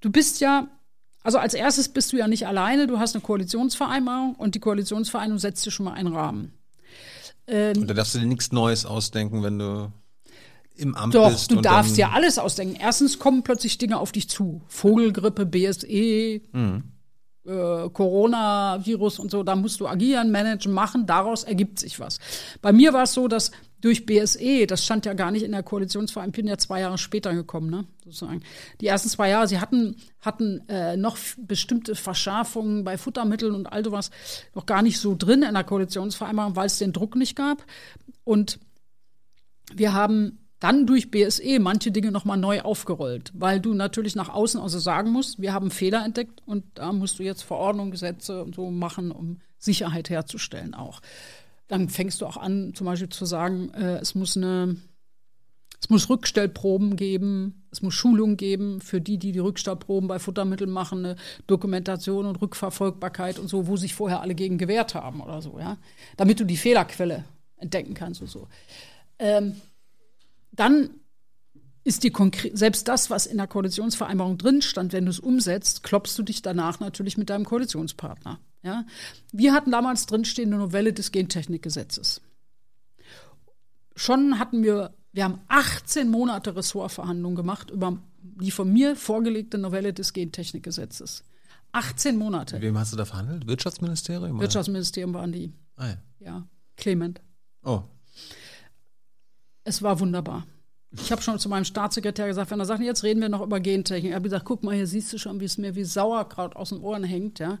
Du bist ja, also als erstes bist du ja nicht alleine, du hast eine Koalitionsvereinbarung und die Koalitionsvereinbarung setzt dir schon mal einen Rahmen. Und da darfst du dir nichts Neues ausdenken, wenn du im Amt Doch, bist. du und darfst ja alles ausdenken. Erstens kommen plötzlich Dinge auf dich zu. Vogelgrippe, BSE, Mhm. äh, Coronavirus und so. Da musst du agieren, managen, machen. Daraus ergibt sich was. Bei mir war es so, dass durch BSE, das stand ja gar nicht in der Koalitionsvereinbarung, bin ja zwei Jahre später gekommen, ne, sozusagen. Die ersten zwei Jahre, sie hatten, hatten äh, noch bestimmte Verschärfungen bei Futtermitteln und all sowas noch gar nicht so drin in der Koalitionsvereinbarung, weil es den Druck nicht gab. Und wir haben dann durch BSE manche Dinge nochmal neu aufgerollt, weil du natürlich nach außen also sagen musst, wir haben Fehler entdeckt und da musst du jetzt Verordnungen, Gesetze und so machen, um Sicherheit herzustellen auch. Dann fängst du auch an, zum Beispiel zu sagen, äh, es muss eine, es muss Rückstellproben geben, es muss Schulung geben für die, die die Rückstellproben bei Futtermitteln machen, eine Dokumentation und Rückverfolgbarkeit und so, wo sich vorher alle gegen gewehrt haben oder so, ja, damit du die Fehlerquelle entdecken kannst und so. Ähm, dann ist die konkret, selbst das, was in der Koalitionsvereinbarung drin stand, wenn du es umsetzt, klopfst du dich danach natürlich mit deinem Koalitionspartner. Ja? Wir hatten damals drinstehen eine Novelle des Gentechnikgesetzes. Schon hatten wir, wir haben 18 Monate Ressortverhandlungen gemacht über die von mir vorgelegte Novelle des Gentechnikgesetzes. 18 Monate. Mit wem hast du da verhandelt? Wirtschaftsministerium? oder? Wirtschaftsministerium waren die, Ah, ja. ja, Clement. Oh, Es war wunderbar. Ich habe schon zu meinem Staatssekretär gesagt, wenn er sagt, jetzt reden wir noch über Gentechnik. Er hat gesagt, guck mal, hier siehst du schon, wie es mir wie Sauerkraut aus den Ohren hängt, ja.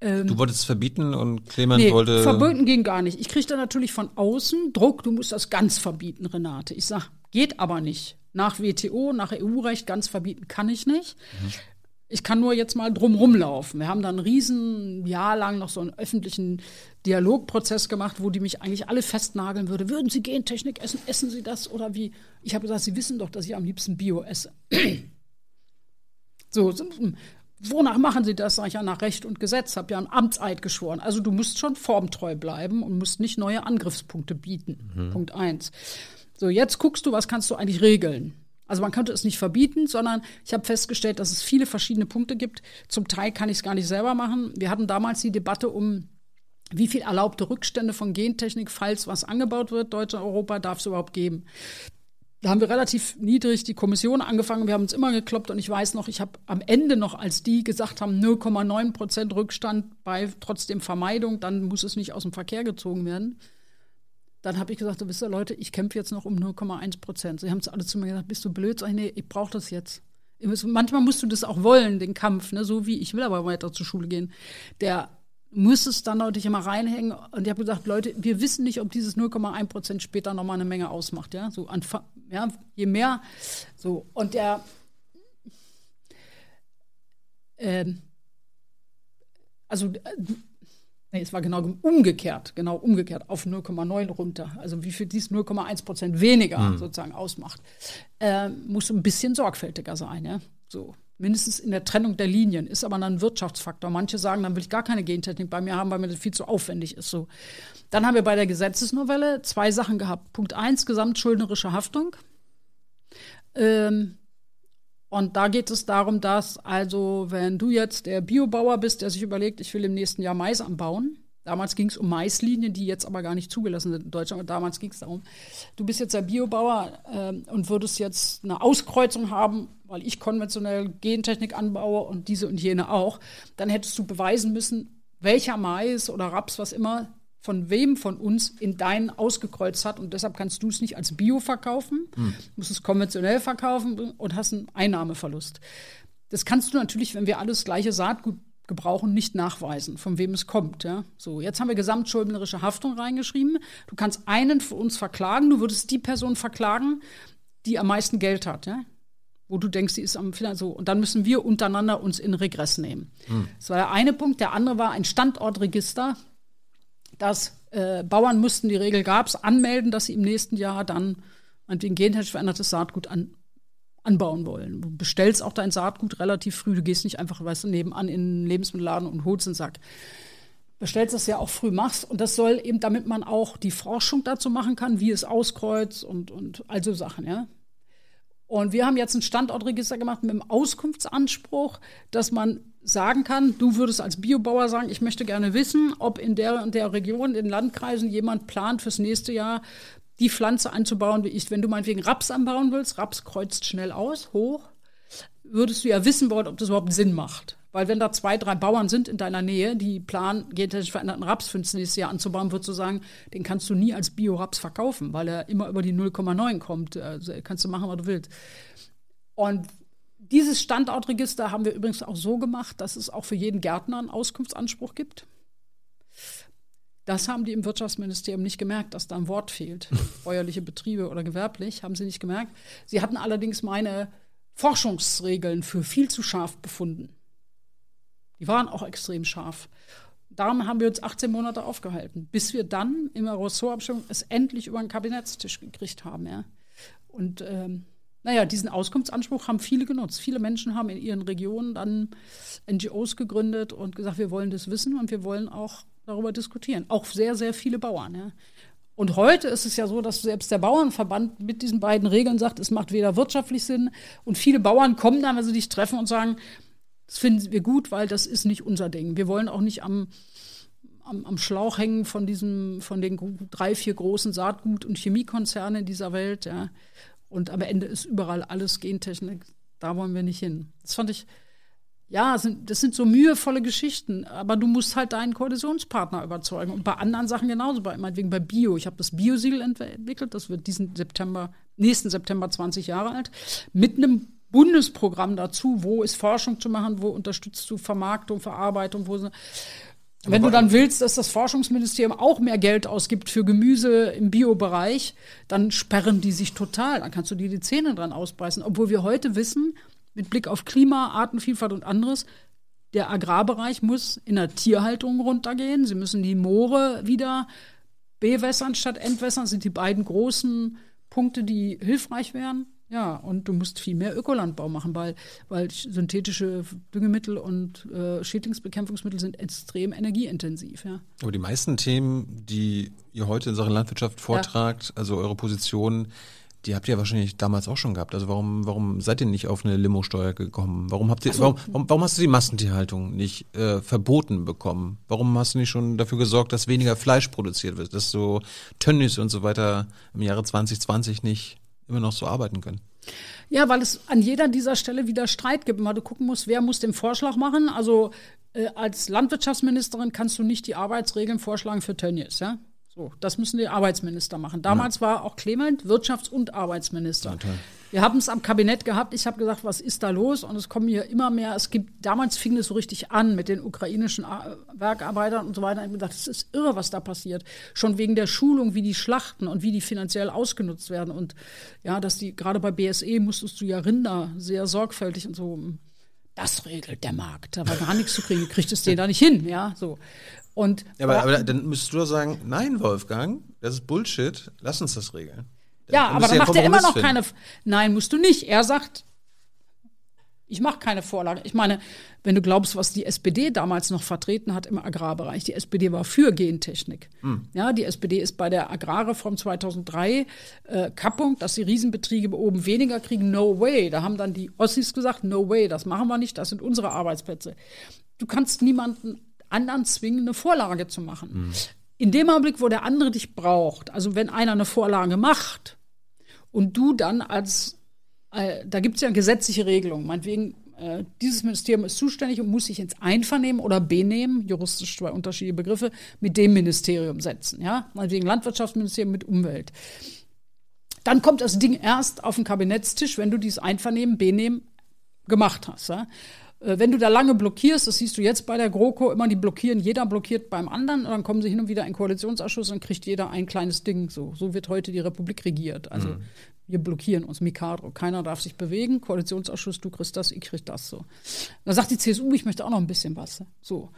Du wolltest es verbieten und Clement Nee, wollte. verboten ging gar nicht. Ich kriegte natürlich von außen Druck, du musst das ganz verbieten, Renate. Ich sag, geht aber nicht. Nach WTO, nach EU-Recht ganz verbieten kann ich nicht. Ich kann nur jetzt mal drum rumlaufen. Wir haben dann ein riesen Jahr lang noch so einen öffentlichen Dialogprozess gemacht, wo die mich eigentlich alle festnageln würde. Würden Sie Gentechnik essen? Essen Sie das? Oder wie? Ich habe gesagt, Sie wissen doch, dass ich am liebsten Bio esse. so, wonach machen Sie das? Sag ich ja nach Recht und Gesetz, habe ja einen Amtseid geschworen. Also du musst schon formtreu bleiben und musst nicht neue Angriffspunkte bieten. Punkt eins. So, jetzt guckst du, was kannst du eigentlich regeln? Also man könnte es nicht verbieten, sondern ich habe festgestellt, dass es viele verschiedene Punkte gibt. Zum Teil kann ich es gar nicht selber machen. Wir hatten damals die Debatte um wie viel erlaubte Rückstände von Gentechnik, falls was angebaut wird, Deutschland, Europa, darf es überhaupt geben. Da haben wir relativ niedrig die Kommission angefangen. Wir haben uns immer gekloppt und ich weiß noch, ich habe am Ende noch, als die gesagt haben, 0,9 Prozent Rückstand bei trotzdem Vermeidung, dann muss es nicht aus dem Verkehr gezogen werden. Dann habe ich gesagt, wisst ihr Leute, ich kämpfe jetzt noch um 0,1 Prozent. Sie haben es alle zu mir gesagt, bist du blöd? Sag ich, nee, ich brauche das jetzt. Manchmal musst du das auch wollen, den Kampf, ne? so wie ich will aber weiter zur Schule gehen. Der muss es dann natürlich immer reinhängen. Und ich habe gesagt, Leute, wir wissen nicht, ob dieses 0,1 Prozent später nochmal eine Menge ausmacht. Ja, so an, ja, je mehr. So und der ähm, also äh, nee, es war genau umgekehrt, genau umgekehrt auf 0,9 runter. Also wie viel dies 0,1 Prozent weniger sozusagen ausmacht, äh, muss ein bisschen sorgfältiger sein. Ja? So. Mindestens in der Trennung der Linien. Ist aber dann ein Wirtschaftsfaktor. Manche sagen, dann will ich gar keine Gentechnik bei mir haben, weil mir das viel zu aufwendig ist. So. Dann haben wir bei der Gesetzesnovelle zwei Sachen gehabt. Punkt eins, gesamtschuldnerische Haftung. Ähm, und da geht es darum, dass also, wenn du jetzt der Biobauer bist, der sich überlegt, ich will im nächsten Jahr Mais anbauen, damals ging es um Maislinien, die jetzt aber gar nicht zugelassen sind in Deutschland, damals ging es darum, du bist jetzt der Biobauer ähm, und würdest jetzt eine Auskreuzung haben, weil ich konventionell Gentechnik anbaue und diese und jene auch, dann hättest du beweisen müssen, welcher Mais oder Raps, was immer, von wem von uns in deinen ausgekreuzt hat und deshalb kannst du es nicht als Bio verkaufen, hm. musst es konventionell verkaufen und hast einen Einnahmeverlust. Das kannst du natürlich, wenn wir alles gleiche Saatgut gebrauchen, nicht nachweisen, von wem es kommt. Ja? So, jetzt haben wir gesamtschuldnerische Haftung reingeschrieben. Du kannst einen von uns verklagen, du würdest die Person verklagen, die am meisten Geld hat, ja? wo du denkst, sie ist am Finanz so. Und dann müssen wir untereinander uns in Regress nehmen. Hm. Das war der eine Punkt. Der andere war ein Standortregister dass äh, Bauern mussten, die Regel gab es, anmelden, dass sie im nächsten Jahr dann meinetwegen gentechnisch verändertes Saatgut an, anbauen wollen. Du bestellst auch dein Saatgut relativ früh. Du gehst nicht einfach, weißt du, nebenan in den Lebensmittelladen und holst einen Sack. Bestellst das ja auch früh machst. Und das soll eben, damit man auch die Forschung dazu machen kann, wie es auskreuzt und, und all so Sachen, ja. Und wir haben jetzt ein Standortregister gemacht mit einem Auskunftsanspruch, dass man sagen kann, du würdest als Biobauer sagen, ich möchte gerne wissen, ob in der und der Region, in Landkreisen jemand plant fürs nächste Jahr die Pflanze anzubauen wie ich. Wenn du meinetwegen Raps anbauen willst, Raps kreuzt schnell aus, hoch, würdest du ja wissen wollen, ob das überhaupt Sinn macht. Weil wenn da zwei, drei Bauern sind in deiner Nähe, die planen, gentechnisch veränderten Raps für das nächste Jahr anzubauen, würdest du sagen, den kannst du nie als Bio-Raps verkaufen, weil er immer über die 0,9 kommt. Also kannst du machen, was du willst. Und dieses Standortregister haben wir übrigens auch so gemacht, dass es auch für jeden Gärtner einen Auskunftsanspruch gibt. Das haben die im Wirtschaftsministerium nicht gemerkt, dass da ein Wort fehlt. Bäuerliche Betriebe oder gewerblich, haben sie nicht gemerkt. Sie hatten allerdings meine Forschungsregeln für viel zu scharf befunden. Die waren auch extrem scharf. Darum haben wir uns 18 Monate aufgehalten, bis wir dann in der Ressortabstimmung es endlich über den Kabinettstisch gekriegt haben. Ja. Und ähm, naja, diesen Auskunftsanspruch haben viele genutzt. Viele Menschen haben in ihren Regionen dann NGOs gegründet und gesagt, wir wollen das wissen und wir wollen auch darüber diskutieren. Auch sehr, sehr viele Bauern. Ja. Und heute ist es ja so, dass selbst der Bauernverband mit diesen beiden Regeln sagt, es macht weder wirtschaftlich Sinn und viele Bauern kommen dann, wenn sie dich treffen und sagen, das finden wir gut, weil das ist nicht unser Ding. Wir wollen auch nicht am, am, am Schlauch hängen von diesem, von den drei, vier großen Saatgut- und Chemiekonzernen dieser Welt. Ja. Und am Ende ist überall alles Gentechnik. Da wollen wir nicht hin. Das fand ich, ja, sind, das sind so mühevolle Geschichten, aber du musst halt deinen Koalitionspartner überzeugen. Und bei anderen Sachen genauso, bei, meinetwegen bei Bio. Ich habe das Biosiegel entwickelt, das wird diesen September, nächsten September 20 Jahre alt, mit einem Bundesprogramm dazu, wo ist Forschung zu machen, wo unterstützt du Vermarktung, Verarbeitung, wo wenn du dann willst, dass das Forschungsministerium auch mehr Geld ausgibt für Gemüse im Biobereich, dann sperren die sich total. Dann kannst du dir die Zähne dran ausbeißen. Obwohl wir heute wissen, mit Blick auf Klima, Artenvielfalt und anderes, der Agrarbereich muss in der Tierhaltung runtergehen. Sie müssen die Moore wieder bewässern statt entwässern. Das sind die beiden großen Punkte, die hilfreich wären. Ja, und du musst viel mehr Ökolandbau machen, weil, weil synthetische Düngemittel und äh, Schädlingsbekämpfungsmittel sind extrem energieintensiv. Ja. Aber die meisten Themen, die ihr heute in Sachen Landwirtschaft vortragt, ja. also eure Position, die habt ihr wahrscheinlich damals auch schon gehabt. Also warum, warum seid ihr nicht auf eine Limo-Steuer gekommen? Warum habt ihr, so. warum, warum, warum, hast du die Massentierhaltung nicht äh, verboten bekommen? Warum hast du nicht schon dafür gesorgt, dass weniger Fleisch produziert wird, dass so Tönnies und so weiter im Jahre 2020 nicht immer noch so arbeiten können. Ja, weil es an jeder dieser Stelle wieder Streit gibt, weil du gucken musst, wer muss den Vorschlag machen. Also äh, als Landwirtschaftsministerin kannst du nicht die Arbeitsregeln vorschlagen für Tönnies, ja? So, das müssen die Arbeitsminister machen. Damals ja. war auch Clement Wirtschafts- und Arbeitsminister. Ja, wir haben es am Kabinett gehabt. Ich habe gesagt, was ist da los? Und es kommen hier immer mehr. Es gibt, damals fing es so richtig an mit den ukrainischen Werkarbeitern und so weiter. Ich habe gedacht, das ist irre, was da passiert. Schon wegen der Schulung, wie die schlachten und wie die finanziell ausgenutzt werden. Und ja, dass die, gerade bei BSE musstest du ja Rinder sehr sorgfältig und so. Das regelt der Markt. Da war gar nichts zu kriegen. Kriegt es den da nicht hin, ja, so. Und ja, aber, aber dann müsstest du doch sagen, nein, Wolfgang, das ist Bullshit, lass uns das regeln. Ja, aber dann macht er immer noch finden. keine. Nein, musst du nicht. Er sagt, Ich mache keine Vorlage. Ich meine, wenn du glaubst, was die SPD damals noch vertreten hat im Agrarbereich, die SPD war für Gentechnik. Ja, die SPD ist bei der Agrarreform 2003 äh, Kappung, dass die Riesenbetriebe oben weniger kriegen. No way. Da haben dann die Ossis gesagt, no way, das machen wir nicht, das sind unsere Arbeitsplätze. Du kannst niemanden anderen zwingen, eine Vorlage zu machen. In dem Augenblick, wo der andere dich braucht, also wenn einer eine Vorlage macht und du dann als äh, da gibt es ja gesetzliche Regelungen. Meinetwegen, äh, dieses Ministerium ist zuständig und muss sich ins Einvernehmen oder benehmen, juristisch zwei unterschiedliche Begriffe, mit dem Ministerium setzen. Ja? Meinetwegen Landwirtschaftsministerium mit Umwelt. Dann kommt das Ding erst auf den Kabinettstisch, wenn du dieses Einvernehmen, benehmen gemacht hast. Ja? Äh, Wenn du da lange blockierst, das siehst du jetzt bei der GroKo immer, die blockieren, jeder blockiert beim anderen und dann kommen sie hin und wieder in den Koalitionsausschuss und kriegt jeder ein kleines Ding. So, so wird heute die Republik regiert. Also wir blockieren uns, Mikado. Keiner darf sich bewegen. Koalitionsausschuss, du kriegst das, ich krieg das so. Dann sagt die CSU, ich möchte auch noch ein bisschen was. So.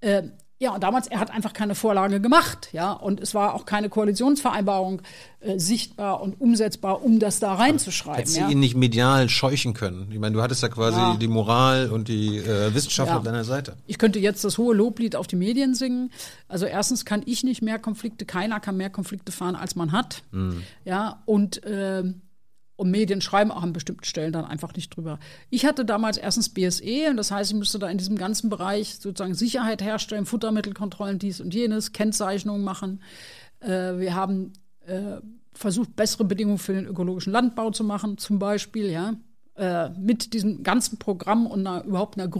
Äh, ja, und damals, er hat einfach keine Vorlage gemacht, ja, und es war auch keine Koalitionsvereinbarung äh, sichtbar und umsetzbar, um das da reinzuschreiben. Hätte sie Ja. ihn nicht medial scheuchen können. Ich meine, du hattest ja quasi Ja. die Moral und die äh, Wissenschaft Ja. auf deiner Seite. Ich könnte jetzt das hohe Loblied auf die Medien singen. Also erstens kann ich nicht mehr Konflikte, keiner kann mehr Konflikte fahren, als man hat. Ja, und, ähm, und Medien schreiben auch an bestimmten Stellen dann einfach nicht drüber. Ich hatte damals erstens BSE und das heißt, ich müsste da in diesem ganzen Bereich sozusagen Sicherheit herstellen, Futtermittelkontrollen, dies und jenes, Kennzeichnungen machen. Äh, wir haben äh, versucht, bessere Bedingungen für den ökologischen Landbau zu machen, zum Beispiel, ja äh, mit diesem ganzen Programm und einer, überhaupt, einer,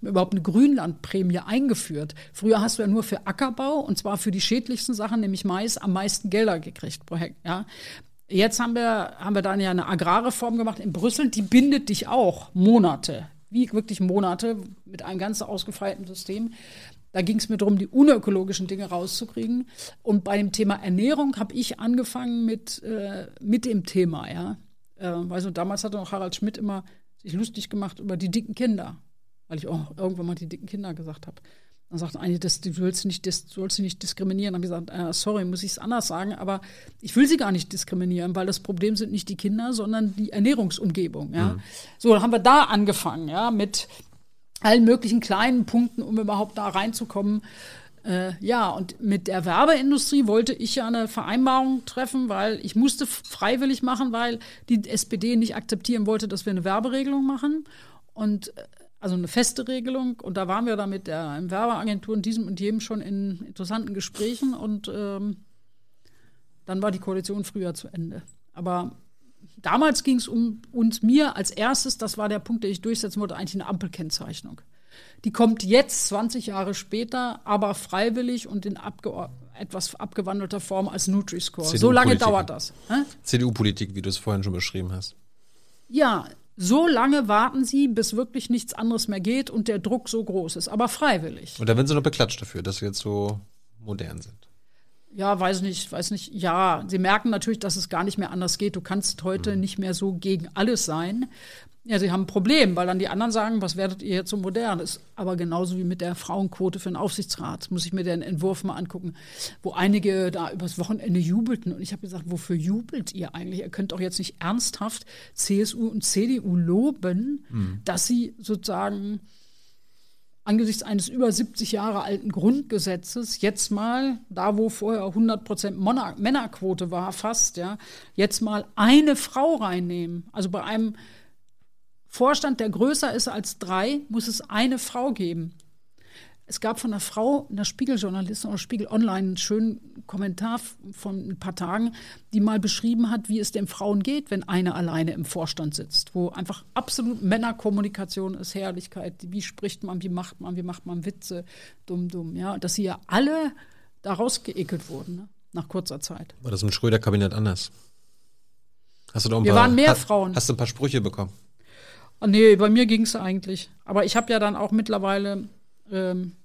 überhaupt eine Grünlandprämie eingeführt. Früher hast du ja nur für Ackerbau und zwar für die schädlichsten Sachen, nämlich Mais, am meisten Gelder gekriegt. Ja. Jetzt haben wir, haben wir dann ja eine Agrarreform gemacht in Brüssel, die bindet dich auch Monate, wie wirklich Monate mit einem ganz ausgefeilten System. Da ging es mir darum, die unökologischen Dinge rauszukriegen. Und bei dem Thema Ernährung habe ich angefangen mit, äh, mit dem Thema, ja. Äh, weißt du, damals hatte noch Harald Schmidt immer sich lustig gemacht über die dicken Kinder, weil ich auch irgendwann mal die dicken Kinder gesagt habe. Dann sagt eine, das, du sollst nicht, das sollst du nicht diskriminieren. Dann habe ich gesagt, äh, sorry, muss ich es anders sagen, aber ich will sie gar nicht diskriminieren, weil das Problem sind nicht die Kinder, sondern die Ernährungsumgebung. Ja. So, dann haben wir da angefangen, ja, mit allen möglichen kleinen Punkten, um überhaupt da reinzukommen. Äh, ja, und mit der Werbeindustrie wollte ich ja eine Vereinbarung treffen, weil ich musste freiwillig machen, weil die SPD nicht akzeptieren wollte, dass wir eine Werberegelung machen. Und äh, also eine feste Regelung. Und da waren wir dann mit der Werbeagentur und diesem und jedem schon in interessanten Gesprächen und ähm, dann war die Koalition früher zu Ende. Aber damals ging es um uns, mir als erstes, das war der Punkt, den ich durchsetzen wollte, eigentlich eine Ampelkennzeichnung. Die kommt jetzt, 20 Jahre später, aber freiwillig und in abge etwas abgewandelter Form als Nutri-Score. So lange dauert das. CDU-Politik, wie du es vorhin schon beschrieben hast. Ja, so lange warten sie, bis wirklich nichts anderes mehr geht und der Druck so groß ist, aber freiwillig. Und da werden sie noch beklatscht dafür, dass sie jetzt so modern sind. Ja, weiß nicht, weiß nicht. Ja, sie merken natürlich, dass es gar nicht mehr anders geht. Du kannst heute nicht mehr so gegen alles sein. Ja, sie haben ein Problem, weil dann die anderen sagen, was werdet ihr jetzt so modern? Ist aber genauso wie mit der Frauenquote für den Aufsichtsrat. Muss ich mir den Entwurf mal angucken, wo einige da übers Wochenende jubelten. Und ich habe gesagt, wofür jubelt ihr eigentlich? Ihr könnt doch jetzt nicht ernsthaft CSU und CDU loben, dass sie sozusagen angesichts eines über 70 Jahre alten Grundgesetzes jetzt mal, da wo vorher 100 Prozent Männerquote war, fast, ja, jetzt mal eine Frau reinnehmen. Also bei einem Vorstand, der größer ist als drei, muss es eine Frau geben. Es gab von einer Frau, einer Spiegeljournalistin oder Spiegel Online, einen schönen Kommentar von ein paar Tagen, die mal beschrieben hat, wie es den Frauen geht, wenn eine alleine im Vorstand sitzt, wo einfach absolut Männerkommunikation ist, Herrlichkeit, wie spricht man, wie macht man, wie macht man Witze, dumm, dumm, ja, dass sie ja alle da rausgeekelt wurden, ne? nach kurzer Zeit. War das im Schröder-Kabinett anders? Hast du da ein Wir paar, waren mehr hast, Frauen. Hast du ein paar Sprüche bekommen? Oh, nee, bei mir ging es eigentlich. Aber ich habe ja dann auch mittlerweile ähm,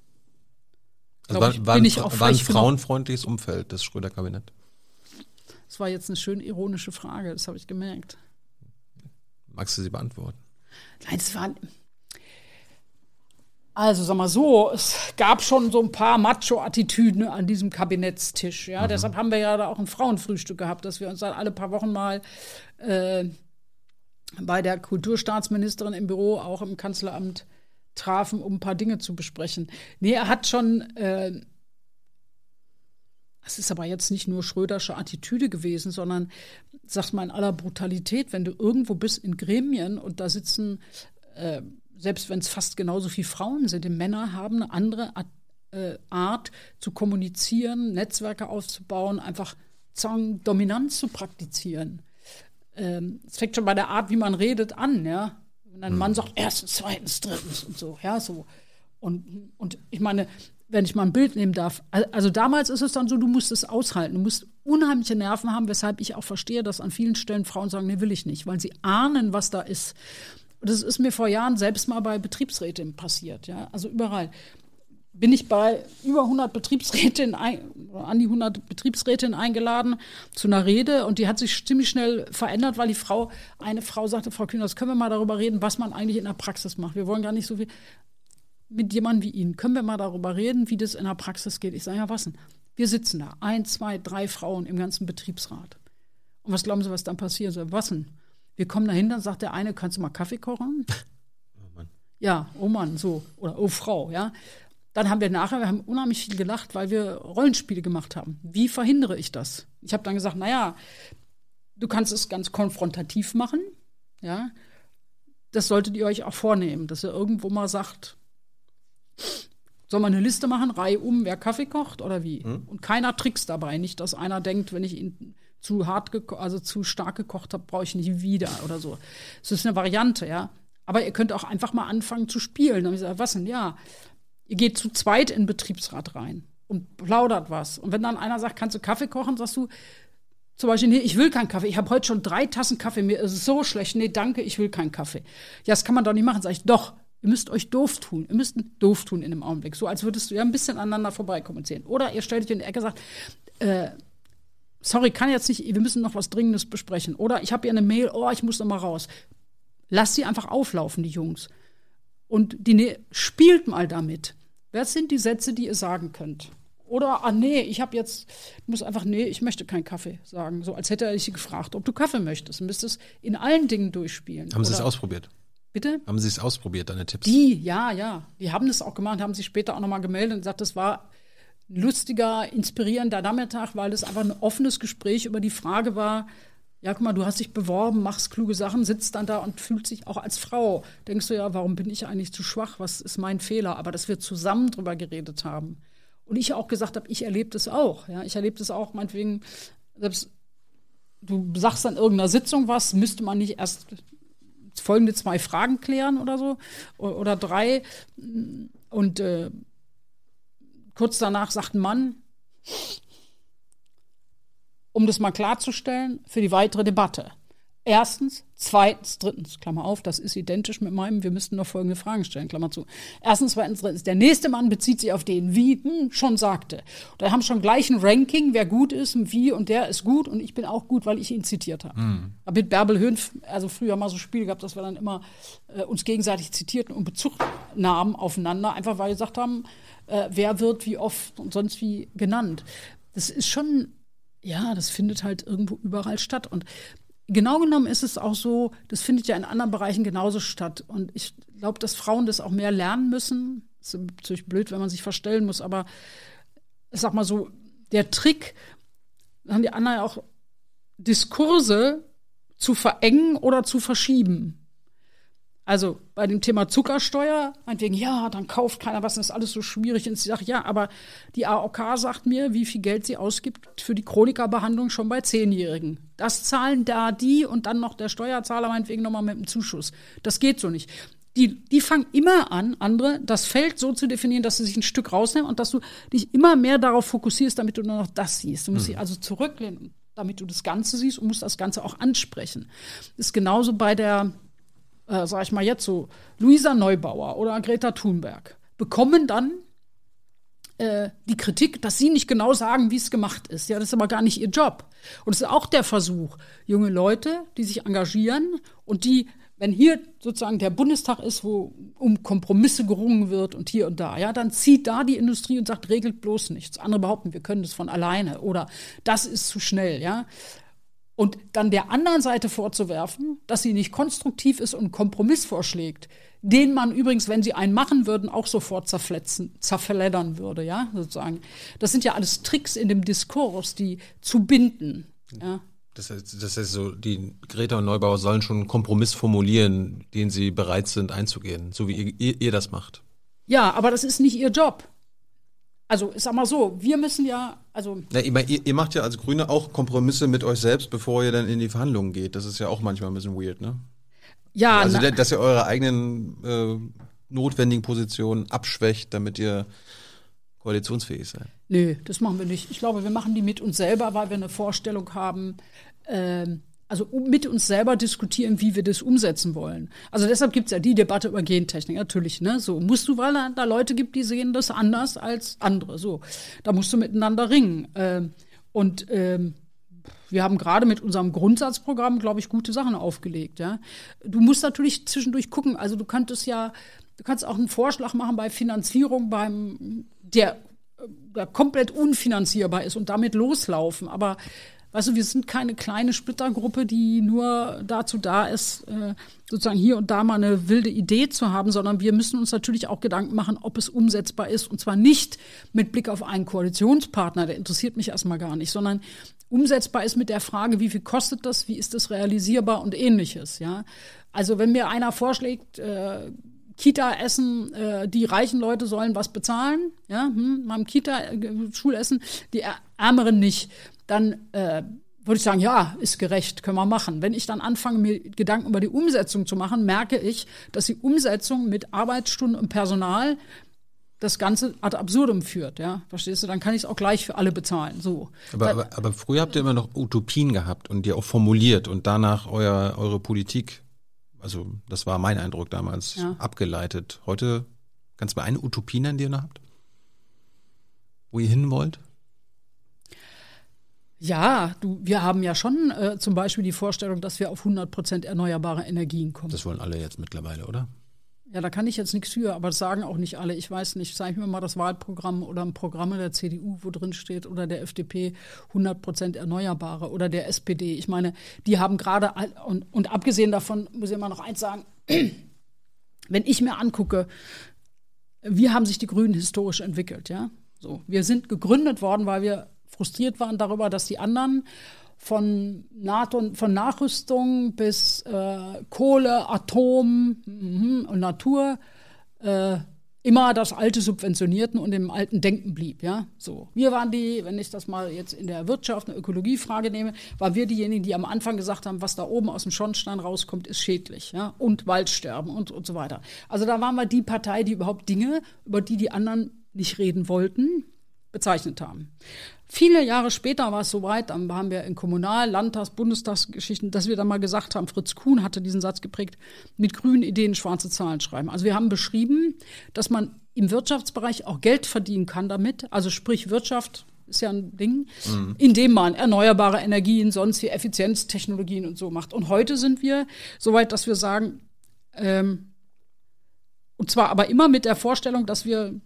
Also war, ich, war, ein, ich auch war ein frauenfreundliches Umfeld, das Schröder-Kabinett. Das war jetzt eine schön ironische Frage, das habe ich gemerkt. Magst du sie beantworten? Nein, es waren. Also sag mal so, es gab schon so ein paar Macho-Attitüden an diesem Kabinettstisch. Ja, deshalb haben wir ja da auch ein Frauenfrühstück gehabt, dass wir uns dann alle paar Wochen mal äh, bei der Kulturstaatsministerin im Büro, auch im Kanzleramt trafen, um ein paar Dinge zu besprechen. Nee, er hat schon, äh, es ist aber jetzt nicht nur Schrödersche Attitüde gewesen, sondern, sagt mal in aller Brutalität, wenn du irgendwo bist in Gremien und da sitzen, äh, selbst wenn es fast genauso viele Frauen sind, die Männer haben eine andere Art, äh, Art zu kommunizieren, Netzwerke aufzubauen, einfach sagen, Dominanz zu praktizieren. Ähm, es fängt schon bei der Art, wie man redet, an, ja. Wenn ein Mann sagt, erstens, zweitens, drittens und so, ja, so. Und, und ich meine, wenn ich mal ein Bild nehmen darf, also damals ist es dann so, du musst es aushalten, du musst unheimliche Nerven haben, weshalb ich auch verstehe, dass an vielen Stellen Frauen sagen, nee, will ich nicht, weil sie ahnen, was da ist. Und das ist mir vor Jahren selbst mal bei Betriebsräten passiert, ja, also überall bin ich bei über 100 Betriebsrätinnen, an die 100 Betriebsrätinnen eingeladen zu einer Rede und die hat sich ziemlich schnell verändert, weil die Frau, eine Frau sagte, Frau Kühners, können wir mal darüber reden, was man eigentlich in der Praxis macht. Wir wollen gar nicht so viel mit jemandem wie Ihnen. Können wir mal darüber reden, wie das in der Praxis geht? Ich sage, ja, was denn? Wir sitzen da, ein, zwei, drei Frauen im ganzen Betriebsrat. Und was glauben Sie, was dann passiert? So, was denn? Wir kommen dahin, dann sagt der eine, kannst du mal Kaffee kochen? Oh Mann. Ja, oh Mann, so. Oder oh Frau, ja. Dann haben wir nachher, wir haben unheimlich viel gelacht, weil wir Rollenspiele gemacht haben. Wie verhindere ich das? Ich habe dann gesagt, naja, du kannst es ganz konfrontativ machen, ja. Das solltet ihr euch auch vornehmen, dass ihr irgendwo mal sagt, soll man eine Liste machen, Reihe um, wer Kaffee kocht oder wie? Hm? Und keiner trickst dabei. Nicht, dass einer denkt, wenn ich ihn zu hart, also zu stark gekocht habe, brauche ich nicht wieder oder so. Es ist eine Variante, ja. Aber ihr könnt auch einfach mal anfangen zu spielen. Und ich sage, was denn? Ja, Ihr geht zu zweit in Betriebsrat rein und plaudert was. Und wenn dann einer sagt, kannst du Kaffee kochen, sagst du zum Beispiel, nee, ich will keinen Kaffee. Ich habe heute schon drei Tassen Kaffee. Mir ist es so schlecht. Nee, danke, ich will keinen Kaffee. Ja, das kann man doch nicht machen. Sag ich, doch. Ihr müsst euch doof tun. Ihr müsst doof tun in dem Augenblick. So als würdest du ja ein bisschen aneinander vorbeikommunizieren. Oder ihr stellt euch in die Ecke und sagt, äh, sorry, kann jetzt nicht, wir müssen noch was Dringendes besprechen. Oder ich habe hier eine Mail, oh, ich muss noch mal raus. Lasst sie einfach auflaufen, die Jungs. Und die ne spielt mal damit. Was sind die Sätze, die ihr sagen könnt? Oder, ah nee, ich habe jetzt, muss einfach, nee, ich möchte keinen Kaffee sagen. So als hätte er dich gefragt, ob du Kaffee möchtest. Du müsstest in allen Dingen durchspielen. Haben Sie es ausprobiert? Bitte? Haben Sie es ausprobiert, deine Tipps? Die, ja, ja. Die haben das auch gemacht, haben sich später auch nochmal gemeldet und gesagt, das war ein lustiger, inspirierender Nachmittag, weil es einfach ein offenes Gespräch über die Frage war, ja, guck mal, du hast dich beworben, machst kluge Sachen, sitzt dann da und fühlt sich auch als Frau. Denkst du ja, warum bin ich eigentlich zu schwach? Was ist mein Fehler? Aber dass wir zusammen drüber geredet haben. Und ich auch gesagt habe, ich erlebe das auch. Ja, ich erlebe das auch, meinetwegen, selbst du sagst an irgendeiner Sitzung was, müsste man nicht erst folgende zwei Fragen klären oder so oder drei. Und äh, kurz danach sagt ein Mann, um das mal klarzustellen, für die weitere Debatte. Erstens, zweitens, drittens, Klammer auf, das ist identisch mit meinem, wir müssten noch folgende Fragen stellen, Klammer zu. Erstens, zweitens, drittens, der nächste Mann bezieht sich auf den, wie hm, schon sagte. Da haben schon gleich ein Ranking, wer gut ist und wie und der ist gut und ich bin auch gut, weil ich ihn zitiert habe. Mhm. Habe mit Bärbel Höhn, also früher mal so Spiel gehabt, dass wir dann immer äh, uns gegenseitig zitierten und Bezug nahmen aufeinander, einfach weil wir gesagt haben, äh, wer wird wie oft und sonst wie genannt. Das ist schon ja, das findet halt irgendwo überall statt. Und genau genommen ist es auch so, das findet ja in anderen Bereichen genauso statt. Und ich glaube, dass Frauen das auch mehr lernen müssen. Ist natürlich blöd, wenn man sich verstellen muss, aber ich sag mal so, der Trick, haben die anderen ja auch Diskurse zu verengen oder zu verschieben. Also bei dem Thema Zuckersteuer, meinetwegen, ja, dann kauft keiner was, das ist alles so schwierig. Und sie sagt, ja, aber die AOK sagt mir, wie viel Geld sie ausgibt für die Chronikerbehandlung schon bei Zehnjährigen. Das zahlen da die und dann noch der Steuerzahler meinetwegen nochmal mit dem Zuschuss. Das geht so nicht. Die, die fangen immer an, andere, das Feld so zu definieren, dass sie sich ein Stück rausnehmen und dass du dich immer mehr darauf fokussierst, damit du nur noch das siehst. Du musst mhm. dich also zurücklehnen, damit du das Ganze siehst und musst das Ganze auch ansprechen. Das ist genauso bei der äh, sag ich mal jetzt so, Luisa Neubauer oder Greta Thunberg, bekommen dann äh, die Kritik, dass sie nicht genau sagen, wie es gemacht ist. Ja, das ist aber gar nicht ihr Job. Und es ist auch der Versuch, junge Leute, die sich engagieren und die, wenn hier sozusagen der Bundestag ist, wo um Kompromisse gerungen wird und hier und da, ja, dann zieht da die Industrie und sagt, regelt bloß nichts. Andere behaupten, wir können das von alleine oder das ist zu schnell, ja. Und dann der anderen Seite vorzuwerfen, dass sie nicht konstruktiv ist und Kompromiss vorschlägt, den man übrigens, wenn sie einen machen würden, auch sofort zerfletzen, zerfleddern würde, ja, sozusagen. Das sind ja alles Tricks in dem Diskurs, die zu binden, ja. Das heißt, das heißt so, die Greta und Neubauer sollen schon einen Kompromiss formulieren, den sie bereit sind einzugehen, so wie ihr, ihr, ihr das macht. Ja, aber das ist nicht ihr Job. Also, ich sag mal so, wir müssen ja, also. Ja, ihr, ihr macht ja als Grüne auch Kompromisse mit euch selbst, bevor ihr dann in die Verhandlungen geht. Das ist ja auch manchmal ein bisschen weird, ne? Ja, Also, na, dass ihr eure eigenen äh, notwendigen Positionen abschwächt, damit ihr koalitionsfähig seid. Nö, das machen wir nicht. Ich glaube, wir machen die mit uns selber, weil wir eine Vorstellung haben, ähm, also mit uns selber diskutieren, wie wir das umsetzen wollen. Also deshalb gibt's ja die Debatte über Gentechnik, natürlich, ne? So musst du, weil da, da Leute gibt, die sehen das anders als andere. So, da musst du miteinander ringen. Ähm, und ähm, wir haben gerade mit unserem Grundsatzprogramm, glaube ich, gute Sachen aufgelegt. Ja, du musst natürlich zwischendurch gucken. Also du könntest ja, du kannst auch einen Vorschlag machen bei Finanzierung beim der, der komplett unfinanzierbar ist und damit loslaufen. Aber Weißt du, wir sind keine kleine Splittergruppe, die nur dazu da ist, äh, sozusagen hier und da mal eine wilde Idee zu haben, sondern wir müssen uns natürlich auch Gedanken machen, ob es umsetzbar ist. Und zwar nicht mit Blick auf einen Koalitionspartner, der interessiert mich erstmal gar nicht, sondern umsetzbar ist mit der Frage, wie viel kostet das, wie ist das realisierbar und ähnliches. Ja, also wenn mir einer vorschlägt, äh, Kita-Essen, äh, die reichen Leute sollen was bezahlen, ja, hm, beim Kita-Schulessen, die Ä- Ärmeren nicht, dann äh, würde ich sagen, ja, ist gerecht, können wir machen. Wenn ich dann anfange, mir Gedanken über die Umsetzung zu machen, merke ich, dass die Umsetzung mit Arbeitsstunden und Personal das Ganze ad absurdum führt, ja. Verstehst du? Dann kann ich es auch gleich für alle bezahlen. So. Aber, aber, aber früher habt ihr immer noch Utopien gehabt und die auch formuliert und danach euer, eure Politik, also das war mein Eindruck damals, Ja. abgeleitet. Heute kannst du mal eine Utopie nennen, die ihr noch habt? Wo ihr hin wollt? Ja, du, wir haben ja schon äh, zum Beispiel die Vorstellung, dass wir auf 100 Prozent erneuerbare Energien kommen. Das wollen alle jetzt mittlerweile, oder? Ja, da kann ich jetzt nichts für, aber das sagen auch nicht alle. Ich weiß nicht, zeig mir mal das Wahlprogramm oder ein Programm der CDU, wo drin steht, oder der FDP 100 Prozent Erneuerbare oder der SPD. Ich meine, die haben gerade, und, und abgesehen davon muss ich mal noch eins sagen, wenn ich mir angucke, wie haben sich die Grünen historisch entwickelt, ja? So, wir sind gegründet worden, weil wir frustriert waren darüber, dass die anderen von NATO, von Nachrüstung bis äh, Kohle, Atom mhm, und Natur äh, immer das Alte subventionierten und im alten Denken blieb, ja. So, wir waren die, wenn ich das mal jetzt in der Wirtschaft eine Ökologiefrage nehme, waren wir diejenigen, die am Anfang gesagt haben, was da oben aus dem Schornstein rauskommt, ist schädlich, ja, und Waldsterben und und so weiter. Also da waren wir die Partei, die überhaupt Dinge, über die die anderen nicht reden wollten, bezeichnet haben. Viele Jahre später war es soweit, dann haben wir in Kommunal-, Landtags-, Bundestagsgeschichten, dass wir dann mal gesagt haben, Fritz Kuhn hatte diesen Satz geprägt, mit grünen Ideen schwarze Zahlen schreiben. Also wir haben beschrieben, dass man im Wirtschaftsbereich auch Geld verdienen kann damit, also sprich Wirtschaft ist ja ein Ding, indem man erneuerbare Energien, sonst wie Effizienztechnologien und so macht. Und heute sind wir soweit, dass wir sagen, ähm, und zwar aber immer mit der Vorstellung, dass wir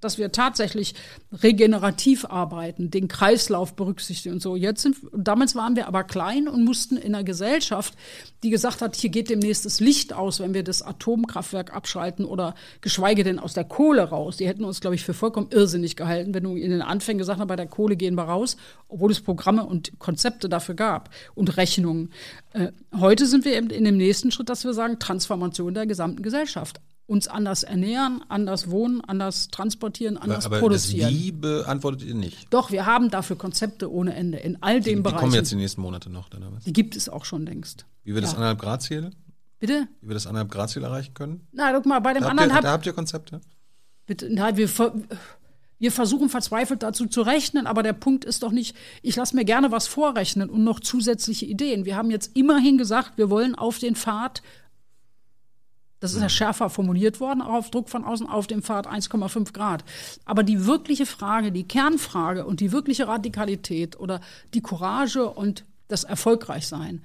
dass wir tatsächlich regenerativ arbeiten, den Kreislauf berücksichtigen und so. Jetzt sind, damals waren wir aber klein und mussten in einer Gesellschaft, die gesagt hat, hier geht demnächst das Licht aus, wenn wir das Atomkraftwerk abschalten oder geschweige denn aus der Kohle raus. Die hätten uns, glaube ich, für vollkommen irrsinnig gehalten, wenn du in den Anfängen gesagt hast, bei der Kohle gehen wir raus, obwohl es Programme und Konzepte dafür gab und Rechnungen. Äh, heute sind wir eben in dem nächsten Schritt, dass wir sagen, Transformation der gesamten Gesellschaft uns anders ernähren, anders wohnen, anders transportieren, anders aber produzieren. das Wie beantwortet ihr nicht. Doch, wir haben dafür Konzepte ohne Ende in all Die, den die Bereichen. kommen jetzt die nächsten Monate noch, dann aber. die gibt es auch schon längst. Wie wir das Ja. anderthalb Grad Ziel, Bitte? wie wir das anderthalb Grad Ziel erreichen können? Na, guck mal, bei dem Da habt, anderen ihr, hab, da habt ihr Konzepte? Bitte, nein, wir, wir versuchen verzweifelt dazu zu rechnen, aber der Punkt ist doch nicht, ich lasse mir gerne was vorrechnen und noch zusätzliche Ideen. Wir haben jetzt immerhin gesagt, wir wollen auf den Pfad, das ist ja schärfer formuliert worden, auch auf Druck von außen, auf dem Pfad 1,5 Grad. Aber die wirkliche Frage, die Kernfrage und die wirkliche Radikalität oder die Courage und das Erfolgreichsein,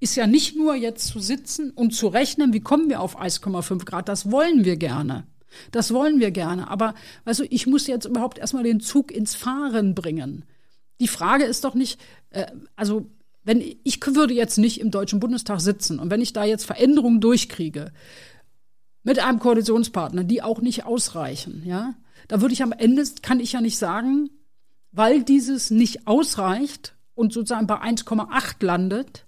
ist ja nicht nur jetzt zu sitzen und zu rechnen, wie kommen wir auf 1,5 Grad, das wollen wir gerne. Das wollen wir gerne. Aber weißt du, ich muss jetzt überhaupt erstmal den Zug ins Fahren bringen. Die Frage ist doch nicht, äh, also wenn ich würde jetzt nicht im Deutschen Bundestag sitzen und wenn ich da jetzt Veränderungen durchkriege mit einem Koalitionspartner, die auch nicht ausreichen, ja, da würde ich am Ende kann ich ja nicht sagen, weil dieses nicht ausreicht und sozusagen bei 1,8 landet,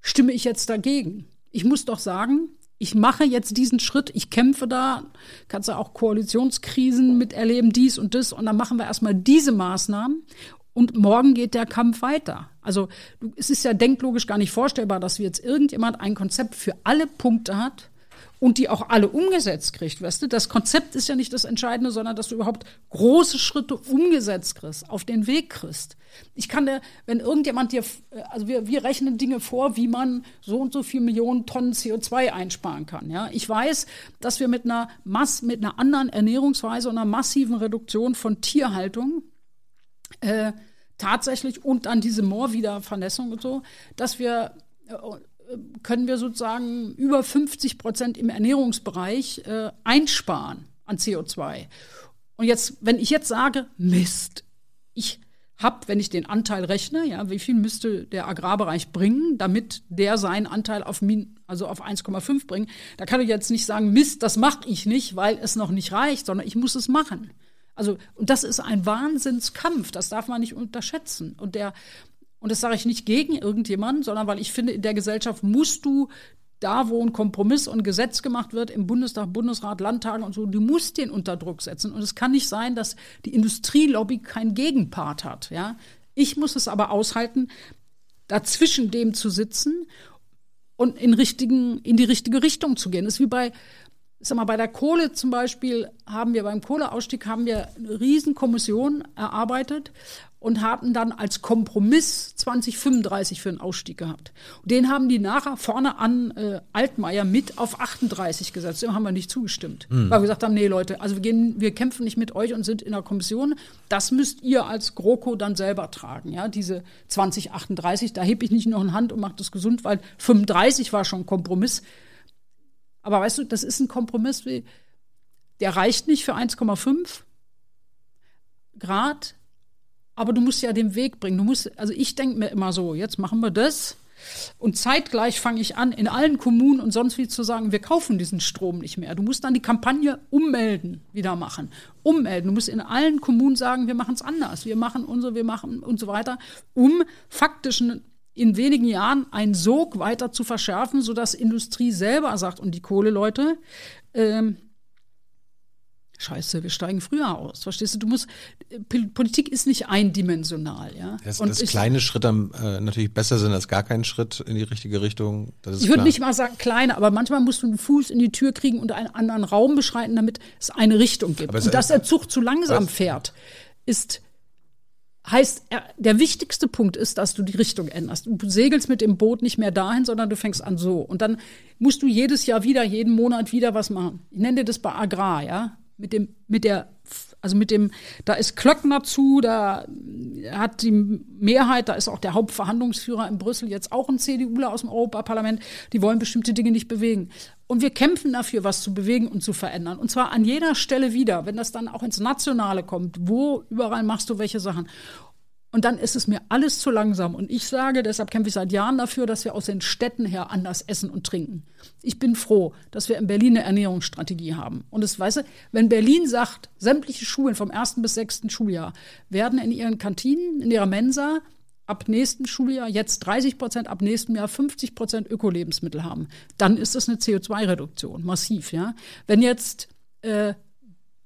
stimme ich jetzt dagegen. Ich muss doch sagen, ich mache jetzt diesen Schritt, ich kämpfe da, kannst du auch Koalitionskrisen miterleben, dies und das, und dann machen wir erstmal diese Maßnahmen und morgen geht der Kampf weiter. Also es ist ja denklogisch gar nicht vorstellbar, dass jetzt irgendjemand ein Konzept für alle Punkte hat, und die auch alle umgesetzt kriegt, weißt du? Das Konzept ist ja nicht das Entscheidende, sondern dass du überhaupt große Schritte umgesetzt kriegst, auf den Weg kriegst. Ich kann dir, wenn irgendjemand dir, also wir, wir rechnen Dinge vor, wie man so und so viel Millionen Tonnen CO2 einsparen kann, ja? Ich weiß, dass wir mit einer Mass, mit einer anderen Ernährungsweise und einer massiven Reduktion von Tierhaltung, äh, tatsächlich und dann diese Moorwiedervernässung und so, dass wir äh, können wir sozusagen über 50 Prozent im Ernährungsbereich äh, einsparen an CO2. Und jetzt, wenn ich jetzt sage, Mist, ich habe, wenn ich den Anteil rechne, ja, wie viel müsste der Agrarbereich bringen, damit der seinen Anteil auf also auf 1,5 bringt, da kann ich jetzt nicht sagen, Mist, das mache ich nicht, weil es noch nicht reicht, sondern ich muss es machen. Also, und das ist ein Wahnsinnskampf, das darf man nicht unterschätzen. Und der, und das sage ich nicht gegen irgendjemanden, sondern weil ich finde, in der Gesellschaft musst du da, wo ein Kompromiss und Gesetz gemacht wird, im Bundestag, Bundesrat, Landtagen und so, du musst den unter Druck setzen. Und es kann nicht sein, dass die Industrielobby keinen Gegenpart hat. Ja? Ich muss es aber aushalten, dazwischen dem zu sitzen und in, richtigen, in die richtige Richtung zu gehen. Das ist wie bei, sag mal, bei der Kohle zum Beispiel haben wir beim Kohleausstieg haben wir eine Riesenkommission erarbeitet und haben dann als Kompromiss 2035 für einen Ausstieg gehabt. Den haben die nachher vorne an äh, Altmaier mit auf 38 gesetzt. Dem haben wir nicht zugestimmt. Mhm. Weil wir gesagt haben, nee Leute, also wir, gehen, wir kämpfen nicht mit euch und sind in der Kommission. Das müsst ihr als GroKo dann selber tragen. Ja, diese 2038, da hebe ich nicht noch eine Hand und mache das gesund, weil 35 war schon ein Kompromiss. Aber weißt du, das ist ein Kompromiss, wie, der reicht nicht für 1,5 Grad aber du musst ja den Weg bringen. Du musst, also ich denke mir immer so, jetzt machen wir das. Und zeitgleich fange ich an, in allen Kommunen und sonst wie zu sagen, wir kaufen diesen Strom nicht mehr. Du musst dann die Kampagne ummelden wieder machen. Ummelden. Du musst in allen Kommunen sagen, wir machen es anders. Wir machen unsere, wir machen und so weiter, um faktisch in wenigen Jahren einen Sog weiter zu verschärfen, sodass Industrie selber sagt und die Kohleleute, ähm, Scheiße, wir steigen früher aus. Verstehst du? Du musst, Politik ist nicht eindimensional, ja. Das, und dass kleine Schritte äh, natürlich besser sind als gar keinen Schritt in die richtige Richtung. ich würde nicht mal sagen kleine, aber manchmal musst du einen Fuß in die Tür kriegen und einen anderen Raum beschreiten, damit es eine Richtung gibt. und dass der Zug zu langsam fährt, ist heißt, der wichtigste Punkt ist, dass du die Richtung änderst. Du segelst mit dem Boot nicht mehr dahin, sondern du fängst an so. Und dann musst du jedes Jahr wieder, jeden Monat wieder was machen. Ich nenne dir das bei Agrar, ja mit dem, mit der, also mit dem, da ist Klöckner zu, da hat die Mehrheit, da ist auch der Hauptverhandlungsführer in Brüssel jetzt auch ein CDUler aus dem Europaparlament, die wollen bestimmte Dinge nicht bewegen. Und wir kämpfen dafür, was zu bewegen und zu verändern. Und zwar an jeder Stelle wieder, wenn das dann auch ins Nationale kommt, wo überall machst du welche Sachen. Und dann ist es mir alles zu langsam. Und ich sage, deshalb kämpfe ich seit Jahren dafür, dass wir aus den Städten her anders essen und trinken. Ich bin froh, dass wir in Berlin eine Ernährungsstrategie haben. Und es weißt du, wenn Berlin sagt, sämtliche Schulen vom ersten bis sechsten Schuljahr werden in ihren Kantinen, in ihrer Mensa ab nächsten Schuljahr jetzt 30 Prozent, ab nächstem Jahr 50 Prozent Ökolebensmittel haben, dann ist das eine CO2-Reduktion, massiv, ja. Wenn jetzt äh,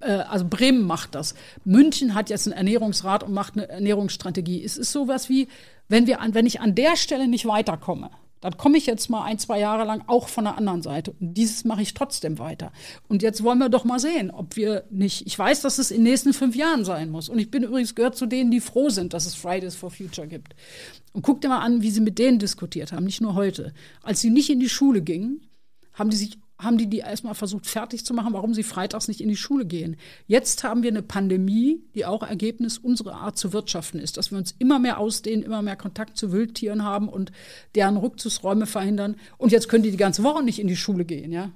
also Bremen macht das. München hat jetzt einen Ernährungsrat und macht eine Ernährungsstrategie. Es ist sowas wie, wenn wir an, wenn ich an der Stelle nicht weiterkomme, dann komme ich jetzt mal ein, zwei Jahre lang auch von der anderen Seite. Und dieses mache ich trotzdem weiter. Und jetzt wollen wir doch mal sehen, ob wir nicht, ich weiß, dass es in den nächsten fünf Jahren sein muss. Und ich bin übrigens gehört zu denen, die froh sind, dass es Fridays for Future gibt. Und guck dir mal an, wie sie mit denen diskutiert haben, nicht nur heute. Als sie nicht in die Schule gingen, haben die sich haben die die erstmal versucht fertig zu machen, warum sie freitags nicht in die Schule gehen. Jetzt haben wir eine Pandemie, die auch Ergebnis unserer Art zu wirtschaften ist, dass wir uns immer mehr ausdehnen, immer mehr Kontakt zu Wildtieren haben und deren Rückzugsräume verhindern. Und jetzt können die die ganze Woche nicht in die Schule gehen, ja.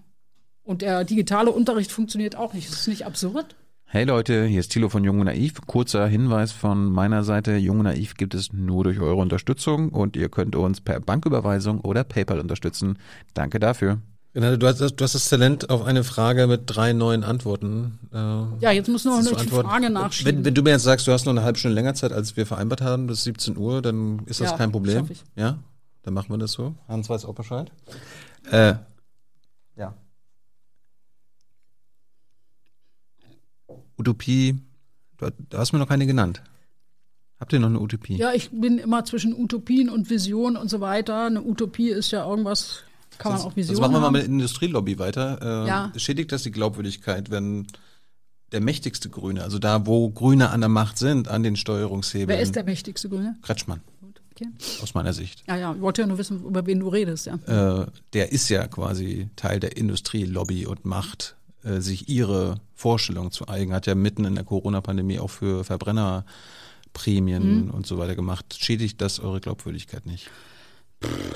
Und der digitale Unterricht funktioniert auch nicht. Das ist nicht absurd. Hey Leute, hier ist Thilo von Jung und Naiv. Kurzer Hinweis von meiner Seite. Jung und Naiv gibt es nur durch eure Unterstützung und ihr könnt uns per Banküberweisung oder PayPal unterstützen. Danke dafür. Renate, du hast, du hast das Talent auf eine Frage mit drei neuen Antworten. Äh, Ja, jetzt muss noch antworten. Frage nachschieben. Wenn, wenn du mir jetzt sagst, du hast noch eine halbe Stunde länger Zeit, als wir vereinbart haben, bis 17 Uhr, dann ist das Ja, kein Problem. ich. Ja, dann machen wir das so. Hans weiß auch Bescheid. Äh, ja. Utopie, du, du hast mir noch keine genannt. Habt ihr noch eine Utopie? Ja, ich bin immer zwischen Utopien und Visionen und so weiter. Eine Utopie ist ja irgendwas, kann man auch Visionen machen wir mal mit der Industrielobby weiter. Äh, Ja. Schädigt das die Glaubwürdigkeit, wenn der mächtigste Grüne, also da, wo Grüne an der Macht sind, an den Steuerungshebeln, Wer ist der mächtigste Grüne? Kretschmann, okay. aus meiner Sicht. Ja, ja, ich wollte ja nur wissen, über wen du redest, ja. Äh, der ist ja quasi Teil der Industrielobby und macht äh, sich ihre Vorstellung zu eigen, hat ja mitten in der Corona-Pandemie auch für Verbrennerprämien Mhm. und so weiter gemacht. Schädigt das eure Glaubwürdigkeit nicht?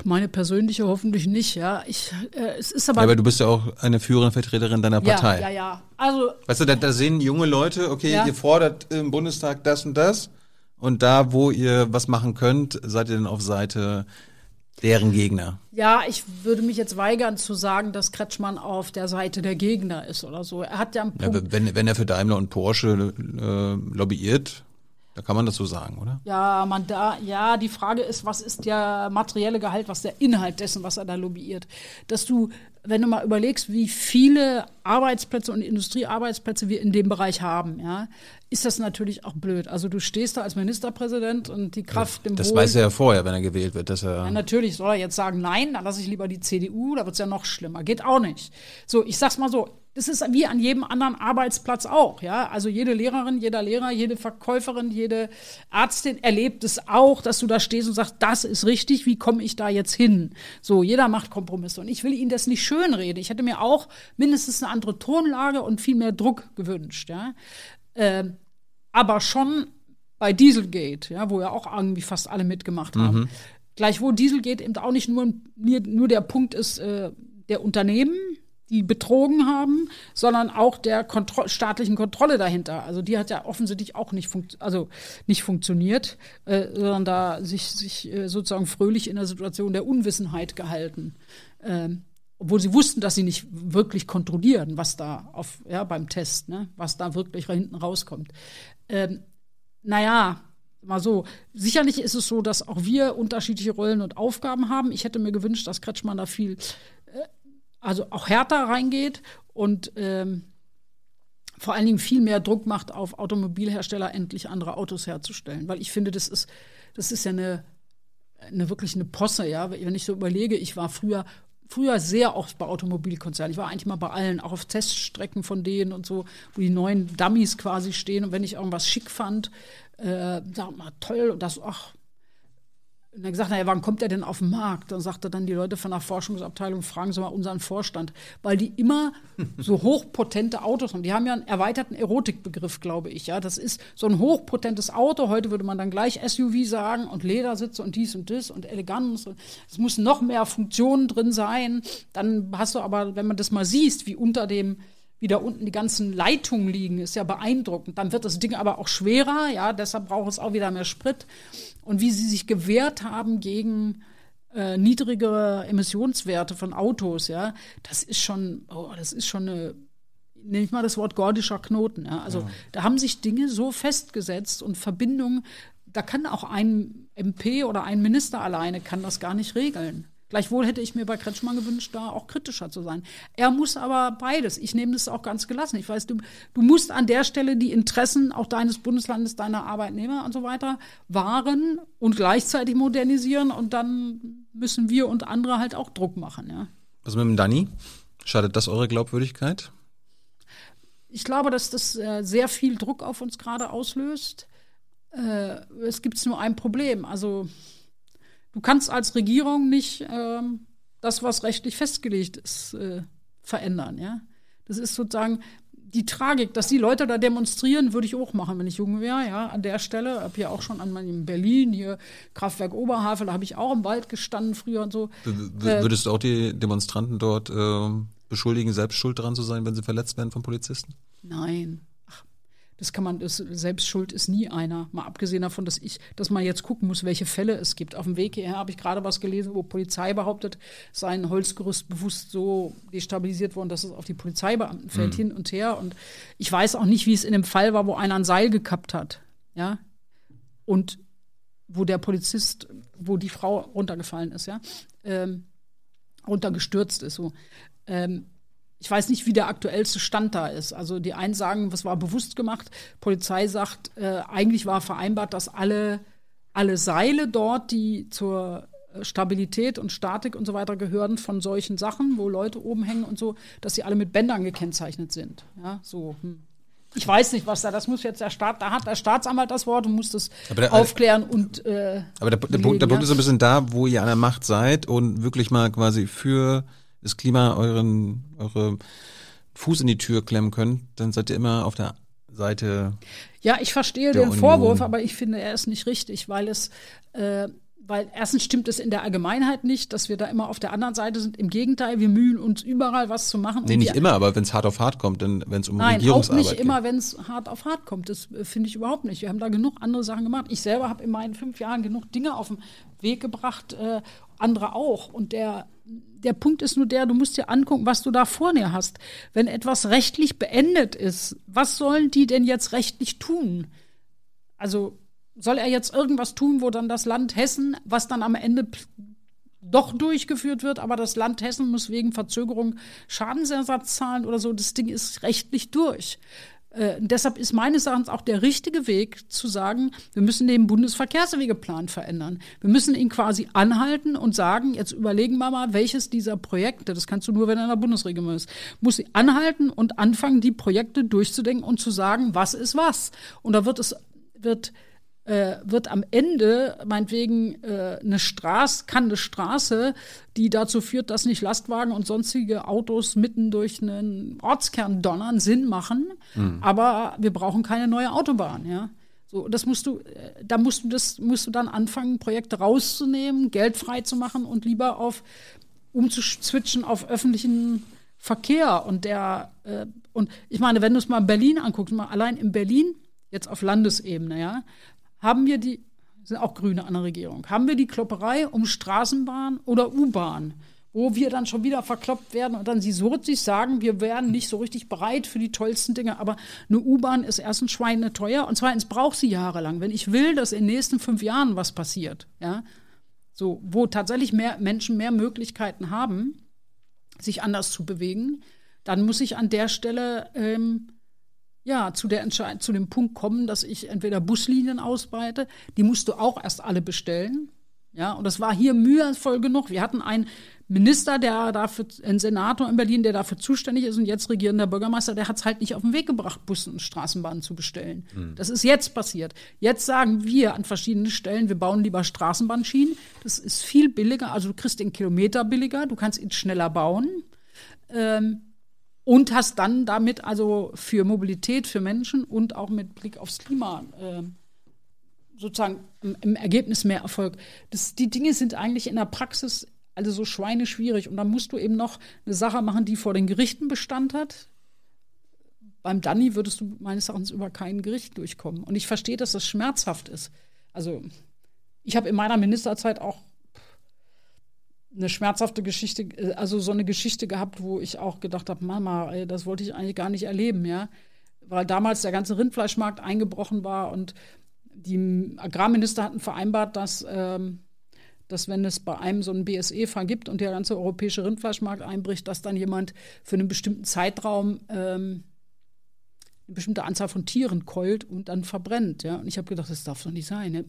Meine persönliche hoffentlich nicht, ja. Ich, äh, es ist aber. Ja, aber du bist ja auch eine führende Vertreterin deiner Partei. Ja, ja, ja. Also, Weißt du, da, da sehen junge Leute, okay, Ja. ihr fordert im Bundestag das und das und da, wo ihr was machen könnt, seid ihr dann auf Seite deren Gegner. ja, ich würde mich jetzt weigern zu sagen, dass Kretschmann auf der Seite der Gegner ist oder so. Er hat ja einen Ja, Punkt. wenn, wenn er für Daimler und Porsche äh, lobbyiert, da kann man das so sagen, oder? Ja, man da, ja, die Frage ist, was ist der materielle Gehalt, was der Inhalt dessen, was er da lobbyiert? Dass du, wenn du mal überlegst, wie viele Arbeitsplätze und Industriearbeitsplätze wir in dem Bereich haben, ja, ist das natürlich auch blöd. Also du stehst da als Ministerpräsident und die Kraft im Das Wohl. weiß er ja vorher, wenn er gewählt wird, dass Ja, er. natürlich soll er jetzt sagen, nein, dann lasse ich lieber die CDU, da wird's ja noch schlimmer. Geht auch nicht. So, ich sag's mal so, das ist wie an jedem anderen Arbeitsplatz auch, ja. Also jede Lehrerin, jeder Lehrer, jede Verkäuferin, jede Ärztin erlebt es auch, dass du da stehst und sagst, das ist richtig, wie komme ich da jetzt hin? So, jeder macht Kompromisse. Und ich will Ihnen das nicht schönreden. Ich hätte mir auch mindestens eine andere Tonlage und viel mehr Druck gewünscht, ja. Ähm, aber schon bei Dieselgate, ja, wo ja auch irgendwie fast alle mitgemacht haben. Gleichwohl Dieselgate eben auch nicht nur, nur, nur der Punkt ist äh, der Unternehmen, die betrogen haben, sondern auch der Kontro staatlichen Kontrolle dahinter. Also die hat ja offensichtlich auch nicht, funkt also nicht funktioniert, äh, sondern da sich, sich äh, sozusagen fröhlich in der Situation der Unwissenheit gehalten. Ähm, obwohl sie wussten, dass sie nicht wirklich kontrollieren, was da auf, ja, beim Test, ne, was da wirklich hinten rauskommt. Ähm, naja, mal so. Sicherlich ist es so, dass auch wir unterschiedliche Rollen und Aufgaben haben. Ich hätte mir gewünscht, dass Kretschmann da viel, also auch härter reingeht und ähm, vor allen Dingen viel mehr Druck macht auf Automobilhersteller, endlich andere Autos herzustellen. Weil ich finde, das ist, das ist ja eine, eine wirklich eine Posse, ja. Wenn ich so überlege, ich war früher früher sehr oft bei Automobilkonzernen. Ich war eigentlich mal bei allen, auch auf Teststrecken von denen und so, wo die neuen Dummies quasi stehen. Und wenn ich irgendwas schick fand, äh, sag mal, toll, und das, ach. Und dann gesagt, naja, wann kommt der denn auf den Markt? Dann sagte dann die Leute von der Forschungsabteilung, fragen Sie mal unseren Vorstand, weil die immer so hochpotente Autos haben. Die haben ja einen erweiterten Erotikbegriff, glaube ich. Ja, das ist so ein hochpotentes Auto. Heute würde man dann gleich SUV sagen und Ledersitze und dies und das und Eleganz. Es muss noch mehr Funktionen drin sein. Dann hast du aber, wenn man das mal siehst, wie unter dem wie da unten die ganzen Leitungen liegen, ist ja beeindruckend. Dann wird das Ding aber auch schwerer, ja, deshalb braucht es auch wieder mehr Sprit. Und wie sie sich gewehrt haben gegen äh, niedrigere Emissionswerte von Autos, ja, das ist schon, oh, das ist schon eine, nehme ich mal das Wort gordischer Knoten, ja. Also da haben sich Dinge so festgesetzt und Verbindungen, da kann auch ein MP oder ein Minister alleine kann das gar nicht regeln. Gleichwohl hätte ich mir bei Kretschmann gewünscht, da auch kritischer zu sein. Er muss aber beides. Ich nehme das auch ganz gelassen. Ich weiß, du, du musst an der Stelle die Interessen auch deines Bundeslandes, deiner Arbeitnehmer und so weiter wahren und gleichzeitig modernisieren. Und dann müssen wir und andere halt auch Druck machen. Ja. Was mit dem Danny? Schadet das eure Glaubwürdigkeit? Ich glaube, dass das äh, sehr viel Druck auf uns gerade auslöst. Äh, es gibt nur ein Problem. Also du kannst als Regierung nicht ähm, das, was rechtlich festgelegt ist, äh, verändern. Ja, das ist sozusagen die Tragik, dass die Leute da demonstrieren, würde ich auch machen, wenn ich jung wäre. Ja, an der Stelle habe hier auch schon an meinem Berlin hier Kraftwerk Oberhavel, da habe ich auch im Wald gestanden früher und so. W w- würdest du auch die Demonstranten dort äh, beschuldigen, selbst schuld daran zu sein, wenn sie verletzt werden von Polizisten? Nein. Das kann man, das, selbst schuld ist nie einer. Mal abgesehen davon, dass ich, dass man jetzt gucken muss, welche Fälle es gibt. Auf dem Weg hierher habe ich gerade was gelesen, wo Polizei behauptet, sein Holzgerüst bewusst so destabilisiert worden, dass es auf die Polizeibeamten fällt, hin und her. Und ich weiß auch nicht, wie es in dem Fall war, wo einer ein Seil gekappt hat. Ja. Und wo der Polizist, wo die Frau runtergefallen ist, ja, ähm, runtergestürzt ist. So. Ähm, ich weiß nicht, wie der aktuellste Stand da ist. Also die einen sagen, was war bewusst gemacht. Polizei sagt, äh, eigentlich war vereinbart, dass alle, alle Seile dort, die zur äh, Stabilität und Statik und so weiter gehören von solchen Sachen, wo Leute oben hängen und so, dass sie alle mit Bändern gekennzeichnet sind. Ja, so. Hm. Ich weiß nicht, was da, das muss jetzt der Staat, da hat der Staatsanwalt das Wort und muss das der- aufklären und äh, Aber der, der, belegen, Punkt, der Punkt ja. ist so ein bisschen da, wo ihr an der Macht seid und wirklich mal quasi für das Klima euren eure Fuß in die Tür klemmen könnt, dann seid ihr immer auf der Seite. Ja, ich verstehe den Union. Vorwurf, aber ich finde, er ist nicht richtig, weil es, äh, weil erstens stimmt es in der Allgemeinheit nicht, dass wir da immer auf der anderen Seite sind. Im Gegenteil, wir mühen uns überall was zu machen. Nee, nicht immer, aber wenn es hart auf hart kommt, dann wenn es um Nein, auch Regierungsarbeit nicht immer, wenn es hart auf hart kommt. Das äh, finde ich überhaupt nicht. Wir haben da genug andere Sachen gemacht. Ich selber habe in meinen fünf Jahren genug Dinge auf den Weg gebracht, äh, andere auch. Und der, der Punkt ist nur der, du musst dir angucken, was du da vor dir hast. Wenn etwas rechtlich beendet ist, was sollen die denn jetzt rechtlich tun? Also soll er jetzt irgendwas tun, wo dann das Land Hessen, was dann am Ende doch durchgeführt wird, aber das Land Hessen muss wegen Verzögerung Schadensersatz zahlen oder so. Das Ding ist rechtlich durch. Äh, deshalb ist meines Erachtens auch der richtige Weg zu sagen, wir müssen den Bundesverkehrswegeplan verändern. Wir müssen ihn quasi anhalten und sagen, jetzt überlegen wir mal, welches dieser Projekte, das kannst du nur, wenn du in der Bundesregierung bist, muss sie anhalten und anfangen, die Projekte durchzudenken und zu sagen, was ist was. Und da wird es, wird äh, wird am Ende meinetwegen äh, eine Straße, kann eine Straße, die dazu führt, dass nicht Lastwagen und sonstige Autos mitten durch einen Ortskern donnern, Sinn machen. Aber wir brauchen keine neue Autobahn, ja. So, das musst du, äh, da musst du das, musst du dann anfangen, Projekte rauszunehmen, Geld frei zu machen und lieber auf umzuswitchen auf öffentlichen Verkehr und der äh, und ich meine, wenn du es mal Berlin anguckst, mal allein in Berlin jetzt auf Landesebene, ja, haben wir die sind auch Grüne an der Regierung, haben wir die Klopperei um Straßenbahn oder U-Bahn, wo wir dann schon wieder verkloppt werden und dann sie so sich sagen, wir wären nicht so richtig bereit für die tollsten Dinge, aber eine U-Bahn ist erstens schweineteuer und zweitens braucht sie jahrelang. Wenn ich will, dass in den nächsten fünf Jahren was passiert, ja, so, wo tatsächlich mehr Menschen mehr Möglichkeiten haben, sich anders zu bewegen, dann muss ich an der Stelle ähm, ja zu der Entscheid zu dem Punkt kommen, dass ich entweder Buslinien ausbreite, die musst du auch erst alle bestellen. Ja, und das war hier mühevoll genug. Wir hatten einen Minister, der dafür, einen Senator in Berlin, der dafür zuständig ist und jetzt regierender Bürgermeister, der hat es halt nicht auf den Weg gebracht, Bussen und Straßenbahnen zu bestellen. Das ist jetzt passiert. Jetzt sagen wir an verschiedenen Stellen, wir bauen lieber Straßenbahnschienen. Das ist viel billiger, also du kriegst den Kilometer billiger, du kannst ihn schneller bauen. Ähm, und hast dann damit also für Mobilität für Menschen und auch mit Blick aufs Klima äh, sozusagen im, im Ergebnis mehr Erfolg. Das, die Dinge sind eigentlich in der Praxis also so schweineschwierig und dann musst du eben noch eine Sache machen, die vor den Gerichten Bestand hat. Beim Danny würdest du meines Erachtens über kein Gericht durchkommen. Und ich verstehe, dass das schmerzhaft ist. Also ich habe in meiner Ministerzeit auch eine schmerzhafte Geschichte, äh, also so eine Geschichte gehabt, wo ich auch gedacht habe, Mama, ey, das wollte ich eigentlich gar nicht erleben, ja. Weil damals der ganze Rindfleischmarkt eingebrochen war und die Agrarminister hatten vereinbart, dass, ähm, dass wenn es bei einem so einen BSE-Fall gibt und der ganze europäische Rindfleischmarkt einbricht, dass dann jemand für einen bestimmten Zeitraum ähm, eine bestimmte Anzahl von Tieren keult und dann verbrennt. Ja? Und ich habe gedacht, das darf doch nicht sein. Ne?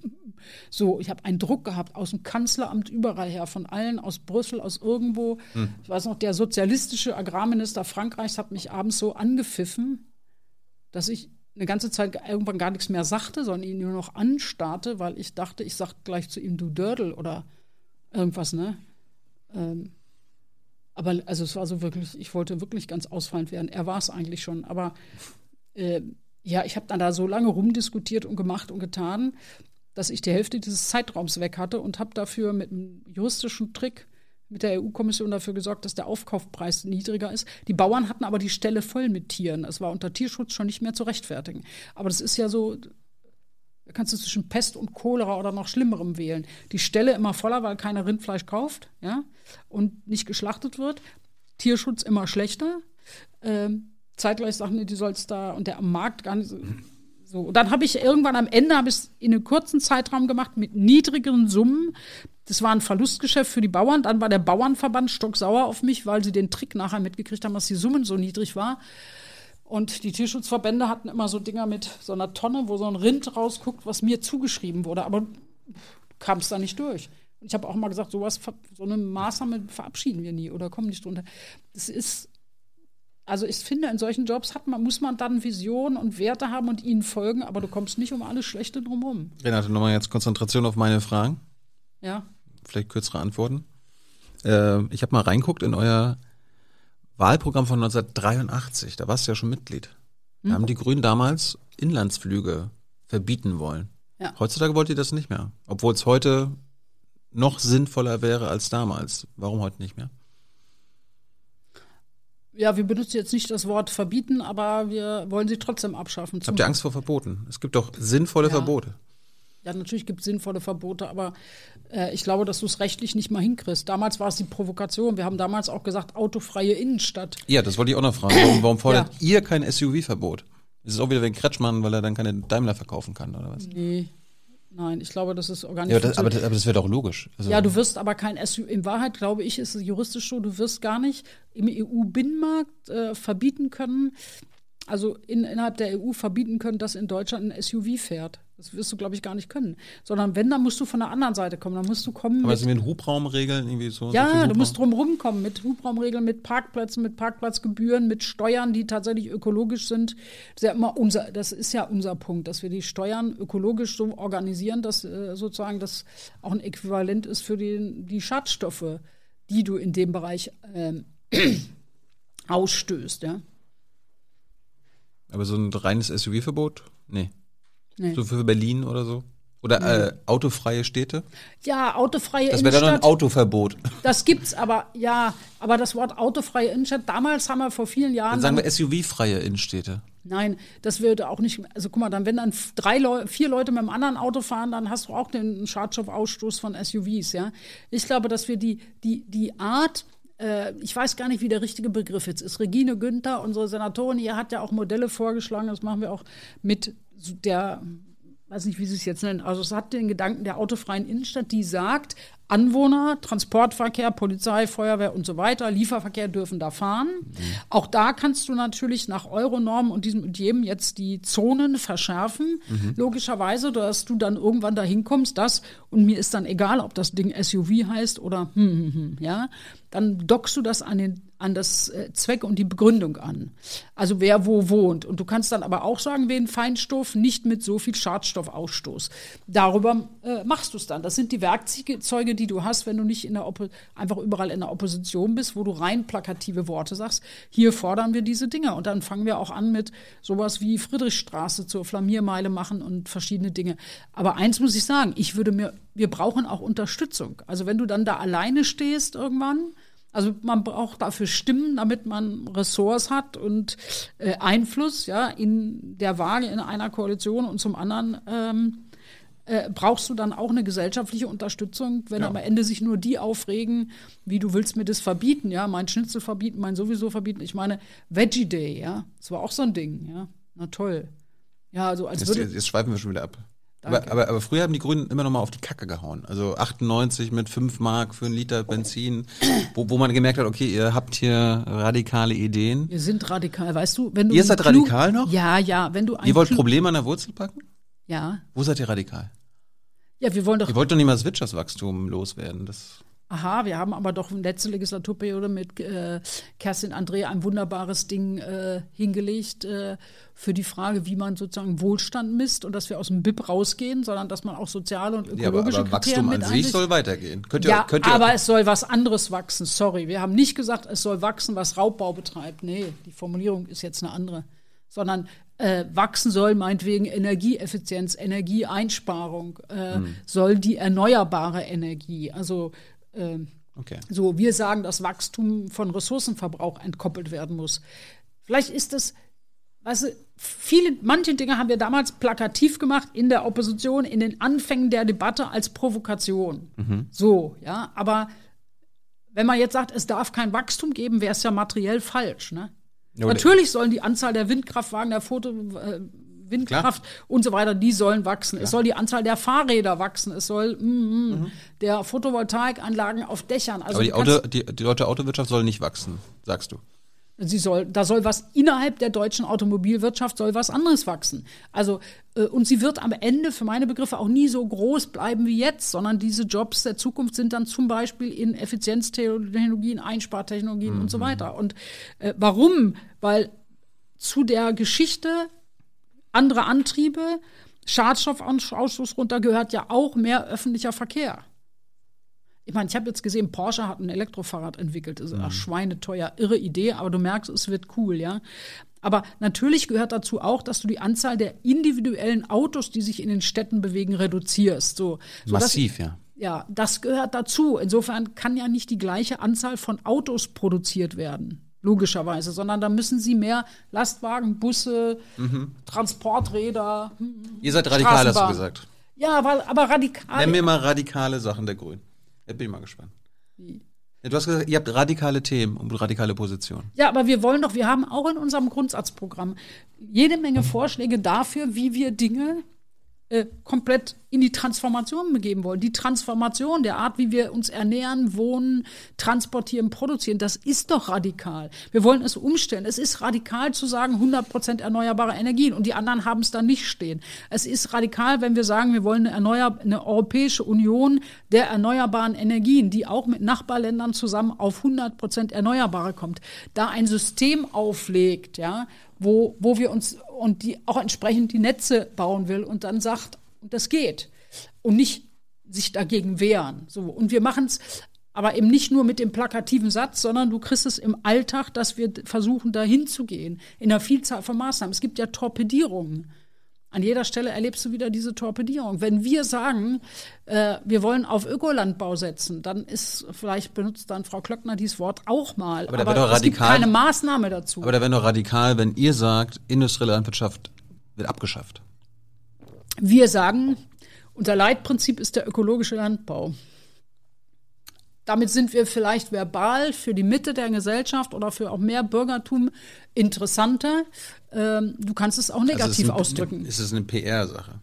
So, ich habe einen Druck gehabt aus dem Kanzleramt überall her, von allen, aus Brüssel, aus irgendwo. Ich weiß noch, der sozialistische Agrarminister Frankreichs hat mich abends so angepfiffen, dass ich eine ganze Zeit irgendwann gar nichts mehr sagte, sondern ihn nur noch anstarrte, weil ich dachte, ich sag gleich zu ihm, du Dördel oder irgendwas, ne? Ähm, aber also es war so wirklich, ich wollte wirklich ganz ausfallend werden. Er war es eigentlich schon, aber äh, ja, ich habe dann da so lange rumdiskutiert und gemacht und getan, dass ich die Hälfte dieses Zeitraums weg hatte und habe dafür mit einem juristischen Trick mit der EU-Kommission dafür gesorgt, dass der Aufkaufpreis niedriger ist. Die Bauern hatten aber die Stelle voll mit Tieren. Es war unter Tierschutz schon nicht mehr zu rechtfertigen. Aber das ist ja so, da kannst du zwischen Pest und Cholera oder noch Schlimmerem wählen. Die Stelle immer voller, weil keiner Rindfleisch kauft, ja, und nicht geschlachtet wird. Tierschutz immer schlechter. Ähm, zeitgleich sagen die, die soll's da und der am Markt gar nicht so. so. Und dann habe ich irgendwann am Ende habe ich es in einem kurzen Zeitraum gemacht mit niedrigeren Summen. Das war ein Verlustgeschäft für die Bauern. Dann war der Bauernverband stocksauer auf mich, weil sie den Trick nachher mitgekriegt haben, dass die Summen so niedrig war. Und die Tierschutzverbände hatten immer so Dinger mit so einer Tonne, wo so ein Rind rausguckt, was mir zugeschrieben wurde. Aber kam es da nicht durch. Und ich habe auch mal gesagt, sowas, so eine Maßnahme verabschieden wir nie oder kommen nicht drunter. Das ist, also ich finde, in solchen Jobs hat man, muss man dann Visionen und Werte haben und ihnen folgen, aber du kommst nicht um alles Schlechte drumherum. Renate, nochmal jetzt Konzentration auf meine Fragen. Ja. Vielleicht kürzere Antworten. Äh, ich habe mal reinguckt in euer Wahlprogramm von 1983. Da warst du ja schon Mitglied. Da haben die Grünen damals Inlandsflüge verbieten wollen. Ja. Heutzutage wollt ihr das nicht mehr. Obwohl es heute noch sinnvoller wäre als damals. Warum heute nicht mehr? Ja, wir benutzen jetzt nicht das Wort verbieten, aber wir wollen sie trotzdem abschaffen. Habt ihr Angst vor Verboten? Es gibt doch sinnvolle Ja. Verbote. Ja, natürlich gibt es sinnvolle Verbote, aber äh, ich glaube, dass du es rechtlich nicht mal hinkriegst. Damals war es die Provokation. Wir haben damals auch gesagt, autofreie Innenstadt. Ja, das wollte ich auch noch fragen. Warum, warum fordert Ja. ihr kein SUV-Verbot? Ist es auch wieder wegen Kretschmann, weil er dann keine Daimler verkaufen kann, oder was? Nee, nein, ich glaube, das ist organisch. Ja, das, aber, das, aber das wäre doch logisch. Also, Ja, du wirst aber kein SUV. In Wahrheit, glaube ich, ist es juristisch so, du wirst gar nicht im EU-Binnenmarkt äh, verbieten können, also in, innerhalb der EU verbieten können, dass in Deutschland ein SUV fährt. Das wirst du, glaube ich, gar nicht können. Sondern wenn, dann musst du von der anderen Seite kommen. Dann musst du kommen aber mit sind wir in Hubraumregeln irgendwie so? so Ja, du Hubraum? musst drumherum kommen mit Hubraumregeln, mit Parkplätzen, mit Parkplatzgebühren, mit Steuern, die tatsächlich ökologisch sind. Das ist ja immer unser, das ist ja unser Punkt, dass wir die Steuern ökologisch so organisieren, dass äh, sozusagen das auch ein Äquivalent ist für die, die Schadstoffe, die du in dem Bereich ähm, ausstößt. Ja? Aber so ein reines SUV-Verbot? Nee. Nee. So für Berlin oder so? Oder äh, autofreie Städte? ja, autofreie Das wäre dann ein Innenstadt. Autoverbot. Das gibt's, aber ja, aber das Wort autofreie Innenstadt, damals haben wir vor vielen Jahren. Dann sagen wir SUV-freie Innenstädte. Nein, das würde auch nicht. Also guck mal, dann wenn dann drei Leu vier Leute mit einem anderen Auto fahren, dann hast du auch den Schadstoffausstoß von SUVs, ja. Ich glaube, dass wir die die die Art äh, ich weiß gar nicht, wie der richtige Begriff jetzt ist. Regine Günther, unsere Senatorin, ihr hat ja auch Modelle vorgeschlagen, das machen wir auch mit der, weiß nicht, wie sie es jetzt nennen, also es hat den Gedanken der autofreien Innenstadt, die sagt, Anwohner, Transportverkehr, Polizei, Feuerwehr und so weiter, Lieferverkehr dürfen da fahren. Auch da kannst du natürlich nach Euronormen und diesem und jedem jetzt die Zonen verschärfen. Logischerweise, dass du dann irgendwann dahin kommst, dass, und mir ist dann egal, ob das Ding SUV heißt oder hm, hm, hm, ja, dann dockst du das an den an das äh, Zweck und die Begründung an. Also wer wo wohnt. Und du kannst dann aber auch sagen, wen Feinstoff nicht mit so viel Schadstoffausstoß. Darüber äh, machst du es dann. Das sind die Werkzeuge, die du hast, wenn du nicht in der Oppo einfach überall in der Opposition bist, wo du rein plakative Worte sagst. Hier fordern wir diese Dinge. Und dann fangen wir auch an mit sowas wie Friedrichstraße zur Flamiermeile machen und verschiedene Dinge. Aber eins muss ich sagen, ich würde mir, wir brauchen auch Unterstützung. Also wenn du dann da alleine stehst irgendwann, also man braucht dafür Stimmen, damit man Ressorts hat und äh, Einfluss ja in der Waage in einer Koalition und zum anderen ähm, äh, brauchst du dann auch eine gesellschaftliche Unterstützung, wenn am Ende sich nur die aufregen, wie du willst mir das verbieten, ja, mein Schnitzel verbieten, mein sowieso verbieten. Ich meine Veggie Day, ja, das war auch so ein Ding, ja, na toll. Ja, also als Jetzt, würde jetzt, schweifen wir schon wieder ab. Aber, aber, aber früher haben die Grünen immer noch mal auf die Kacke gehauen. Also 98 mit 5 Mark für einen Liter Benzin, wo, wo man gemerkt hat, okay, ihr habt hier radikale Ideen. wir sind radikal, weißt du, wenn du Ihr seid radikal noch? Ja, ja, wenn du Ihr wollt Probleme an der Wurzel packen? Ja. Wo seid ihr radikal? Ja, wir wollen doch Ihr wollt doch nicht mal das Wirtschaftswachstum loswerden. Das Aha, wir haben aber doch in letzte Legislaturperiode mit äh, Kerstin André ein wunderbares Ding äh, hingelegt äh, für die Frage, wie man sozusagen Wohlstand misst und dass wir aus dem BIP rausgehen, sondern dass man auch soziale und ja, aber, ökologische aber Kriterien Wachstum an mit sich einbezieht. soll weitergehen. Könnt ihr, Ja, könnt ihr, aber es soll was anderes wachsen. Sorry, wir haben nicht gesagt, es soll wachsen, was Raubbau betreibt. Nee, die Formulierung ist jetzt eine andere. Sondern äh, wachsen soll meinetwegen Energieeffizienz, Energieeinsparung, äh, Hm. soll die erneuerbare Energie, also äh, Okay. So, wir sagen, dass Wachstum von Ressourcenverbrauch entkoppelt werden muss. Vielleicht ist das, weißt du, viele, manche Dinge haben wir damals plakativ gemacht in der Opposition, in den Anfängen der Debatte als Provokation. So, ja, aber wenn man jetzt sagt, es darf kein Wachstum geben, wäre es ja materiell falsch, ne? Oder- Natürlich sollen die Anzahl der Windkraftwagen, der Foto, äh, Windkraft und so weiter, die sollen wachsen. Es soll die Anzahl der Fahrräder wachsen. Es soll mm, mm, der Photovoltaikanlagen auf Dächern. Also Aber die, Auto, die, die deutsche Autowirtschaft soll nicht wachsen, sagst du. Sie soll, da soll was innerhalb der deutschen Automobilwirtschaft soll was anderes wachsen. Also äh, und sie wird am Ende für meine Begriffe auch nie so groß bleiben wie jetzt, sondern diese Jobs der Zukunft sind dann zum Beispiel in Effizienztechnologien, Einspartechnologien und so weiter. Und äh, warum? Weil zu der Geschichte andere Antriebe, Schadstoffausstoß runter gehört ja auch mehr öffentlicher Verkehr. Ich meine, ich habe jetzt gesehen, Porsche hat ein Elektrofahrrad entwickelt. Das ist mhm. schweineteuer, irre Idee, aber du merkst, es wird cool, ja. Aber natürlich gehört dazu auch, dass du die Anzahl der individuellen Autos, die sich in den Städten bewegen, reduzierst. So, Massiv, ja. ja, das gehört dazu. Insofern kann ja nicht die gleiche Anzahl von Autos produziert werden, logischerweise, sondern da müssen sie mehr Lastwagen, Busse, Transporträder. hm, Ihr seid radikal, hast du gesagt. Ja, aber, aber radikal. Nenn mir mal radikale Sachen der Grünen. Jetzt bin ich mal gespannt. Ja, du hast gesagt, ihr habt radikale Themen und radikale Positionen. Ja, aber wir wollen doch, wir haben auch in unserem Grundsatzprogramm jede Menge Vorschläge dafür, wie wir Dinge äh, komplett in die Transformation begeben wollen. Die Transformation der Art, wie wir uns ernähren, wohnen, transportieren, produzieren, das ist doch radikal. Wir wollen es umstellen. Es ist radikal zu sagen, 100 Prozent erneuerbare Energien und die anderen haben es da nicht stehen. Es ist radikal, wenn wir sagen, wir wollen eine, erneuer eine Europäische Union der erneuerbaren Energien, die auch mit Nachbarländern zusammen auf 100 Prozent Erneuerbare kommt. Da ein System auflegt, ja, wo, wo wir uns und die auch entsprechend die Netze bauen will und dann sagt, das geht. Und nicht sich dagegen wehren. So. Und wir machen es aber eben nicht nur mit dem plakativen Satz, sondern du kriegst es im Alltag, dass wir versuchen, dahin zu gehen. In einer Vielzahl von Maßnahmen. Es gibt ja Torpedierungen. An jeder Stelle erlebst du wieder diese Torpedierung. Wenn wir sagen, äh, wir wollen auf Ökolandbau setzen, dann ist, vielleicht benutzt dann Frau Klöckner dieses Wort auch mal. Aber da wird doch es gibt radikal- keine Maßnahme dazu. Aber da wäre doch radikal, wenn ihr sagt, industrielle Landwirtschaft wird abgeschafft. Wir sagen, unser Leitprinzip ist der ökologische Landbau. Damit sind wir vielleicht verbal für die Mitte der Gesellschaft oder für auch mehr Bürgertum interessanter. Ähm, du kannst es auch Also negativ es ist ein- ausdrücken. Es ist eine PR-Sache.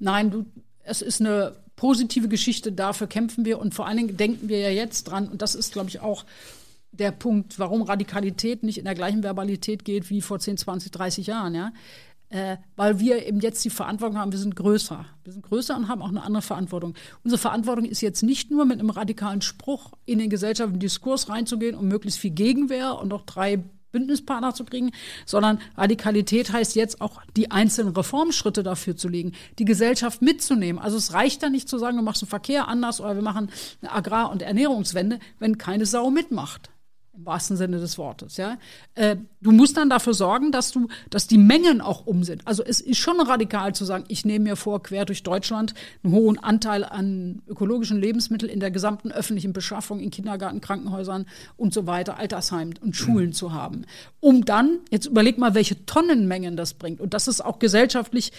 Nein, du, es ist eine positive Geschichte, dafür kämpfen wir und vor allen Dingen denken wir ja jetzt dran, und das ist, glaube ich, auch der Punkt, warum Radikalität nicht in der gleichen Verbalität geht wie vor 10, 20, 30 Jahren, ja. Äh, weil wir eben jetzt die Verantwortung haben, wir sind größer. Wir sind größer und haben auch eine andere Verantwortung. Unsere Verantwortung ist jetzt nicht nur mit einem radikalen Spruch in den gesellschaftlichen Diskurs reinzugehen und möglichst viel Gegenwehr und noch drei Bündnispartner zu kriegen, sondern Radikalität heißt jetzt auch die einzelnen Reformschritte dafür zu legen, die Gesellschaft mitzunehmen. Also es reicht da nicht zu sagen, du machst den Verkehr anders oder wir machen eine Agrar- und Ernährungswende, wenn keine Sau mitmacht. Im wahrsten Sinne des Wortes, ja. Äh, du musst dann dafür sorgen, dass du, dass die Mengen auch um sind. Also es ist schon radikal zu sagen, ich nehme mir vor, quer durch Deutschland einen hohen Anteil an ökologischen Lebensmitteln in der gesamten öffentlichen Beschaffung, in Kindergarten, Krankenhäusern und so weiter, Altersheimen und Schulen zu haben. Um dann, jetzt überleg mal, welche Tonnenmengen das bringt. Und das ist auch gesellschaftlich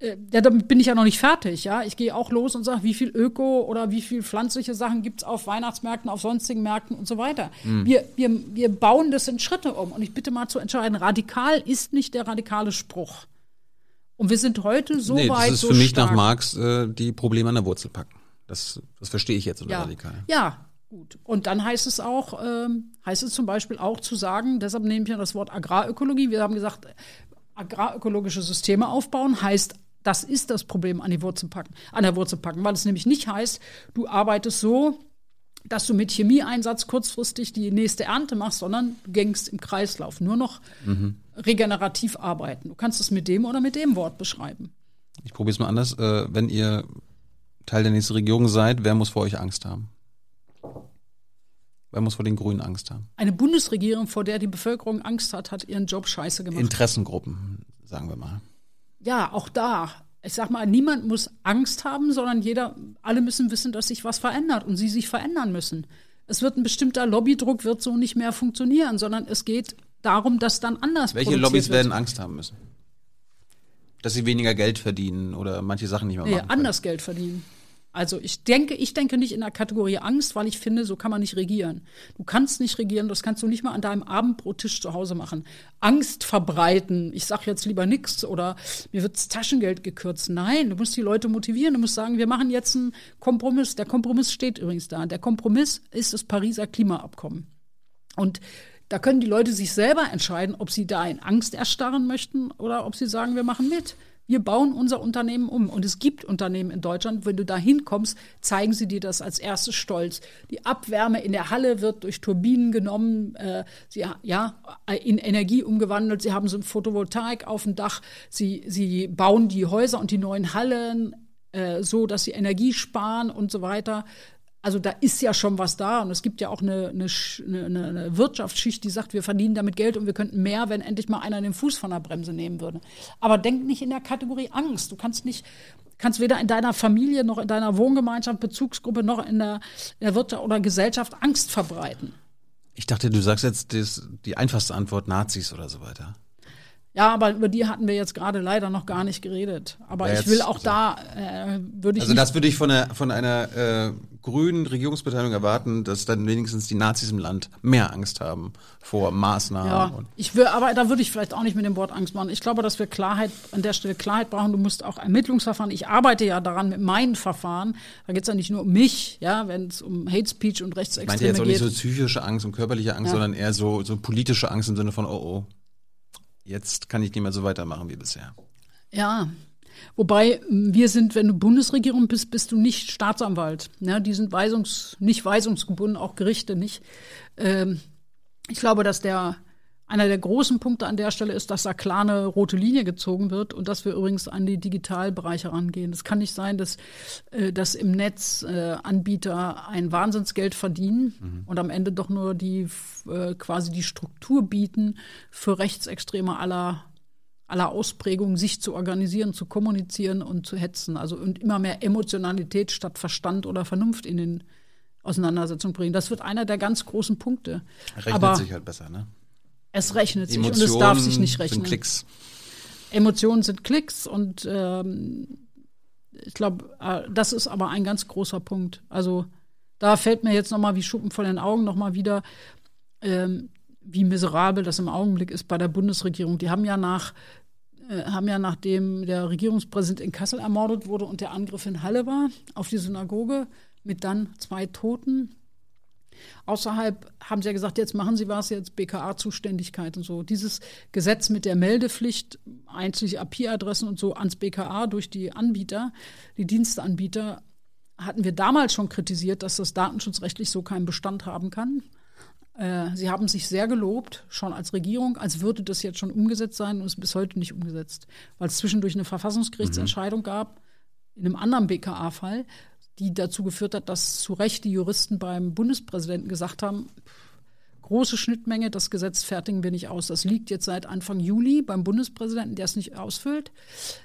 äh, ja, damit bin ich ja noch nicht fertig, ja. Ich gehe auch los und sage, wie viel Öko oder wie viel pflanzliche Sachen gibt's auf Weihnachtsmärkten, auf sonstigen Märkten und so weiter. Wir, wir, wir bauen das in Schritte um. Und ich bitte mal zu entscheiden, radikal ist nicht der radikale Spruch. Und wir sind heute so nee, weit, das ist so für mich stark. nach Marx äh, die Probleme an der Wurzel packen. Das, das verstehe ich jetzt unter ja. radikal. Ja, gut. Und dann heißt es auch, ähm, heißt es zum Beispiel auch zu sagen, deshalb nehme ich ja das Wort Agrarökologie. Wir haben gesagt, agrarökologische Systeme aufbauen heißt, das ist das Problem an die Wurzel packen, an der Wurzel packen, weil es nämlich nicht heißt, du arbeitest so, dass du mit Chemieeinsatz kurzfristig die nächste Ernte machst, sondern du gängst im Kreislauf, nur noch regenerativ arbeiten. Du kannst es mit dem oder mit dem Wort beschreiben. Ich probiere es mal anders. Äh, wenn ihr Teil der nächsten Regierung seid, wer muss vor euch Angst haben? Wer muss vor den Grünen Angst haben? Eine Bundesregierung, vor der die Bevölkerung Angst hat, hat ihren Job scheiße gemacht. Interessengruppen, sagen wir mal. Ja, auch da. Ich sag mal, niemand muss Angst haben, sondern jeder, alle müssen wissen, dass sich was verändert und sie sich verändern müssen. es wird ein bestimmter Lobbydruck wird so nicht mehr funktionieren, sondern es geht darum, dass dann anders Welche Lobbys wird. werden Angst haben müssen? Dass sie weniger Geld verdienen oder manche Sachen nicht mehr Nee, machen. anders Geld verdienen. Also ich denke, ich denke nicht in der Kategorie Angst, weil ich finde, so kann man nicht regieren. Du kannst nicht regieren, das kannst du nicht mal an deinem Abendbrottisch zu Hause machen. Angst verbreiten, ich sag jetzt lieber nichts oder mir wird das Taschengeld gekürzt. Nein, du musst die Leute motivieren, du musst sagen, wir machen jetzt einen Kompromiss. Der Kompromiss steht übrigens da. Der Kompromiss ist das Pariser Klimaabkommen. Und da können die Leute sich selber entscheiden, ob sie da in Angst erstarren möchten oder ob sie sagen, wir machen mit. Wir bauen unser Unternehmen um. Und es gibt Unternehmen in Deutschland, wenn du da hinkommst, zeigen sie dir das als erstes stolz. Die Abwärme in der Halle wird durch Turbinen genommen, äh, sie, ja, in Energie umgewandelt. Sie haben so ein Photovoltaik auf dem Dach. Sie, sie bauen die Häuser und die neuen Hallen äh, so, dass sie Energie sparen und so weiter also da ist ja schon was da und es gibt ja auch eine, eine, eine Wirtschaftsschicht, die sagt, wir verdienen damit Geld und wir könnten mehr, wenn endlich mal einer den Fuß von der Bremse nehmen würde. Aber denk nicht in der Kategorie Angst. Du kannst nicht, kannst weder in deiner Familie noch in deiner Wohngemeinschaft, Bezugsgruppe noch in der, in der Wirtschaft oder Gesellschaft Angst verbreiten. Ich dachte, du sagst jetzt das, die einfachste Antwort Nazis oder so weiter. Ja, aber über die hatten wir jetzt gerade leider noch gar nicht geredet. Aber Ja, ich will auch da, äh, würde ich Also das würde ich von, einer von einer äh, grünen Regierungsbeteiligung erwarten, dass dann wenigstens die Nazis im Land mehr Angst haben vor Maßnahmen. Ja, ich will, aber da würde ich vielleicht auch nicht mit dem Wort Angst machen. Ich glaube, dass wir Klarheit, an der Stelle Klarheit brauchen. Du musst auch Ermittlungsverfahren. Ich arbeite ja daran mit meinen Verfahren. Da geht es ja nicht nur um mich, ja, wenn es um Hate Speech und ich meinte Rechtsextreme jetzt auch nicht geht. so psychische Angst und körperliche Angst, Ja. sondern eher so, so politische Angst im Sinne von, oh oh, jetzt kann ich nicht mehr so weitermachen wie bisher. Ja. Wobei wir sind, wenn du Bundesregierung bist, bist du nicht Staatsanwalt. Ja, die sind weisungs, nicht weisungsgebunden, auch Gerichte nicht. Ähm, ich glaube, dass der einer der großen Punkte an der Stelle ist, dass da klar eine rote Linie gezogen wird und dass wir übrigens an die Digitalbereiche rangehen. Es kann nicht sein, dass, äh, dass im Netz äh, Anbieter ein Wahnsinnsgeld verdienen und am Ende doch nur die äh, quasi die Struktur bieten für Rechtsextreme aller aller Ausprägungen, sich zu organisieren, zu kommunizieren und zu hetzen. Also und immer mehr Emotionalität statt Verstand oder Vernunft in den Auseinandersetzungen bringen. Das wird einer der ganz großen Punkte. Rechnet Aber sich halt besser, ne? Es rechnet sich und es darf sich nicht sind rechnen. Klicks. Emotionen sind Klicks und ähm, ich glaube, äh, das ist aber ein ganz großer Punkt. Also da fällt mir jetzt nochmal wie Schuppen vor den Augen nochmal wieder, ähm, wie miserabel das im Augenblick ist bei der Bundesregierung. Die haben ja nach äh, haben ja nachdem der Regierungspräsident in Kassel ermordet wurde und der Angriff in Halle war auf die Synagoge mit dann zwei Toten, Außerhalb haben sie ja gesagt, jetzt machen sie was, jetzt BKA-Zuständigkeit und so. Dieses Gesetz mit der Meldepflicht, einschließlich IP-Adressen und so ans BKA durch die Anbieter, die Diensteanbieter, hatten wir damals schon kritisiert, dass das datenschutzrechtlich so keinen Bestand haben kann. Äh, Sie haben sich sehr gelobt, schon als Regierung, als würde das jetzt schon umgesetzt sein und ist bis heute nicht umgesetzt, weil es zwischendurch eine Verfassungsgerichtsentscheidung gab, in einem anderen BKA-Fall, die dazu geführt hat, dass zu Recht die Juristen beim Bundespräsidenten gesagt haben, große Schnittmenge, das Gesetz fertigen wir nicht aus. Das liegt jetzt seit Anfang Juli beim Bundespräsidenten, der es nicht ausfüllt.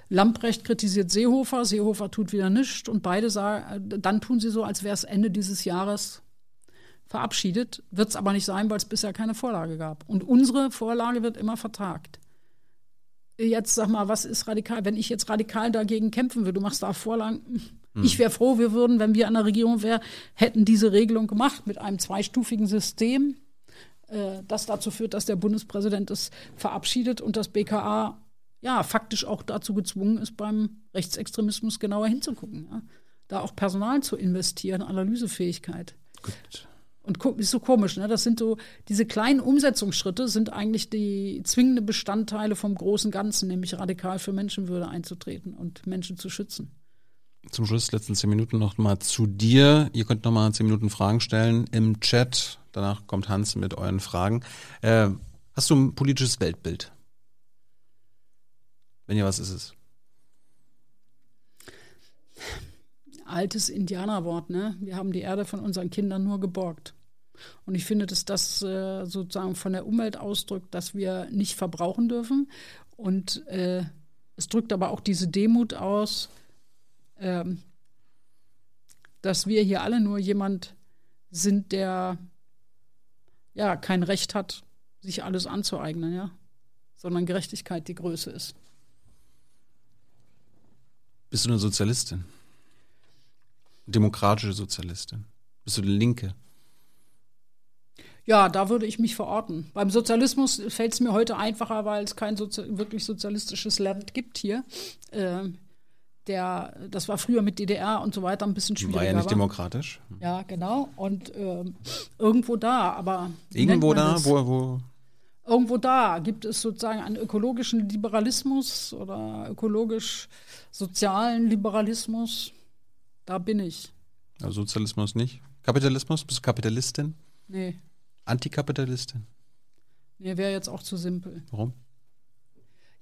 Lamprecht kritisiert Seehofer, Seehofer tut wieder nichts und beide sagen, dann tun sie so, als wäre es Ende dieses Jahres verabschiedet. Wird es aber nicht sein, weil es bisher keine Vorlage gab. Und unsere Vorlage wird immer vertagt. Jetzt sag mal, was ist radikal? Wenn ich jetzt radikal dagegen kämpfen würde, du machst da Vorlagen. Ich wäre froh, wir würden, wenn wir an der Regierung wären, hätten diese Regelung gemacht mit einem zweistufigen System, äh, das dazu führt, dass der Bundespräsident es verabschiedet und das BKA ja faktisch auch dazu gezwungen ist, beim Rechtsextremismus genauer hinzugucken. Ja? Da auch Personal zu investieren, Analysefähigkeit. Gut. Und ist so komisch, ne? Das sind so, diese kleinen Umsetzungsschritte sind eigentlich die zwingende Bestandteile vom großen Ganzen, nämlich radikal für Menschenwürde einzutreten und Menschen zu schützen. Zum Schluss, letzten zehn Minuten noch mal zu dir. Ihr könnt noch mal zehn Minuten Fragen stellen im Chat. Danach kommt Hans mit euren Fragen. Äh, hast du ein politisches Weltbild? Wenn ja, was ist es? Altes Indianerwort, ne? Wir haben die Erde von unseren Kindern nur geborgt. Und ich finde, dass das äh, sozusagen von der Umwelt ausdrückt, dass wir nicht verbrauchen dürfen. Und äh, es drückt aber auch diese Demut aus, ähm, dass wir hier alle nur jemand sind, der ja kein Recht hat, sich alles anzueignen, ja, sondern Gerechtigkeit die Größe ist. Bist du eine Sozialistin? Demokratische Sozialistin? Bist du eine Linke? Ja, da würde ich mich verorten. Beim Sozialismus fällt es mir heute einfacher, weil es kein Sozi wirklich sozialistisches Land gibt hier. Ähm, der, das war früher mit DDR und so weiter ein bisschen schwieriger. War ja nicht demokratisch. Ja, genau. Und ähm, irgendwo da, aber. Irgendwo da, das? wo, wo. Irgendwo da gibt es sozusagen einen ökologischen Liberalismus oder ökologisch-sozialen Liberalismus. Da bin ich. Also Sozialismus nicht. Kapitalismus? Bist du Kapitalistin? Nee, Antikapitalistin? nee wäre jetzt auch zu simpel. Warum?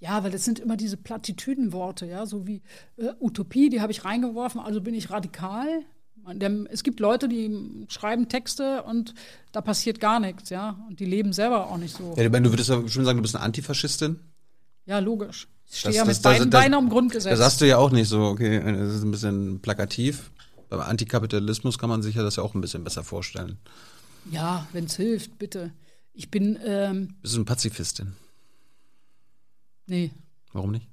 Ja, weil das sind immer diese Plattitüdenworte, ja, so wie äh, Utopie, die habe ich reingeworfen, also bin ich radikal. Es gibt Leute, die schreiben Texte und da passiert gar nichts, ja, und die leben selber auch nicht so. Ja, ich meine, du würdest ja schon sagen, du bist eine Antifaschistin? Ja, logisch. Ich stehe Das- ja mit das- beiden das- Beinen am Grundgesetz. Das sagst du ja auch nicht so, okay, das ist ein bisschen plakativ. Beim Antikapitalismus kann man sich ja das ja auch ein bisschen besser vorstellen. ja, wenn es hilft, bitte. Ich bin, ähm, Bist du eine Pazifistin? Nee, Warum nicht?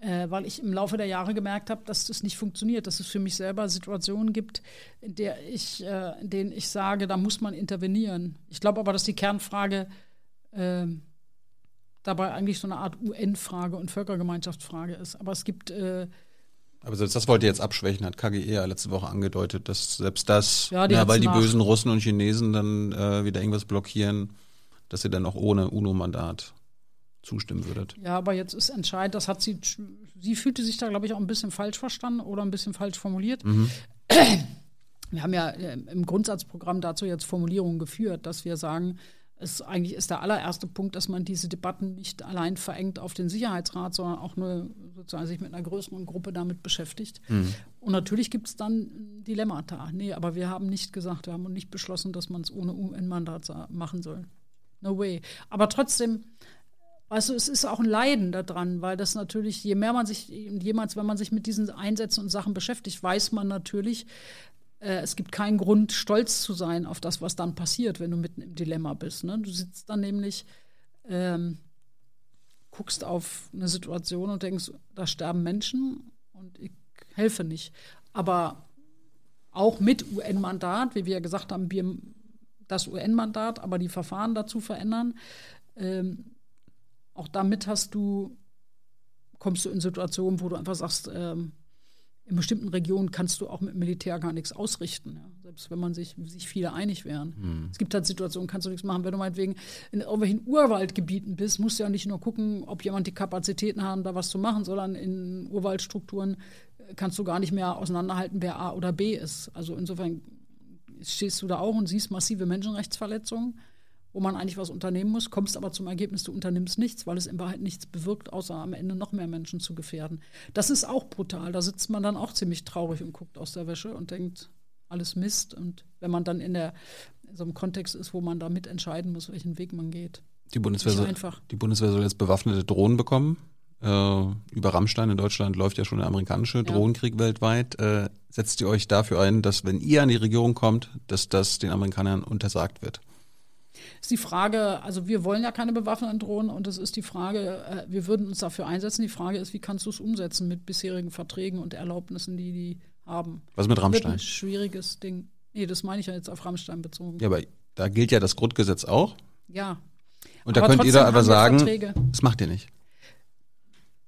äh, weil ich im Laufe der Jahre gemerkt habe, dass das nicht funktioniert, dass es für mich selber Situationen gibt, in, der ich, äh, in denen ich sage, da muss man intervenieren. Ich glaube aber, dass die Kernfrage ähm, dabei eigentlich so eine Art UN-Frage und Völkergemeinschaftsfrage ist. Aber es gibt, äh, Aber selbst das wollte jetzt abschwächen, hat KGE ja letzte Woche angedeutet, dass selbst das, Ja, die hat's weil die bösen Russen und Chinesen dann äh, wieder irgendwas blockieren, dass ihr dann auch ohne UNO-Mandat zustimmen würdet. ja, aber jetzt ist entscheidend, das hat sie, sie fühlte sich da, glaube ich, auch ein bisschen falsch verstanden oder ein bisschen falsch formuliert. Wir haben ja äh, im Grundsatzprogramm dazu jetzt Formulierungen geführt, dass wir sagen, es eigentlich ist der allererste Punkt, dass man diese Debatten nicht allein verengt auf den Sicherheitsrat, sondern auch nur sozusagen sich mit einer größeren Gruppe damit beschäftigt. Und natürlich gibt es dann Dilemmata. Nee, aber wir haben nicht gesagt, wir haben nicht beschlossen, dass man es ohne UN-Mandat sa- machen soll. No way. Aber trotzdem, du, es ist auch ein Leiden daran, weil das natürlich, je mehr man sich, jemals, wenn man sich mit diesen Einsätzen und Sachen beschäftigt, weiß man natürlich, äh, es gibt keinen Grund, stolz zu sein auf das, was dann passiert, wenn du mitten im Dilemma bist. Ne? Du sitzt dann nämlich, ähm, guckst auf eine Situation und denkst, da sterben Menschen und ich helfe nicht. Aber auch mit UN-Mandat, wie wir ja gesagt haben, wir das UN-Mandat, aber die Verfahren dazu verändern. Ähm, auch damit hast du, kommst du in Situationen, wo du einfach sagst, ähm, in bestimmten Regionen kannst du auch mit Militär gar nichts ausrichten, ja. selbst wenn man sich, sich viele einig wären. Es gibt halt Situationen, kannst du nichts machen. Wenn du meinetwegen in irgendwelchen Urwaldgebieten bist, musst du ja nicht nur gucken, ob jemand die Kapazitäten haben, da was zu machen, sondern in Urwaldstrukturen äh, kannst du gar nicht mehr auseinanderhalten, wer A oder B ist. Also insofern stehst du da auch und siehst massive Menschenrechtsverletzungen, wo man eigentlich was unternehmen muss, kommst aber zum Ergebnis, du unternimmst nichts, weil es in Wahrheit nichts bewirkt, außer am Ende noch mehr Menschen zu gefährden. Das ist auch brutal. Da sitzt man dann auch ziemlich traurig und guckt aus der Wäsche und denkt, alles Mist. Und wenn man dann in, der, in so einem Kontext ist, wo man da mitentscheiden muss, welchen Weg man geht. Die Bundeswehr, soll, einfach. die Bundeswehr soll jetzt bewaffnete Drohnen bekommen. Äh, über Rammstein in Deutschland läuft ja schon der amerikanische Drohnenkrieg weltweit. Äh, setzt ihr euch dafür ein, dass wenn ihr an die Regierung kommt, dass das den Amerikanern untersagt wird? Ist die Frage, also wir wollen ja keine bewaffneten Drohnen und es ist die Frage, äh, wir würden uns dafür einsetzen. Die Frage ist, wie kannst du es umsetzen mit bisherigen Verträgen und Erlaubnissen, die die haben? Was mit Rammstein? ein schwieriges Ding. Nee, das meine ich ja jetzt auf Rammstein bezogen. Ja, aber da gilt ja das Grundgesetz auch. Ja. Und da Aber könnt ihr da aber sagen, Verträge. das macht ihr nicht.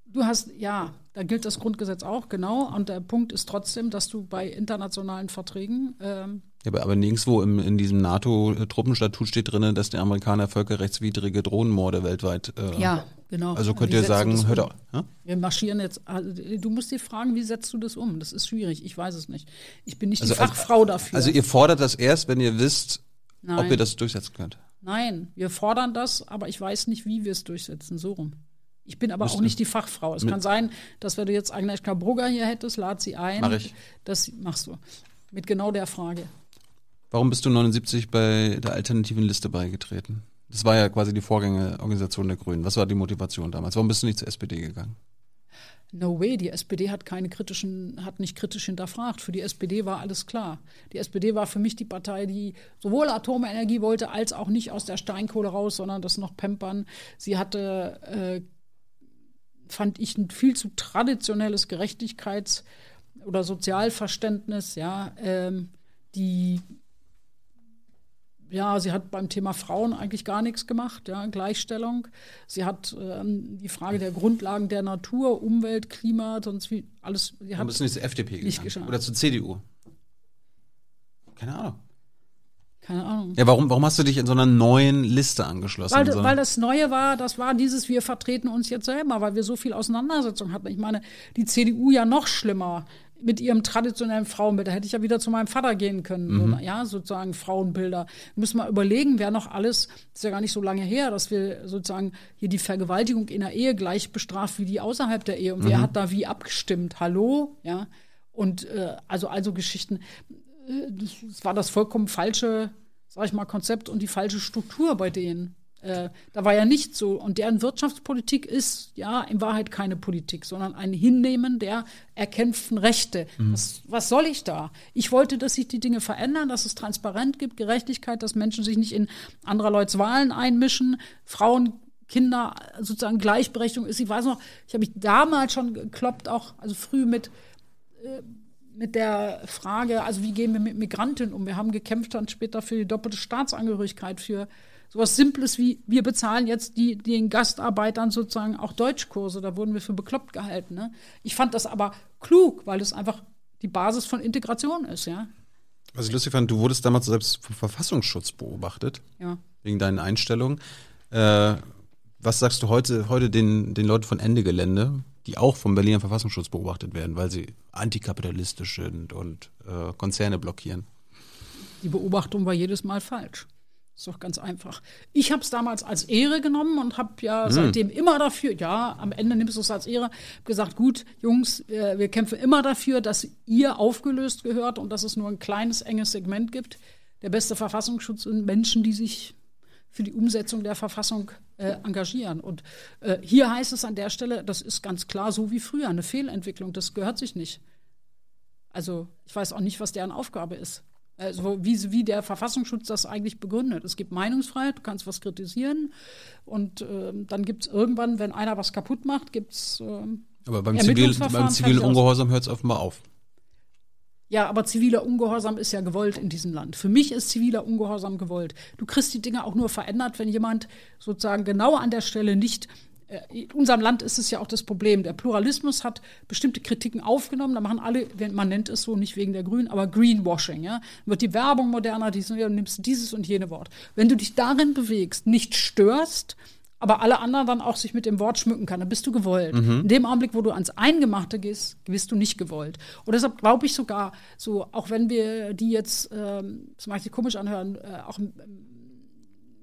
Du hast, ja, da gilt das Grundgesetz auch, genau. Und der Punkt ist trotzdem, dass du bei internationalen Verträgen, ähm, Ja, aber, aber nirgendwo im, in diesem NATO-Truppenstatut steht drin, dass die Amerikaner völkerrechtswidrige Drohnenmorde weltweit. Äh, ja, genau. Also könnt Wie ihr sagen, hört um? auf. Ja? Wir marschieren jetzt, also, du musst dir fragen, wie setzt du das um? Das ist schwierig, ich weiß es nicht. Ich bin nicht die Fachfrau dafür. Also ihr fordert das erst, wenn ihr wisst, ob Nein. ihr das durchsetzen könnt. Nein, wir fordern das, aber ich weiß nicht, wie wir es durchsetzen, so rum. Ich bin aber Müsste- auch nicht die Fachfrau. Es mit- kann sein, dass wenn du jetzt Agnieszka Brugger hier hättest, lad sie ein. Mach ich. Das machst du. Mit genau der Frage. Warum bist du 79 bei der alternativen Liste beigetreten? Das war ja quasi die Vorgängerorganisation der Grünen. Was war die Motivation damals? Warum bist du nicht zur SPD gegangen? No way, die SPD hat keine kritischen, hat nicht kritisch hinterfragt. Für die SPD war alles klar. Die SPD war für mich die Partei, die sowohl Atomenergie wollte, als auch nicht aus der Steinkohle raus, sondern das noch pampern. Sie hatte, äh, fand ich, ein viel zu traditionelles Gerechtigkeits- oder Sozialverständnis, ja, ähm, die ja, sie hat beim Thema Frauen eigentlich gar nichts gemacht, ja, Gleichstellung. Sie hat ähm, die Frage der Grundlagen der Natur, Umwelt, Klima, sonst wie alles. Sie hat bist du nicht zur FDP nicht gegangen? geschafft. Oder zur CDU? Keine Ahnung. keine Ahnung. Ja, warum, warum hast du dich in so einer neuen Liste angeschlossen? Weil, so, weil das Neue war, das war dieses, wir vertreten uns jetzt selber, weil wir so viel Auseinandersetzung hatten. Ich meine, die CDU ja noch schlimmer mit ihrem traditionellen Frauenbild. Da hätte ich ja wieder zu meinem Vater gehen können. Mhm. So, ja, sozusagen Frauenbilder. Müssen wir überlegen, wer noch alles, ist ja gar nicht so lange her, dass wir sozusagen hier die Vergewaltigung in der Ehe gleich bestraft wie die außerhalb der Ehe. Und Mhm. wer hat da wie abgestimmt? Hallo? Ja. Und äh, also, also Geschichten. Äh, das war das vollkommen falsche, sag ich mal, Konzept und die falsche Struktur bei denen. Äh, da war ja nicht so. Und deren Wirtschaftspolitik ist ja in Wahrheit keine Politik, sondern ein Hinnehmen der erkämpften Rechte. Was, was soll ich da? Ich wollte, dass sich die Dinge verändern, dass es Transparenz gibt, Gerechtigkeit, dass Menschen sich nicht in anderer Leute's Wahlen einmischen, Frauen Kinder sozusagen Gleichberechtigung ist. Ich weiß noch, ich habe mich damals schon gekloppt, auch also früh mit mit der Frage, also wie gehen wir mit Migrantinnen um? Wir haben gekämpft dann später für die doppelte Staatsangehörigkeit, für sowas Simples wie, wir bezahlen jetzt die, den Gastarbeitern sozusagen auch Deutschkurse. Da wurden wir für bekloppt gehalten. Ne? Ich fand das aber klug, weil es einfach die Basis von Integration ist, ja. Was ich lustig fand, du wurdest damals selbst vom Verfassungsschutz beobachtet, Ja. wegen deinen Einstellungen. Äh, was sagst du heute, heute den, den Leuten von Ende Gelände, die auch vom Berliner Verfassungsschutz beobachtet werden, weil sie antikapitalistisch sind und äh, Konzerne blockieren? Die Beobachtung war jedes Mal falsch. Ist doch ganz einfach. Ich habe es damals als Ehre genommen und habe ja seitdem immer dafür, ja, am Ende nimmst du es als Ehre, gesagt, gut, Jungs, äh, wir kämpfen immer dafür, dass ihr aufgelöst gehört und dass es nur ein kleines, enges Segment gibt. Der beste Verfassungsschutz sind Menschen, die sich für die Umsetzung der Verfassung äh, engagieren. Und äh, hier heißt es an der Stelle, das ist ganz klar so wie früher, eine Fehlentwicklung, das gehört sich nicht. Also ich weiß auch nicht, was deren Aufgabe ist. Also wie, wie der Verfassungsschutz das eigentlich begründet. Es gibt Meinungsfreiheit, du kannst was kritisieren und ähm, dann gibt es irgendwann, wenn einer was kaputt macht, gibt es ähm, Aber beim, Zivil, beim zivilen. Ungehorsam hört es offenbar auf. Ja, aber ziviler Ungehorsam ist ja gewollt in diesem Land. Für mich ist ziviler Ungehorsam gewollt. Du kriegst die Dinge auch nur verändert, wenn jemand sozusagen genau an der Stelle nicht. Äh, In unserem Land ist es ja auch das Problem. Der Pluralismus hat bestimmte Kritiken aufgenommen. Da machen alle, man nennt es so nicht wegen der Grünen, aber Greenwashing. Ja? Wird die Werbung moderner, dies und, jenes, nimmst dieses und jene Wort. Wenn du dich darin bewegst, nicht störst, aber alle anderen dann auch sich mit dem Wort schmücken kann, dann bist du gewollt. In dem Augenblick, wo du ans Eingemachte gehst, bist du nicht gewollt. Und deshalb glaube ich sogar, so auch wenn wir die jetzt, ähm, das mag sich komisch anhören, äh, auch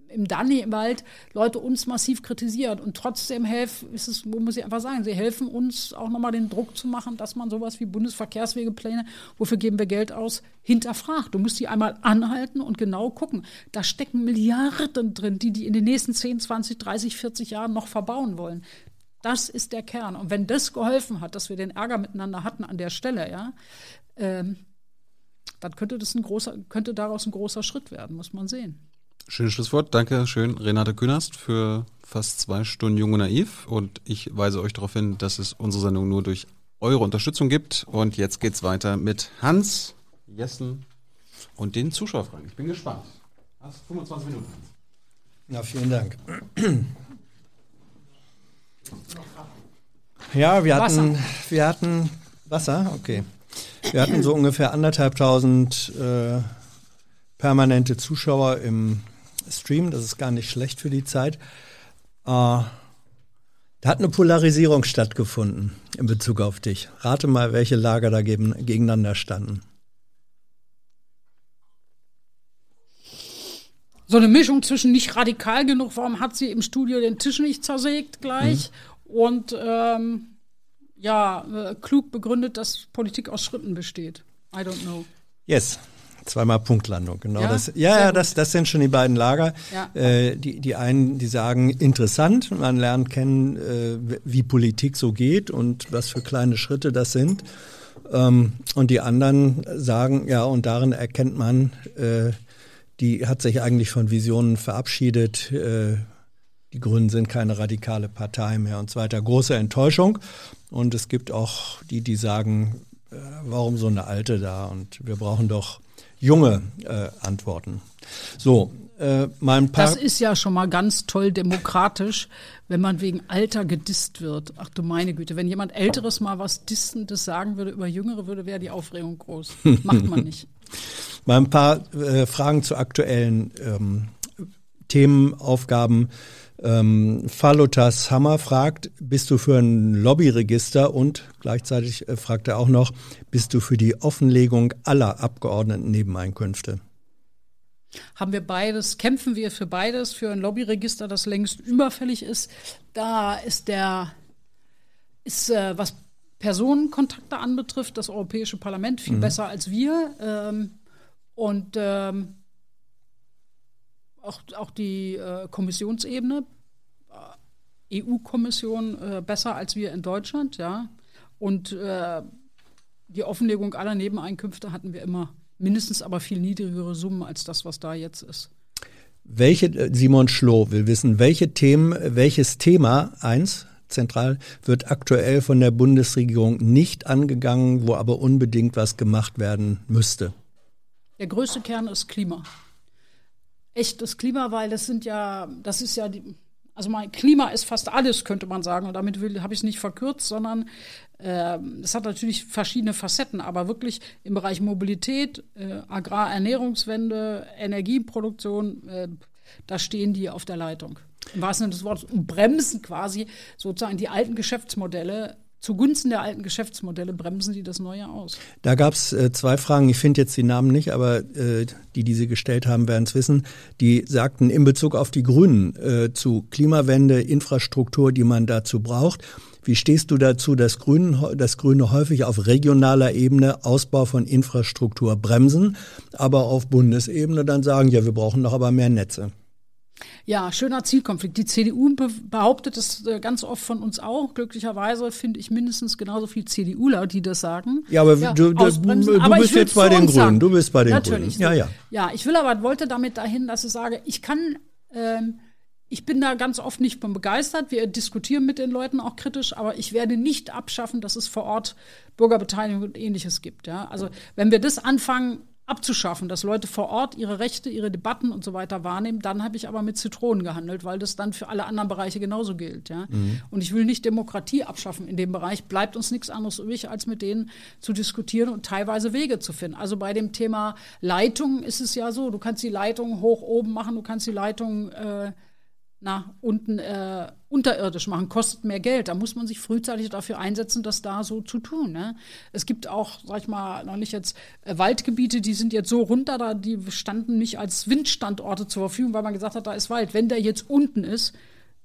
im, im Danny im Wald Leute uns massiv kritisiert und trotzdem helfen, ist es, muss ich einfach sagen, sie helfen uns auch nochmal den Druck zu machen, dass man sowas wie Bundesverkehrswegepläne, wofür geben wir Geld aus, hinterfragt. Du musst die einmal anhalten und genau gucken. Da stecken Milliarden drin, die die in den nächsten 10, 20, 30, 40 Jahren noch verbauen wollen. Das ist der Kern. Und wenn das geholfen hat, dass wir den Ärger miteinander hatten an der Stelle, ja, ähm, dann könnte das ein großer, könnte daraus ein großer Schritt werden, muss man sehen. Schönes Schlusswort. Danke schön, Renate Künast, für fast zwei Stunden Jung und Naiv. Und ich weise euch darauf hin, dass es unsere Sendung nur durch eure Unterstützung gibt. Und jetzt geht's weiter mit Hans, Jessen und den Zuschauerfragen. Ich bin gespannt. Hast 25 Minuten. Hans. Na, vielen Dank. Ja, wir hatten, wir hatten Wasser, okay. Wir hatten so ungefähr anderthalbtausend äh, permanente Zuschauer im Stream. Das ist gar nicht schlecht für die Zeit. Äh, da hat eine Polarisierung stattgefunden in Bezug auf dich. Rate mal, welche Lager da gegen, gegeneinander standen. so eine Mischung zwischen nicht radikal genug, warum hat sie im Studio den Tisch nicht zersägt gleich und ähm, ja, äh, klug begründet, dass Politik aus Schritten besteht. I don't know. Yes. Zweimal Punktlandung, genau. Ja, das, ja, ja, das, das sind schon die beiden Lager. Ja. Äh, die, die einen, die sagen, interessant, man lernt kennen, äh, wie Politik so geht und was für kleine Schritte das sind. Ähm, und die anderen sagen, ja, und darin erkennt man, äh, die hat sich eigentlich von Visionen verabschiedet. Äh, die Grünen sind keine radikale Partei mehr und so weiter. Große Enttäuschung. Und es gibt auch die, die sagen, äh, warum so eine alte da? Und wir brauchen doch junge äh, Antworten. So, äh, mal ein paar. Das ist ja schon mal ganz toll demokratisch, wenn man wegen Alter gedisst wird. Ach du meine Güte, wenn jemand Älteres mal was Dissendes sagen würde über Jüngere, würde wäre die Aufregung groß. Macht man nicht. Mal ein paar äh, Fragen zu aktuellen ähm, Themenaufgaben. Ähm, Falutas Hammer fragt, bist du für ein Lobbyregister und gleichzeitig äh, fragt er auch noch, bist du für die Offenlegung aller Abgeordneten-Nebeneinkünfte? Haben wir beides, kämpfen wir für beides, für ein Lobbyregister, das längst überfällig ist. Da ist der, ist, äh, was Personenkontakte anbetrifft, das Europäische Parlament viel besser als wir. Ähm, und ähm, auch, auch die äh, Kommissionsebene, äh, EU-Kommission äh, besser als wir in Deutschland, ja. Und äh, die Offenlegung aller Nebeneinkünfte hatten wir immer mindestens aber viel niedrigere Summen als das, was da jetzt ist. Welche, äh, Simon Schloh will wissen, welche Themen, welches Thema, eins, zentral, wird aktuell von der Bundesregierung nicht angegangen, wo aber unbedingt was gemacht werden müsste? Der größte Kern ist Klima. Echtes Klima, weil das sind ja, das ist ja die, also mein Klima ist fast alles, könnte man sagen. Und damit habe ich es nicht verkürzt, sondern ähm, es hat natürlich verschiedene Facetten, aber wirklich im Bereich Mobilität, äh, Agrarernährungswende, Energieproduktion, äh, da stehen die auf der Leitung. Im wahrsten Sinne des Wortes bremsen quasi sozusagen die alten Geschäftsmodelle zugunsten der alten Geschäftsmodelle bremsen die das Neue aus. Da gab es äh, zwei Fragen, ich finde jetzt die Namen nicht, aber äh, die, die sie gestellt haben, werden es wissen. Die sagten in Bezug auf die Grünen äh, zu Klimawende, Infrastruktur, die man dazu braucht. Wie stehst du dazu, dass, Grünen, dass Grüne häufig auf regionaler Ebene Ausbau von Infrastruktur bremsen, aber auf Bundesebene dann sagen, ja, wir brauchen doch aber mehr Netze? Ja, schöner Zielkonflikt. Die CDU be behauptet es äh, ganz oft von uns auch. Glücklicherweise finde ich mindestens genauso viel CDUler, die das sagen. Ja, aber du, du, ausbremsen. du Aber bist jetzt bei den Grünen. sagen. Du bist bei den Natürlich. Grünen. Ja, ja. Ja, ich will aber, wollte damit dahin, dass ich sage, ich kann, ähm, ich bin da ganz oft nicht von begeistert. Wir diskutieren mit den Leuten auch kritisch, aber ich werde nicht abschaffen, dass es vor Ort Bürgerbeteiligung und ähnliches gibt. Ja? Also wenn wir das anfangen abzuschaffen, dass Leute vor Ort ihre Rechte, ihre Debatten und so weiter wahrnehmen, dann habe ich aber mit Zitronen gehandelt, weil das dann für alle anderen Bereiche genauso gilt. Ja? Und ich will nicht Demokratie abschaffen in dem Bereich. Bleibt uns nichts anderes übrig, als mit denen zu diskutieren und teilweise Wege zu finden. Also bei dem Thema Leitung ist es ja so, du kannst die Leitung hoch oben machen, du kannst die Leitung äh, na, unten äh, unterirdisch machen, kostet mehr Geld. Da muss man sich frühzeitig dafür einsetzen, das da so zu tun. Ne? Es gibt auch, sag ich mal, noch nicht jetzt äh, Waldgebiete, die sind jetzt so runter, da die standen nicht als Windstandorte zur Verfügung, weil man gesagt hat, da ist Wald. Wenn der jetzt unten ist,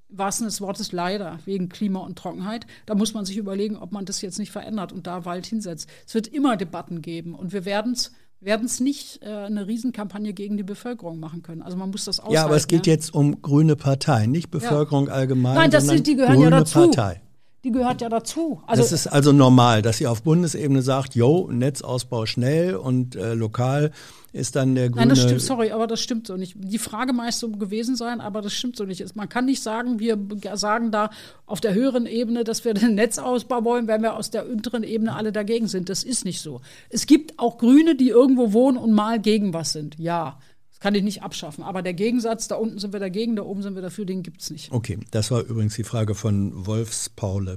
wahrsten des Wortes leider, wegen Klima und Trockenheit, da muss man sich überlegen, ob man das jetzt nicht verändert und da Wald hinsetzt. Es wird immer Debatten geben und wir werden es werden es nicht äh, eine Riesenkampagne gegen die Bevölkerung machen können. Also man muss das aushalten. Ja, aber es geht ja. jetzt um grüne Partei, nicht Bevölkerung allgemein, Nein, das sind, die gehören grüne ja dazu. Partei. Die gehört ja dazu. Also das ist also normal, dass sie auf Bundesebene sagt, jo, Netzausbau schnell und äh, lokal ist dann der grüne. Nein, das stimmt, sorry, aber das stimmt so nicht. Die Frage meist so gewesen sein, aber das stimmt so nicht. Man kann nicht sagen, wir sagen da auf der höheren Ebene, dass wir den Netzausbau wollen, wenn wir aus der unteren Ebene alle dagegen sind. Das ist nicht so. Es gibt auch Grüne, die irgendwo wohnen und mal gegen was sind. Ja, kann ich nicht abschaffen. Aber der Gegensatz, da unten sind wir dagegen, da oben sind wir dafür, den gibt's nicht. Okay, das war übrigens die Frage von Wolfspaule.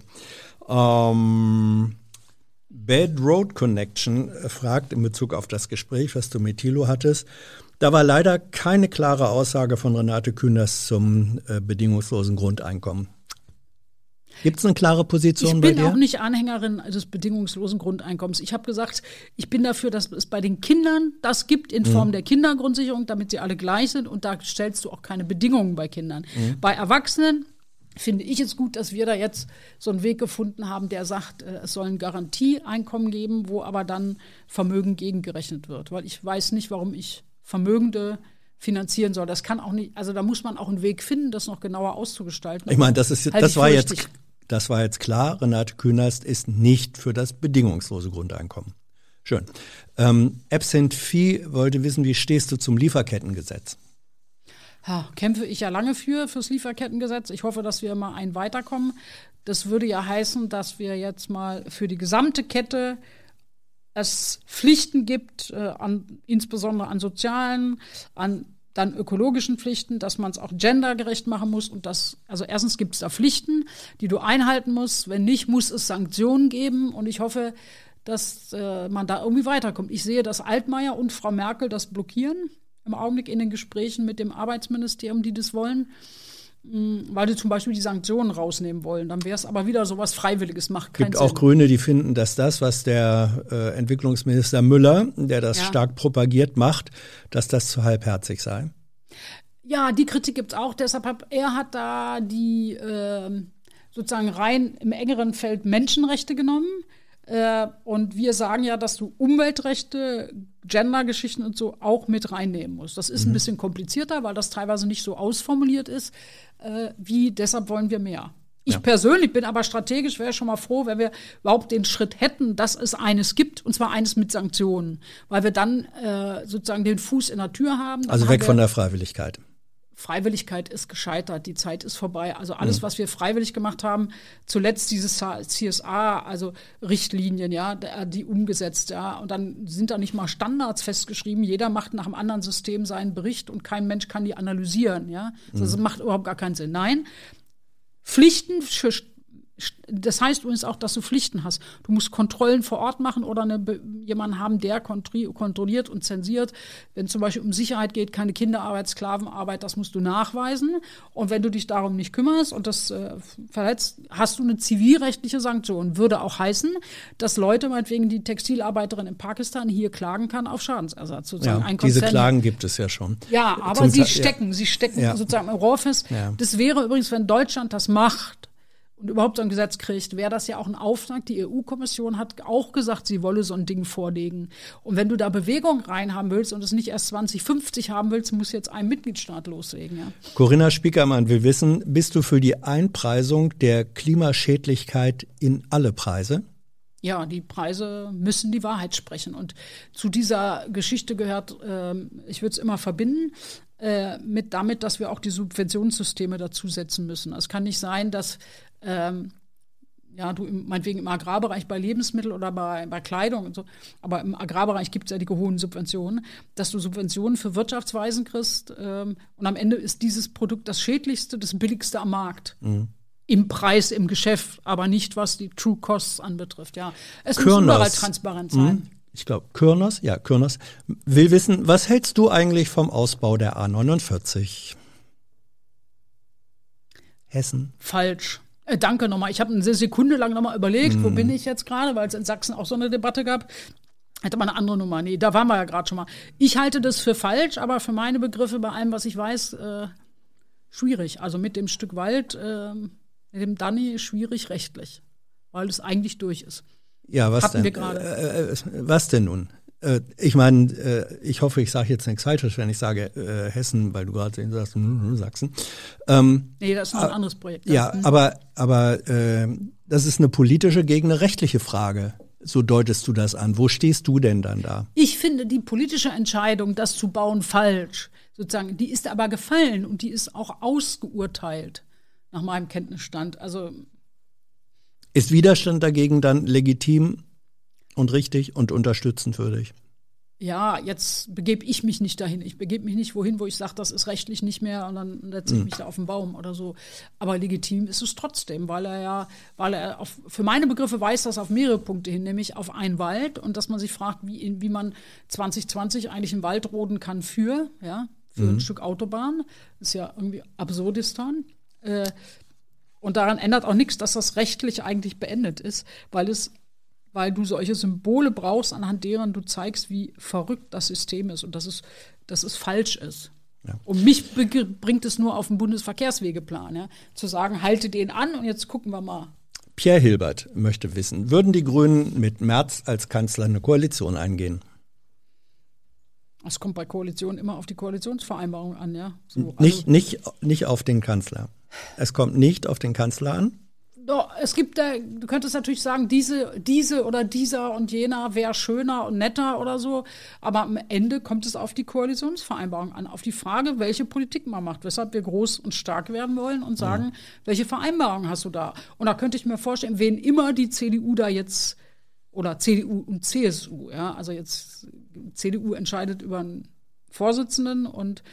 Ähm, Bad Road Connection fragt in Bezug auf das Gespräch, was du mit Thilo hattest. Da war leider keine klare Aussage von Renate Künast zum äh, bedingungslosen Grundeinkommen. Gibt es eine klare Position Ich bei bin dir? auch nicht Anhängerin des bedingungslosen Grundeinkommens. Ich habe gesagt, ich bin dafür, dass es bei den Kindern das gibt in Mhm. Form der Kindergrundsicherung, damit sie alle gleich sind. Und da stellst du auch keine Bedingungen bei Kindern. Mhm. Bei Erwachsenen finde ich es gut, dass wir da jetzt so einen Weg gefunden haben, der sagt, äh, es soll ein Garantieeinkommen geben, wo aber dann Vermögen gegengerechnet wird. Weil ich weiß nicht, warum ich Vermögende finanzieren soll. Das kann auch nicht, also da muss man auch einen Weg finden, das noch genauer auszugestalten. Ich meine, das ist, Halte das ich war jetzt. Das war jetzt klar. Renate Künast ist nicht für das bedingungslose Grundeinkommen. Schön. Ähm, Absent Fee wollte wissen, wie stehst du zum Lieferkettengesetz? Ja, kämpfe ich ja lange für, fürs Lieferkettengesetz. Ich hoffe, dass wir mal ein weiterkommen. Das würde ja heißen, dass wir jetzt mal für die gesamte Kette es Pflichten gibt, äh, an, insbesondere an sozialen, an dann ökologischen Pflichten, dass man es auch gendergerecht machen muss und das, also erstens gibt es da Pflichten, die du einhalten musst. Wenn nicht, muss es Sanktionen geben und ich hoffe, dass äh, man da irgendwie weiterkommt. Ich sehe, dass Altmaier und Frau Merkel das blockieren im Augenblick in den Gesprächen mit dem Arbeitsministerium, die das wollen, weil die zum Beispiel die Sanktionen rausnehmen wollen. Dann wäre es aber wieder so was Freiwilliges, macht keinen gibt Sinn. auch Grüne, die finden, dass das, was der äh, Entwicklungsminister Müller, der das Ja. stark propagiert, macht, dass das zu halbherzig sei. Ja, die Kritik gibt's auch. Deshalb hat er hat da die ähm, sozusagen rein im engeren Feld Menschenrechte genommen. Äh, und wir sagen ja, dass du Umweltrechte, Gendergeschichten und so auch mit reinnehmen musst. Das ist ein bisschen komplizierter, weil das teilweise nicht so ausformuliert ist, äh, wie deshalb wollen wir mehr. Ich persönlich bin aber strategisch, wäre schon mal froh, wenn wir überhaupt den Schritt hätten, dass es eines gibt, und zwar eines mit Sanktionen, weil wir dann äh, sozusagen den Fuß in der Tür haben. Also weg von der Freiwilligkeit. Freiwilligkeit ist gescheitert, die Zeit ist vorbei. Also alles, was wir freiwillig gemacht haben, zuletzt dieses CSA, also Richtlinien, ja, die umgesetzt, ja, und dann sind da nicht mal Standards festgeschrieben. Jeder macht nach einem anderen System seinen Bericht und kein Mensch kann die analysieren, ja. Also Das macht überhaupt gar keinen Sinn. Nein, Pflichten für das heißt übrigens auch, dass du Pflichten hast. Du musst Kontrollen vor Ort machen oder eine, jemanden haben, der kontrolliert und zensiert. Wenn zum Beispiel um Sicherheit geht, keine Kinderarbeit, Sklavenarbeit, das musst du nachweisen. Und wenn du dich darum nicht kümmerst und das äh, verletzt, hast du eine zivilrechtliche Sanktion. Würde auch heißen, dass Leute, meinetwegen die Textilarbeiterin in Pakistan hier klagen kann auf Schadensersatz. Sozusagen Ja, diese Klagen gibt es ja schon. ja, aber Zum sie Teil- stecken, sie stecken Ja. sozusagen im Rohr fest. Ja. Das wäre übrigens, wenn Deutschland das macht und überhaupt so ein Gesetz kriegt, wäre das ja auch ein Auftrag. Die EU-Kommission hat auch gesagt, sie wolle so ein Ding vorlegen. Und wenn du da Bewegung reinhaben willst und es nicht erst 2050 haben willst, muss jetzt ein Mitgliedstaat loslegen. Ja. Corinna Spiekermann will wissen, bist du für die Einpreisung der Klimaschädlichkeit in alle Preise? Ja, die Preise müssen die Wahrheit sprechen. Und zu dieser Geschichte gehört, ähm, ich würde es immer verbinden, äh, mit damit, dass wir auch die Subventionssysteme dazusetzen müssen. Es kann nicht sein, dass ähm, ja, du im, meinetwegen im Agrarbereich bei Lebensmitteln oder bei, bei Kleidung und so, aber im Agrarbereich gibt es ja die hohen Subventionen, dass du Subventionen für Wirtschaftsweisen kriegst ähm, und am Ende ist dieses Produkt das schädlichste, das billigste am Markt. Im Preis, im Geschäft, aber nicht was die True Costs anbetrifft. Ja, es muss Kürners. überall transparent sein. Hm? Ich glaube, Kürners, ja, Kürners will wissen, was hältst du eigentlich vom Ausbau der A49? Hessen. Falsch. Äh, danke nochmal. Ich habe eine Sekunde lang nochmal überlegt, wo bin ich jetzt gerade, weil es in Sachsen auch so eine Debatte gab. Hätte man eine andere Nummer. Nee, da waren wir ja gerade schon mal. Ich halte das für falsch, aber für meine Begriffe bei allem, was ich weiß, äh, schwierig. Also mit dem Stück Wald, äh, mit dem Danny, schwierig rechtlich, weil es eigentlich durch ist. Ja, was Hatten denn? wir gerade. Äh, äh, was denn nun? Äh, ich meine, äh, ich hoffe, ich sage jetzt nichts Falsches, wenn ich sage äh, Hessen, weil du gerade sagst, hm, hm, Sachsen. Ähm, Nee, das ist noch ein anderes Projekt. ja, Hm. aber, aber äh, das ist eine politische gegen eine rechtliche Frage. So deutest du das an. Wo stehst du denn dann da? Ich finde die politische Entscheidung, das zu bauen, falsch. Sozusagen, die ist aber gefallen und die ist auch ausgeurteilt, nach meinem Kenntnisstand. Also Ist Widerstand dagegen dann legitim und richtig und unterstützenswürdig? ja, jetzt begebe ich mich nicht dahin. Ich begebe mich nicht wohin, wo ich sage, das ist rechtlich nicht mehr und dann setze ich mich da auf den Baum oder so. Aber legitim ist es trotzdem, weil er ja, weil er auf, für meine Begriffe weist das auf mehrere Punkte hin, nämlich auf einen Wald und dass man sich fragt, wie, wie man 2020 eigentlich einen Wald roden kann für, ja, für ein Stück Autobahn. ist ja irgendwie Absurdistan. Äh, und daran ändert auch nichts, dass das rechtlich eigentlich beendet ist, weil es weil du solche Symbole brauchst, anhand deren du zeigst, wie verrückt das System ist und dass es, dass es falsch ist. Und mich bringt es nur auf den Bundesverkehrswegeplan, ja, zu sagen, halte den an und jetzt gucken wir mal. Pierre Hilbert möchte wissen, würden die Grünen mit Merz als Kanzler eine Koalition eingehen? Es kommt bei Koalitionen immer auf die Koalitionsvereinbarung an, ja. So, Nicht, nicht, nicht auf den Kanzler. Es kommt nicht auf den Kanzler an. Doch, es gibt da, du könntest natürlich sagen, diese, diese oder dieser und jener wäre schöner und netter oder so. Aber am Ende kommt es auf die Koalitionsvereinbarung an, auf die Frage, welche Politik man macht, weshalb wir groß und stark werden wollen und sagen, welche Vereinbarung hast du da? Und da könnte ich mir vorstellen, wen immer die CDU da jetzt oder CDU und CSU, ja, also jetzt CDU entscheidet über einen Vorsitzenden und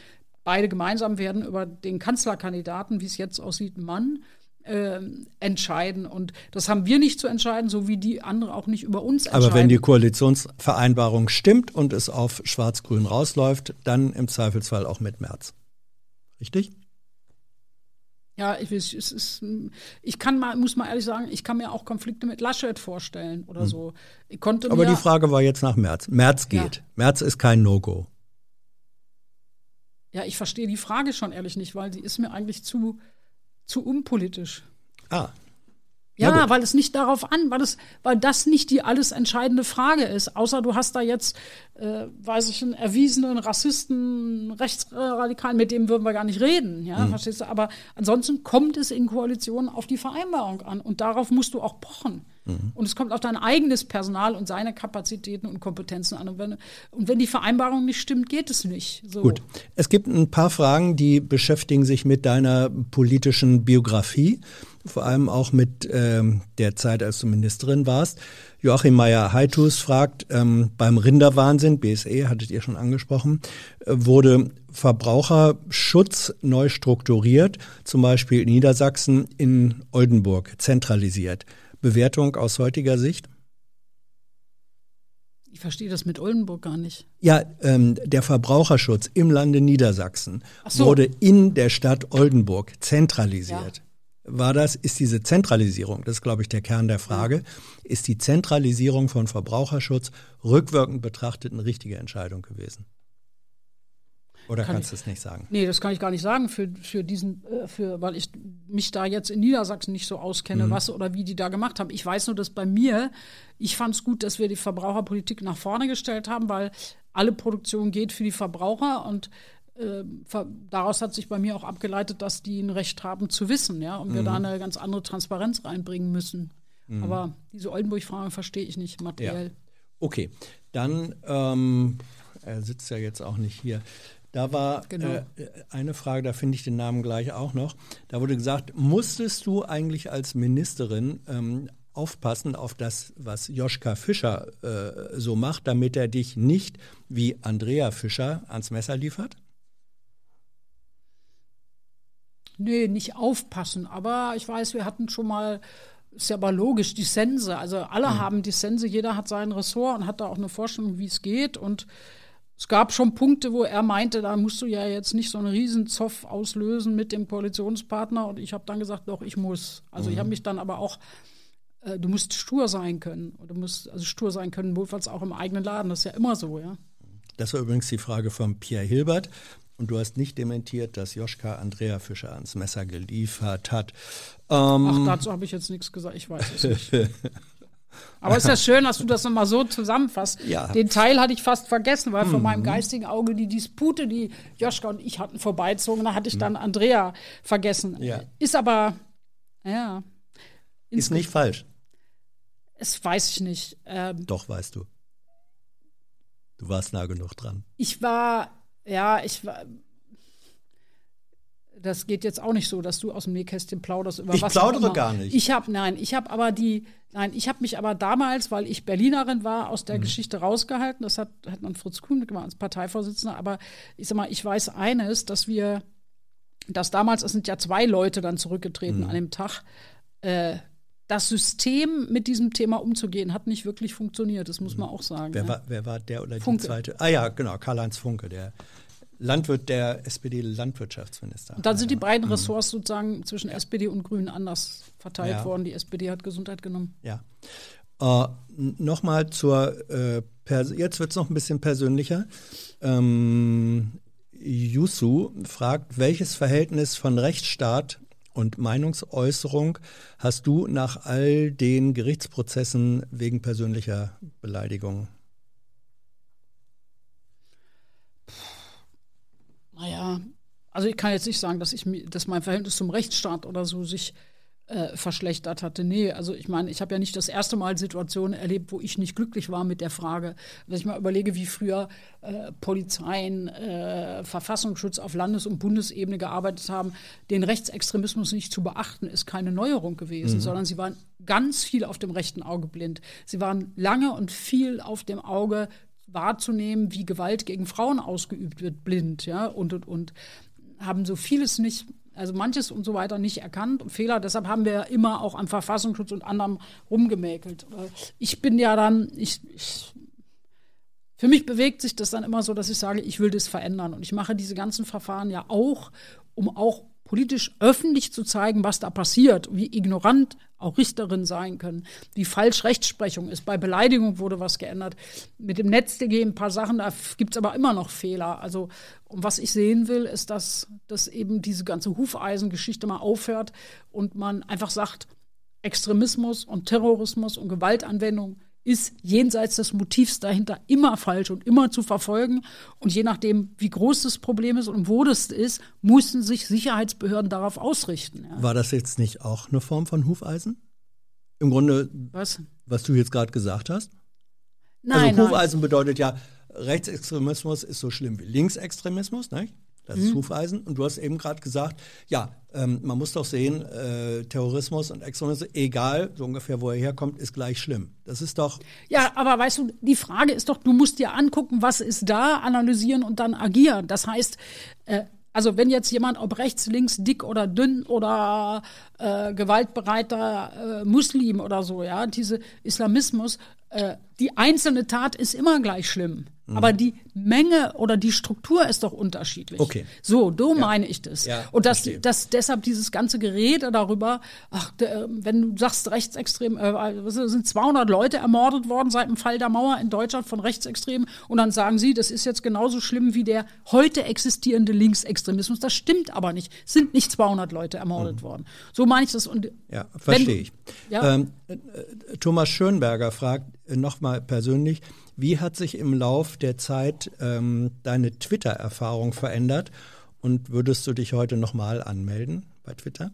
beide gemeinsam werden über den Kanzlerkandidaten, wie es jetzt aussieht, Mann ähm, entscheiden. Und das haben wir nicht zu entscheiden, so wie die andere auch nicht über uns entscheiden. Aber wenn die Koalitionsvereinbarung stimmt und es auf Schwarz-Grün rausläuft, dann im Zweifelsfall auch mit Merz. Richtig? ja, ich, weiß, es ist, ich kann mal, muss mal ehrlich sagen, ich kann mir auch Konflikte mit Laschet vorstellen oder so. Ich konnte Hm. Aber die Frage war jetzt nach. Merz Ja. geht. Merz ist kein No-Go. ja, ich verstehe die Frage schon ehrlich nicht, weil die ist mir eigentlich zu, zu unpolitisch. Ah, Ja, weil es nicht darauf an, weil es, weil das nicht die alles entscheidende Frage ist. Außer du hast da jetzt, äh, weiß ich, einen erwiesenen Rassisten, Rechtsradikalen, mit dem würden wir gar nicht reden, ja, verstehst du? Aber ansonsten kommt es in Koalitionen auf die Vereinbarung an und darauf musst du auch pochen. Und es kommt auf dein eigenes Personal und seine Kapazitäten und Kompetenzen an. Und wenn, und wenn die Vereinbarung nicht stimmt, geht es nicht. So. Gut. Es gibt ein paar Fragen, die beschäftigen sich mit deiner politischen Biografie, vor allem auch mit ähm, der Zeit, als du Ministerin warst. Joachim Meyer-Heitus fragt, ähm, beim Rinderwahnsinn, BSE hattet ihr schon angesprochen, äh, wurde Verbraucherschutz neu strukturiert, zum Beispiel in Niedersachsen in Oldenburg zentralisiert. Bewertung aus heutiger Sicht? Ich verstehe das mit Oldenburg gar nicht. Ja, ähm, der Verbraucherschutz im Lande Niedersachsen Ach so. wurde in der Stadt Oldenburg zentralisiert. War das, ist diese Zentralisierung, das ist glaube ich der Kern der Frage, ist die Zentralisierung von Verbraucherschutz rückwirkend betrachtet eine richtige Entscheidung gewesen? Oder Kann kannst du es nicht sagen? Nee, das kann ich gar nicht sagen für, für diesen, äh, für, weil ich mich da jetzt in Niedersachsen nicht so auskenne, was oder wie die da gemacht haben. Ich weiß nur, dass bei mir, ich fand es gut, dass wir die Verbraucherpolitik nach vorne gestellt haben, weil alle Produktion geht für die Verbraucher und äh, daraus hat sich bei mir auch abgeleitet, dass die ein Recht haben zu wissen, ja, und wir da eine ganz andere Transparenz reinbringen müssen. Aber diese Oldenburg-Frage verstehe ich nicht materiell. Okay, dann, ähm, er sitzt ja jetzt auch nicht hier. Da war Genau. äh, eine Frage, da finde ich den Namen gleich auch noch. Da wurde gesagt, musstest du eigentlich als Ministerin ähm, aufpassen auf das, was Joschka Fischer äh, so macht, damit er dich nicht wie Andrea Fischer ans Messer liefert? Nee, nicht aufpassen. Aber ich weiß, wir hatten schon mal, ist ja aber logisch, die Sense. Also alle haben die Sense, jeder hat sein Ressort und hat da auch eine Vorstellung, wie es geht. Und es gab schon Punkte, wo er meinte, da musst du ja jetzt nicht so einen Riesenzoff auslösen mit dem Koalitionspartner. Und ich habe dann gesagt, doch, ich muss. Also ich habe mich dann aber auch, äh, du musst stur sein können. Oder du musst also stur sein können, notfalls auch im eigenen Laden. Das ist ja immer so, ja. Das war übrigens die Frage von Pierre Hilbert. Und du hast nicht dementiert, dass Joschka Andrea Fischer ans Messer geliefert hat. Ähm, Ach, dazu habe ich jetzt nichts gesagt, ich weiß es nicht. Aber ist ja schön, dass du das nochmal so zusammenfasst. Ja. Den Teil hatte ich fast vergessen, weil von meinem geistigen Auge die Dispute, die Joschka und ich hatten, vorbeizogen. Da hatte ich dann Andrea vergessen. Ja. Ist aber, ja. ist nicht falsch. Es weiß ich nicht. Ähm, Doch, weißt du. Du warst nah genug dran. ich war, ja, ich war. Das geht jetzt auch nicht so, dass du aus dem Nähkästchen plauderst über Ich was. auch plaudere gar nicht. Ich habe, nein, ich habe aber die, nein, ich habe mich aber damals, weil ich Berlinerin war, aus Mhm. der Geschichte rausgehalten. Das hat, hat man Fritz Kuhn gemacht als Parteivorsitzender. Aber ich sag mal, ich weiß eines, dass wir, dass damals, es sind ja zwei Leute dann zurückgetreten Mhm. an dem Tag, äh, das System mit diesem Thema umzugehen, hat nicht wirklich funktioniert. Das muss man auch sagen. Mhm. Wer, ja. war, wer war der oder die Funke. zweite? Ah ja, genau, Karl-Heinz Funke, der Landwirt, der SPD-Landwirtschaftsminister. Dann sind die beiden Ressorts sozusagen zwischen SPD und Grünen anders verteilt Ja. worden. Die SPD hat Gesundheit genommen. Ja. Äh, Nochmal zur, äh, jetzt wird es noch ein bisschen persönlicher. Ähm, Yusu fragt, welches Verhältnis von Rechtsstaat und Meinungsäußerung hast du nach all den Gerichtsprozessen wegen persönlicher Beleidigung? Naja, also ich kann jetzt nicht sagen, dass ich dass mein Verhältnis zum Rechtsstaat oder so sich äh, verschlechtert hatte. Nee, also ich meine, ich habe ja nicht das erste Mal Situationen erlebt, wo ich nicht glücklich war mit der Frage. Wenn ich mal überlege, wie früher äh, Polizeien, äh, Verfassungsschutz auf Landes- und Bundesebene gearbeitet haben, den Rechtsextremismus nicht zu beachten, ist keine Neuerung gewesen, sondern sie waren ganz viel auf dem rechten Auge blind. Sie waren lange und viel auf dem Auge wahrzunehmen, wie Gewalt gegen Frauen ausgeübt wird, blind, ja, und, und, und haben so vieles nicht, also manches und so weiter nicht erkannt und Fehler. Deshalb haben wir immer auch am Verfassungsschutz und anderem rumgemäkelt. Ich bin ja dann, ich, ich für mich bewegt sich das dann immer so, dass ich sage, ich will das verändern. Und ich mache diese ganzen Verfahren ja auch, um auch politisch öffentlich zu zeigen, was da passiert, wie ignorant auch Richterinnen sein können, wie falsch Rechtsprechung ist. Bei Beleidigung wurde was geändert. Mit dem NetzDG ein paar Sachen, da gibt es aber immer noch Fehler. Also, und was ich sehen will, ist, dass, dass eben diese ganze Hufeisengeschichte mal aufhört und man einfach sagt, Extremismus und Terrorismus und Gewaltanwendung ist jenseits des Motivs dahinter immer falsch und immer zu verfolgen. Und je nachdem, wie groß das Problem ist und wo das ist, müssen sich Sicherheitsbehörden darauf ausrichten. Ja. War das jetzt nicht auch eine Form von Hufeisen? Im Grunde, Was? was du jetzt gerade gesagt hast? Nein, also nein. Hufeisen bedeutet ja, Rechtsextremismus ist so schlimm wie Linksextremismus, nicht? Das Mhm. Hufeisen. Und du hast eben gerade gesagt, ja, ähm, man muss doch sehen, äh, Terrorismus und Extremismus, egal, so ungefähr, wo er herkommt, ist gleich schlimm. Das ist doch, Ja, aber weißt du, die Frage ist doch, du musst dir angucken, was ist da, analysieren und dann agieren. Das heißt, äh, also wenn jetzt jemand, ob rechts, links, dick oder dünn oder äh, gewaltbereiter äh, Muslim oder so, ja, diese Islamismus, äh, die einzelne Tat ist immer gleich schlimm. Aber die Menge oder die Struktur ist doch unterschiedlich. Okay. So, so meine ich das. Ja, und das, verstehe. das deshalb dieses ganze Gerede darüber, ach, der, wenn du sagst rechtsextrem, äh, sind 200 Leute ermordet worden seit dem Fall der Mauer in Deutschland von Rechtsextremen und dann sagen sie, das ist jetzt genauso schlimm wie der heute existierende Linksextremismus. Das stimmt aber nicht. Es sind nicht 200 Leute ermordet worden. So meine ich das. Und ja, verstehe ich. Ja. Ähm, äh, äh, Thomas Schönberger fragt nochmal persönlich, wie hat sich im Lauf der Zeit ähm, deine Twitter-Erfahrung verändert und würdest du dich heute nochmal anmelden bei Twitter?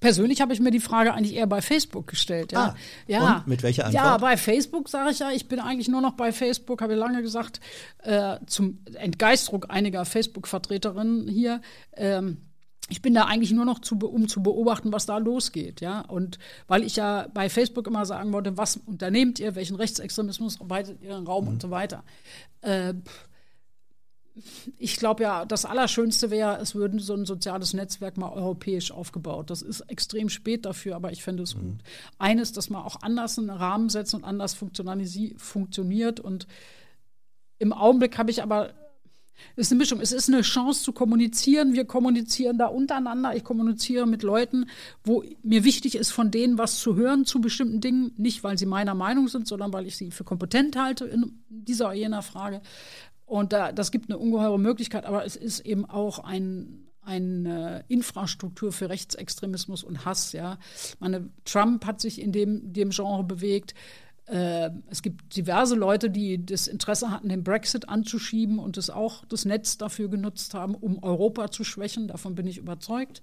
Persönlich habe ich mir die Frage eigentlich eher bei Facebook gestellt. Ja, Ah, ja. und mit welcher Ja, Antwort? bei Facebook sage ich ja, ich bin eigentlich nur noch bei Facebook, habe ich lange gesagt, äh, zum Entgeistung einiger Facebook-Vertreterinnen hier. Ähm, ich bin da eigentlich nur noch zu, um zu beobachten, was da losgeht, ja. Und weil ich ja bei Facebook immer sagen wollte, was unternehmt ihr, welchen Rechtsextremismus arbeitet ihr im Raum und so weiter. Äh, ich glaube ja, das Allerschönste wäre, es würde so ein soziales Netzwerk mal europäisch aufgebaut. Das ist extrem spät dafür, aber ich fände es gut. Eines, dass man auch anders einen Rahmen setzt und anders funktioniert. Und im Augenblick habe ich aber, es ist eine Mischung. Es ist eine Chance zu kommunizieren. Wir kommunizieren da untereinander. Ich kommuniziere mit Leuten, wo mir wichtig ist, von denen was zu hören zu bestimmten Dingen. Nicht, weil sie meiner Meinung sind, sondern weil ich sie für kompetent halte in dieser oder jener Frage. Und da, das gibt eine ungeheure Möglichkeit, aber es ist eben auch ein, eine Infrastruktur für Rechtsextremismus und Hass. Ja, meine Trump hat sich in dem, dem Genre bewegt. Äh, es gibt diverse Leute, die das Interesse hatten, den Brexit anzuschieben und es auch das Netz dafür genutzt haben, um Europa zu schwächen. Davon bin ich überzeugt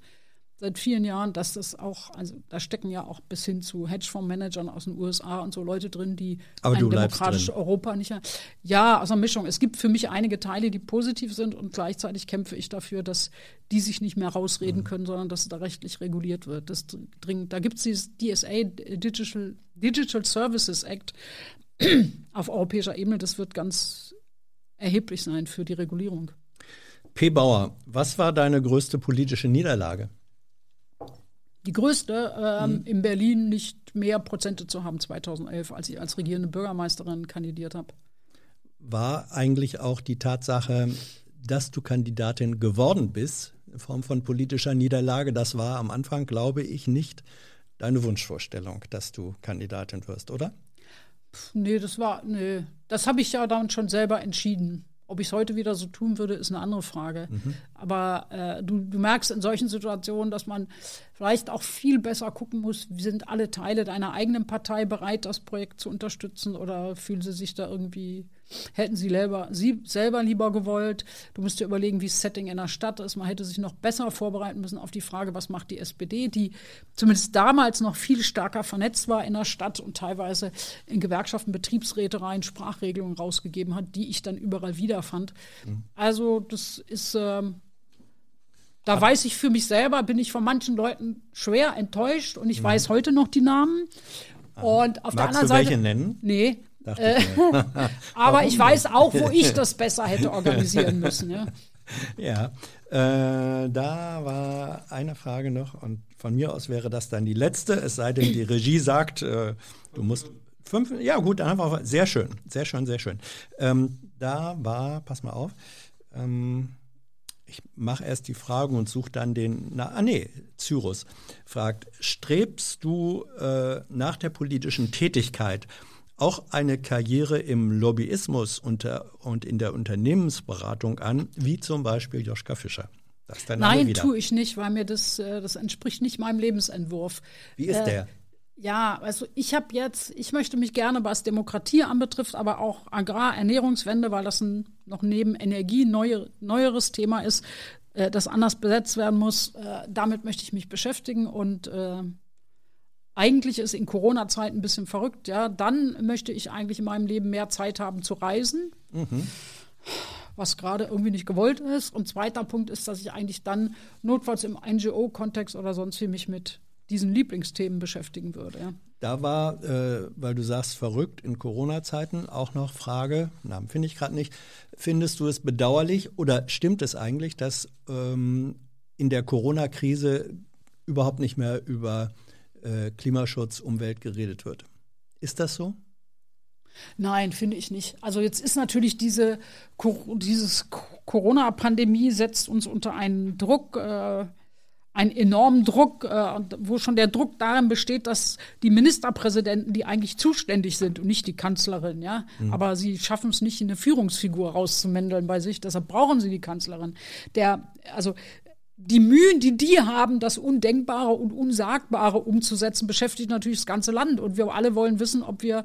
seit vielen Jahren, dass das auch, also da stecken ja auch bis hin zu Hedgefondsmanagern aus den USA und so Leute drin, die Aber ein demokratisches. Europa nicht. Ja, aus einer Mischung. Es gibt für mich einige Teile, die positiv sind und gleichzeitig kämpfe ich dafür, dass die sich nicht mehr Mhm. rausreden können, sondern dass es da rechtlich reguliert wird. Das dringend. Da gibt es dieses DSA, Digital, Digital Services Act auf europäischer Ebene. Das wird ganz erheblich sein für die Regulierung. P. Bauer, was war deine größte politische Niederlage? Die größte, ähm, Mhm. in Berlin nicht mehr Prozente zu haben 2011, als ich als regierende Bürgermeisterin kandidiert habe. War eigentlich auch die Tatsache, dass du Kandidatin geworden bist, in Form von politischer Niederlage, das war am Anfang, glaube ich, nicht deine Wunschvorstellung, dass du Kandidatin wirst, oder? Nee, das war, nee, das habe ich ja dann schon selber entschieden. Ob ich es heute wieder so tun würde, ist eine andere Frage. Aber äh, du, du merkst in solchen Situationen, dass man vielleicht auch viel besser gucken muss, sind alle Teile deiner eigenen Partei bereit, das Projekt zu unterstützen oder fühlen sie sich da irgendwie, hätten sie selber, sie selber lieber gewollt. Du musst dir überlegen, wie das Setting in der Stadt ist. Man hätte sich noch besser vorbereiten müssen auf die Frage, was macht die SPD, die zumindest damals noch viel stärker vernetzt war in der Stadt und teilweise in Gewerkschaften, Betriebsräte rein Sprachregelungen rausgegeben hat, die ich dann überall wiederfand. Also das ist, ähm, da weiß ich für mich selber, bin ich von manchen Leuten schwer enttäuscht und ich weiß heute noch die Namen. Und auf der Magst anderen du Seite. welche nennen? Nee. Dachte Äh, ich mir. aber ich weiß auch, wo ich das besser hätte organisieren müssen. Ja. Ja, äh, da war eine Frage noch und von mir aus wäre das dann die letzte, es sei denn, die Regie sagt, äh, du musst fünf, ja gut, dann einfach, sehr schön, sehr schön, sehr schön. Ähm, da war, pass mal auf, ähm, ich mache erst die Fragen und suche dann den, na, ah nee, Cyrus fragt, strebst du äh, nach der politischen Tätigkeit auch eine Karriere im Lobbyismus unter, und in der Unternehmensberatung an, wie zum Beispiel Joschka Fischer? Nein, tue ich nicht, weil mir das, äh, das entspricht nicht meinem Lebensentwurf. Wie ist Äh, der? Ja, also ich habe jetzt, ich möchte mich gerne, was Demokratie anbetrifft, aber auch Agrar, Ernährungswende, weil das ein noch neben Energie neue, neueres Thema ist, äh, das anders besetzt werden muss. Äh, damit möchte ich mich beschäftigen und äh, eigentlich ist in Corona-Zeiten ein bisschen verrückt, ja. Dann möchte ich eigentlich in meinem Leben mehr Zeit haben zu reisen. Was gerade irgendwie nicht gewollt ist. Und zweiter Punkt ist, dass ich eigentlich dann notfalls im NGO-Kontext oder sonst wie mich mit diesen Lieblingsthemen beschäftigen würde. Da war, äh, weil du sagst, verrückt in Corona-Zeiten auch noch Frage, Namen finde ich gerade nicht, findest du es bedauerlich oder stimmt es eigentlich, dass ähm, in der Corona-Krise überhaupt nicht mehr über äh, Klimaschutz, Umwelt geredet wird? Ist das so? Nein, finde ich nicht. Also jetzt ist natürlich diese dieses Co- Corona-Pandemie setzt uns unter einen Druck, äh, einen enormen Druck, äh, wo schon der Druck darin besteht, dass die Ministerpräsidenten, die eigentlich zuständig sind und nicht die Kanzlerin, ja, aber sie schaffen es nicht, eine Führungsfigur rauszumändeln bei sich. Deshalb brauchen sie die Kanzlerin. Der, also die Mühen, die die haben, das Undenkbare und Unsagbare umzusetzen, beschäftigt natürlich das ganze Land. Und wir alle wollen wissen, ob wir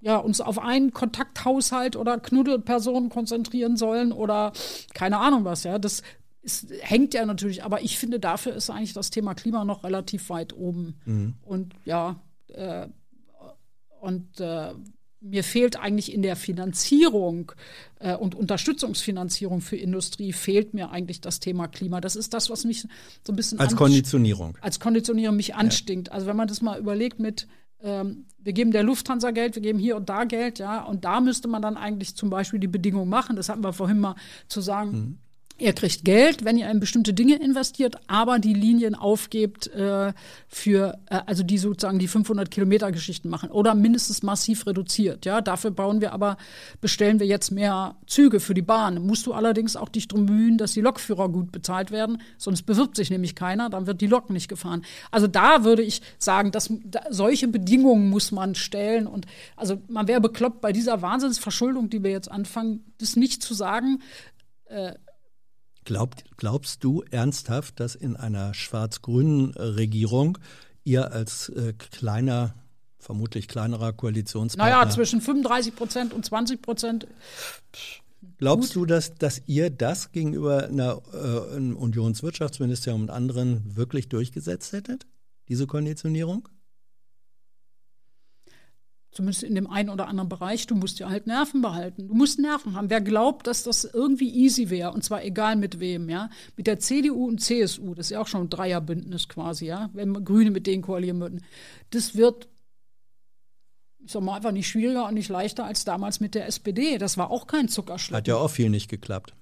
ja, uns auf einen Kontakthaushalt oder Knuddelpersonen konzentrieren sollen oder keine Ahnung was. Ja, das ist, hängt ja natürlich. Aber ich finde, dafür ist eigentlich das Thema Klima noch relativ weit oben. Und ja, äh, und äh, mir fehlt eigentlich in der Finanzierung äh, und Unterstützungsfinanzierung für Industrie fehlt mir eigentlich das Thema Klima. Das ist das, was mich so ein bisschen Als Konditionierung. als Konditionierung mich anstinkt. Also wenn man das mal überlegt mit, ähm, wir geben der Lufthansa Geld, wir geben hier und da Geld, ja, und da müsste man dann eigentlich zum Beispiel die Bedingungen machen. Das hatten wir vorhin mal zu sagen. Ihr kriegt Geld, wenn ihr in bestimmte Dinge investiert, aber die Linien aufgebt äh, für, äh, also die sozusagen die 500 Kilometer Geschichten machen oder mindestens massiv reduziert. Ja, dafür bauen wir aber, bestellen wir jetzt mehr Züge für die Bahn. Musst du allerdings auch dich drum bemühen, dass die Lokführer gut bezahlt werden, sonst bewirbt sich nämlich keiner, dann wird die Lok nicht gefahren. Also da würde ich sagen, dass da, solche Bedingungen muss man stellen und also man wäre bekloppt bei dieser Wahnsinnsverschuldung, die wir jetzt anfangen, das nicht zu sagen. Glaubt, glaubst du ernsthaft, dass in einer schwarz-grünen äh, Regierung ihr als äh, kleiner, vermutlich kleinerer Koalitionspartner, Naja, zwischen 35 Prozent und 20 Prozent. glaubst du, dass, dass ihr das gegenüber einer, äh, einem Unionswirtschaftsministerium und anderen wirklich durchgesetzt hättet? Diese Konditionierung? Zumindest in dem einen oder anderen Bereich. Du musst ja halt Nerven behalten. Du musst Nerven haben. Wer glaubt, dass das irgendwie easy wäre, und zwar egal mit wem, ja, mit der CDU und CSU, das ist ja auch schon ein Dreierbündnis quasi, ja, wenn Grüne mit denen koalieren würden, das wird ich sag mal, einfach nicht schwieriger und nicht leichter als damals mit der SPD. Das war auch kein Zuckerschlecken. Hat ja auch viel nicht geklappt.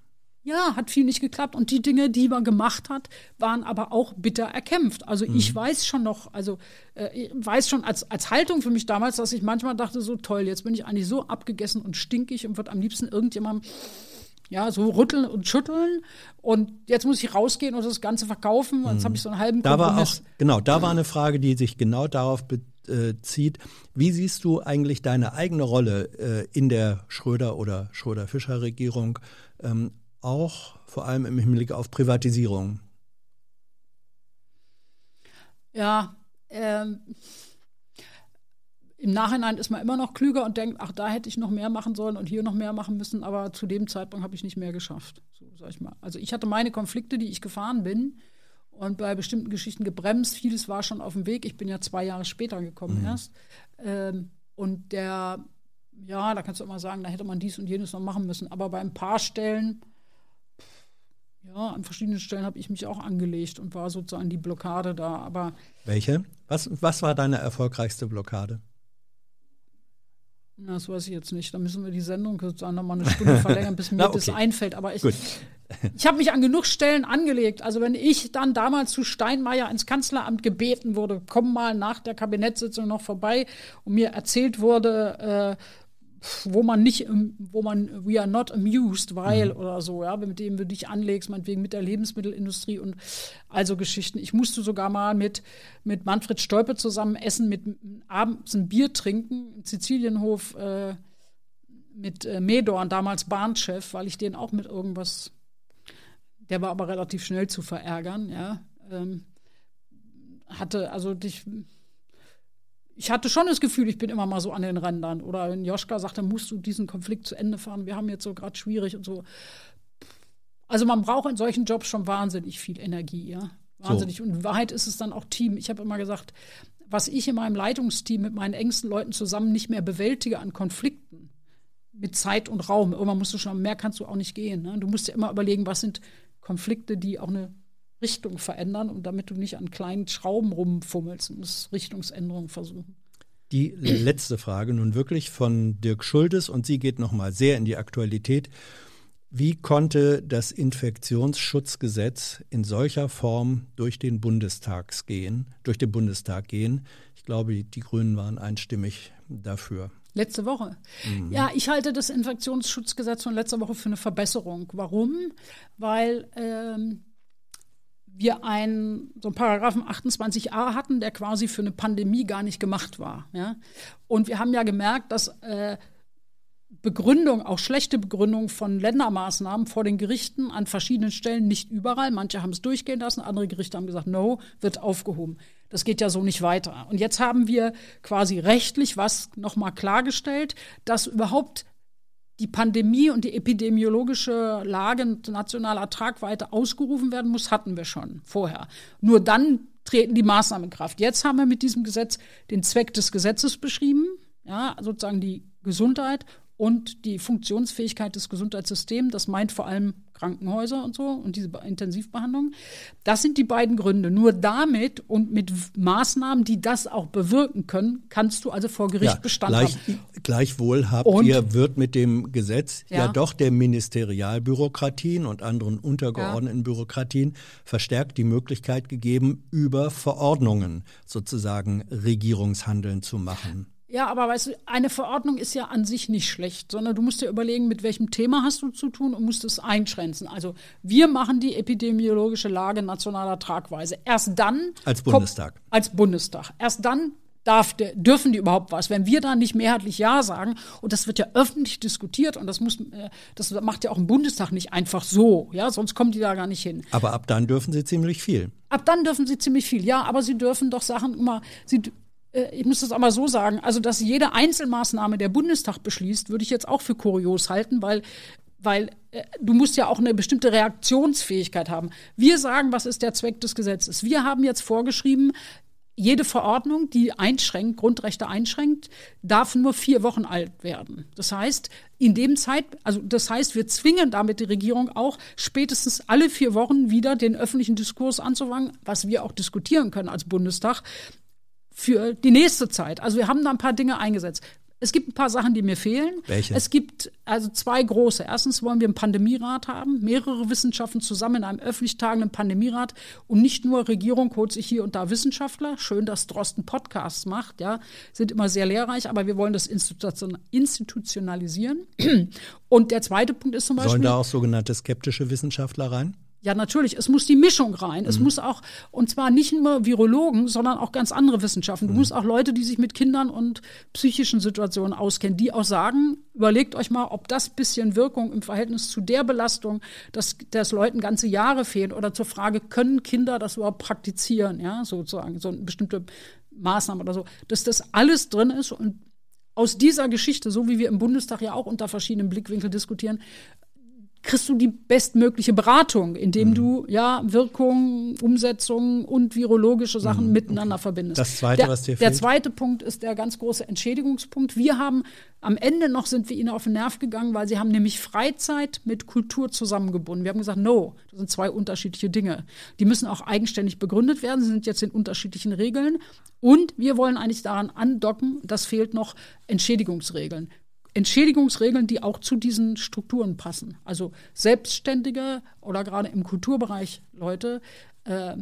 Ja, hat viel nicht geklappt. Und die Dinge, die man gemacht hat, waren aber auch bitter erkämpft. Also ich Mhm. weiß schon noch, also äh, ich weiß schon als, als Haltung für mich damals, dass ich manchmal dachte, so toll, jetzt bin ich eigentlich so abgegessen und stinkig und würde am liebsten irgendjemandem ja, so rütteln und schütteln. Und jetzt muss ich rausgehen und das Ganze verkaufen. Und jetzt habe ich so einen halben Mhm. Da war auch, genau, da war eine Frage, die sich genau darauf be äh. Wie siehst du eigentlich deine eigene Rolle äh, in der Schröder- oder Schröder-Fischer-Regierung, ähm, auch vor allem im Hinblick auf Privatisierung? Ja, ähm, im Nachhinein ist man immer noch klüger und denkt, ach, da hätte ich noch mehr machen sollen und hier noch mehr machen müssen, aber zu dem Zeitpunkt habe ich nicht mehr geschafft. So sag ich mal. Also ich hatte meine Konflikte, die ich gefahren bin und bei bestimmten Geschichten gebremst. Vieles war schon auf dem Weg. Ich bin ja zwei Jahre später gekommen mhm. erst. Ähm, und der, ja, da kannst du immer sagen, da hätte man dies und jenes noch machen müssen. Aber bei ein paar Stellen, ja, an verschiedenen Stellen habe ich mich auch angelegt und war sozusagen die Blockade da. Aber welche? Was, was war deine erfolgreichste Blockade? Na, das weiß ich jetzt nicht. Da müssen wir die Sendung sozusagen noch mal eine Stunde verlängern, bis mir Na, okay. das einfällt. Aber ich, ich habe mich an genug Stellen angelegt. Also wenn ich dann damals zu Steinmeier ins Kanzleramt gebeten wurde, komm mal nach der Kabinettssitzung noch vorbei und mir erzählt wurde, äh, wo man nicht, wo man, we are not amused, weil mhm. oder so, ja, mit dem du dich anlegst, meinetwegen mit der Lebensmittelindustrie und also Geschichten. Ich musste sogar mal mit, mit Manfred Stolpe zusammen essen, mit abends ein Bier trinken, im Sizilienhof äh, mit äh, Medorn, damals Bahnchef, weil ich den auch mit irgendwas, der war aber relativ schnell zu verärgern, ja. Ähm, hatte, also dich ich hatte schon das Gefühl, ich bin immer mal so an den Rändern. Oder wenn Joschka sagte, musst du diesen Konflikt zu Ende fahren, wir haben jetzt so gerade schwierig und so. Also man braucht in solchen Jobs schon wahnsinnig viel Energie, ja. Wahnsinnig. So. Und in Wahrheit ist es dann auch Team. Ich habe immer gesagt, was ich in meinem Leitungsteam mit meinen engsten Leuten zusammen nicht mehr bewältige an Konflikten mit Zeit und Raum. Irgendwann musst du schon, mehr kannst du auch nicht gehen. Ne? Du musst dir immer überlegen, was sind Konflikte, die auch eine Richtung verändern und damit du nicht an kleinen Schrauben rumfummelst und musst Richtungsänderungen versuchen. Die letzte Frage nun wirklich von Dirk Schuldes und sie geht nochmal sehr in die Aktualität. Wie konnte das Infektionsschutzgesetz in solcher Form durch den Bundestag gehen, durch den Bundestag gehen? Ich glaube, die Grünen waren einstimmig dafür. Letzte Woche. Mhm. Ja, ich halte das Infektionsschutzgesetz von letzter Woche für eine Verbesserung. Warum? Weil ähm, wir einen, so einen Paragraphen 28a hatten, der quasi für eine Pandemie gar nicht gemacht war. Ja? Und wir haben ja gemerkt, dass äh, Begründung, auch schlechte Begründung von Ländermaßnahmen vor den Gerichten an verschiedenen Stellen, nicht überall. Manche haben es durchgehen lassen, andere Gerichte haben gesagt, no, wird aufgehoben. Das geht ja so nicht weiter. Und jetzt haben wir quasi rechtlich was nochmal klargestellt, dass überhaupt die Pandemie und die epidemiologische Lage nationaler Tragweite ausgerufen werden muss, hatten wir schon vorher. Nur dann treten die Maßnahmen in Kraft. Jetzt haben wir mit diesem Gesetz den Zweck des Gesetzes beschrieben, ja, sozusagen die Gesundheit und die Funktionsfähigkeit des Gesundheitssystems. Das meint vor allem Krankenhäuser und so und diese Intensivbehandlung. Das sind die beiden Gründe. Nur damit und mit Maßnahmen, die das auch bewirken können, kannst du also vor Gericht ja, Bestand gleich, haben. Gleichwohl habt und, ihr, wird mit dem Gesetz ja. ja doch der Ministerialbürokratien und anderen untergeordneten ja. Bürokratien verstärkt die Möglichkeit gegeben, über Verordnungen sozusagen Regierungshandeln zu machen. Ja, aber weißt du, eine Verordnung ist ja an sich nicht schlecht, sondern du musst dir überlegen, mit welchem Thema hast du zu tun und musst es einschränzen. Also wir machen die epidemiologische Lage nationaler Tragweise. Erst dann. Als Bundestag. Kommt, als Bundestag. Erst dann darf dürfen die überhaupt was. Wenn wir da nicht mehrheitlich Ja sagen, und das wird ja öffentlich diskutiert und das muss, äh, das macht ja auch ein Bundestag nicht einfach so, ja, sonst kommen die da gar nicht hin. Aber ab dann dürfen sie ziemlich viel. Ab dann dürfen sie ziemlich viel, ja, aber sie dürfen doch Sachen immer, sie ich muss das aber so sagen, also dass jede Einzelmaßnahme der Bundestag beschließt, würde ich jetzt auch für kurios halten, weil weil äh, du musst ja auch eine bestimmte Reaktionsfähigkeit haben. Wir sagen, was ist der Zweck des Gesetzes? Wir haben jetzt vorgeschrieben, jede Verordnung, die einschränkt, Grundrechte einschränkt, darf nur vier Wochen alt werden. Das heißt, in dem Zeit, also das heißt, wir zwingen damit die Regierung auch spätestens alle vier Wochen wieder den öffentlichen Diskurs anzufangen, was wir auch diskutieren können als Bundestag für die nächste Zeit. Also wir haben da ein paar Dinge eingesetzt. Es gibt ein paar Sachen, die mir fehlen. Welche? Es gibt also zwei große. Erstens wollen wir einen Pandemierat haben, mehrere Wissenschaften zusammen in einem öffentlich tagenden Pandemierat und nicht nur Regierung holt sich hier und da Wissenschaftler. Schön, dass Drosten Podcasts macht, ja, sind immer sehr lehrreich, aber wir wollen das institutionalisieren. Und der zweite Punkt ist zum Beispiel. Sollen da auch sogenannte skeptische Wissenschaftler rein? Ja, natürlich. Es muss die Mischung rein. Es muss auch, und zwar nicht nur Virologen, sondern auch ganz andere Wissenschaften. Du musst auch Leute, die sich mit Kindern und psychischen Situationen auskennen, die auch sagen, überlegt euch mal, ob das bisschen Wirkung im Verhältnis zu der Belastung, dass, dass Leuten ganze Jahre fehlen oder zur Frage, können Kinder das überhaupt praktizieren, ja, sozusagen, so eine bestimmte Maßnahme oder so, dass das alles drin ist und aus dieser Geschichte, so wie wir im Bundestag ja auch unter verschiedenen Blickwinkeln diskutieren, kriegst du die bestmögliche Beratung, indem Mhm. du ja Wirkung, Umsetzung und virologische Sachen miteinander verbindest. Mhm. Das Zweite, der, was dir Der fehlt? zweite Punkt ist der ganz große Entschädigungspunkt. Wir haben am Ende noch sind wir ihnen auf den Nerv gegangen, weil sie haben nämlich Freizeit mit Kultur zusammengebunden. Wir haben gesagt, no, das sind zwei unterschiedliche Dinge. Die müssen auch eigenständig begründet werden. Sie sind jetzt in unterschiedlichen Regeln. Und wir wollen eigentlich daran andocken, das fehlt noch Entschädigungsregeln. Entschädigungsregeln, die auch zu diesen Strukturen passen. Also Selbstständige oder gerade im Kulturbereich Leute, äh,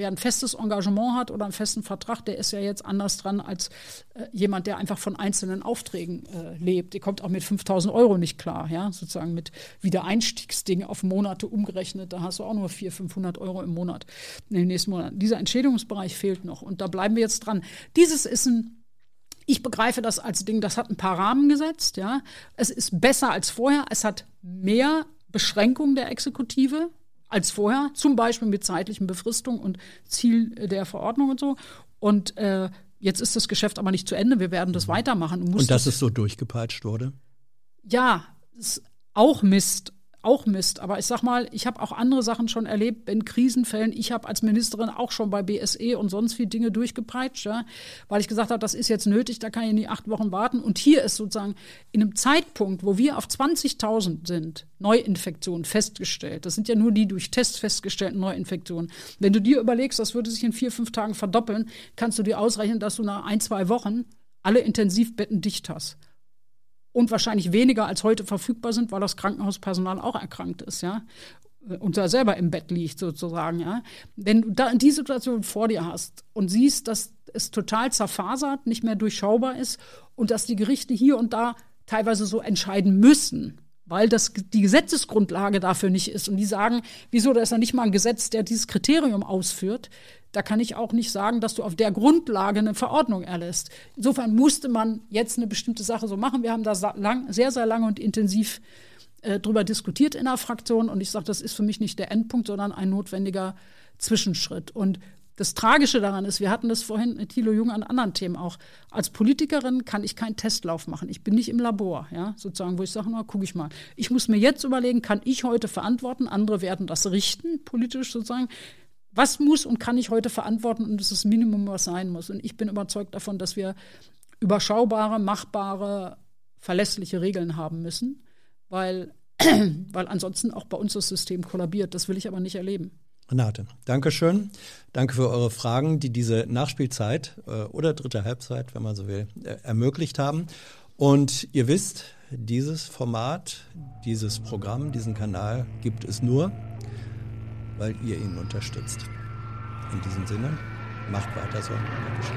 wer ein festes Engagement hat oder einen festen Vertrag, der ist ja jetzt anders dran als äh, jemand, der einfach von einzelnen Aufträgen äh, lebt. Der kommt auch mit 5000 Euro nicht klar, ja, sozusagen mit Wiedereinstiegsding auf Monate umgerechnet. Da hast du auch nur 400, 500 Euro im Monat, in den nächsten Monaten. Dieser Entschädigungsbereich fehlt noch und da bleiben wir jetzt dran. Dieses ist ein ich begreife das als Ding, das hat ein paar Rahmen gesetzt, ja. Es ist besser als vorher. Es hat mehr Beschränkungen der Exekutive als vorher, zum Beispiel mit zeitlichen Befristungen und Ziel der Verordnung und so. Und äh, jetzt ist das Geschäft aber nicht zu Ende. Wir werden das weitermachen. Du musst Und dass das- es so durchgepeitscht wurde? ja, ist auch Mist. Auch Mist. Aber ich sag mal, ich habe auch andere Sachen schon erlebt in Krisenfällen. Ich habe als Ministerin auch schon bei BSE und sonst viel Dinge durchgepeitscht, ja, weil ich gesagt habe, das ist jetzt nötig, da kann ich nie acht Wochen warten. Und hier ist sozusagen in einem Zeitpunkt, wo wir auf 20.000 sind, Neuinfektionen festgestellt. Das sind ja nur die durch Tests festgestellten Neuinfektionen. Wenn du dir überlegst, das würde sich in vier, fünf Tagen verdoppeln, kannst du dir ausrechnen, dass du nach ein, zwei Wochen alle Intensivbetten dicht hast und wahrscheinlich weniger als heute verfügbar sind, weil das Krankenhauspersonal auch erkrankt ist, ja. Und da selber im Bett liegt, sozusagen, ja. Wenn du da die Situation vor dir hast und siehst, dass es total zerfasert, nicht mehr durchschaubar ist und dass die Gerichte hier und da teilweise so entscheiden müssen, weil das die Gesetzesgrundlage dafür nicht ist. Und die sagen, wieso, da ist ja nicht mal ein Gesetz, der dieses Kriterium ausführt. Da kann ich auch nicht sagen, dass du auf der Grundlage eine Verordnung erlässt. Insofern musste man jetzt eine bestimmte Sache so machen. Wir haben da lang, sehr, sehr lange und intensiv äh, drüber diskutiert in der Fraktion. Und ich sage, das ist für mich nicht der Endpunkt, sondern ein notwendiger Zwischenschritt. Und das Tragische daran ist, wir hatten das vorhin mit Thilo Jung an anderen Themen auch. Als Politikerin kann ich keinen Testlauf machen. Ich bin nicht im Labor, ja, sozusagen, wo ich sage, na, gucke ich mal. Ich muss mir jetzt überlegen, kann ich heute verantworten? Andere werden das richten, politisch sozusagen. Was muss und kann ich heute verantworten? Und das ist das Minimum, was sein muss. Und ich bin überzeugt davon, dass wir überschaubare, machbare, verlässliche Regeln haben müssen, weil, weil ansonsten auch bei uns das System kollabiert. Das will ich aber nicht erleben. Renate, Dankeschön. Danke für eure Fragen, die diese Nachspielzeit äh, oder dritte Halbzeit, wenn man so will, äh, ermöglicht haben. Und ihr wisst, dieses Format, dieses Programm, diesen Kanal gibt es nur, weil ihr ihn unterstützt. In diesem Sinne, macht weiter so. Dankeschön.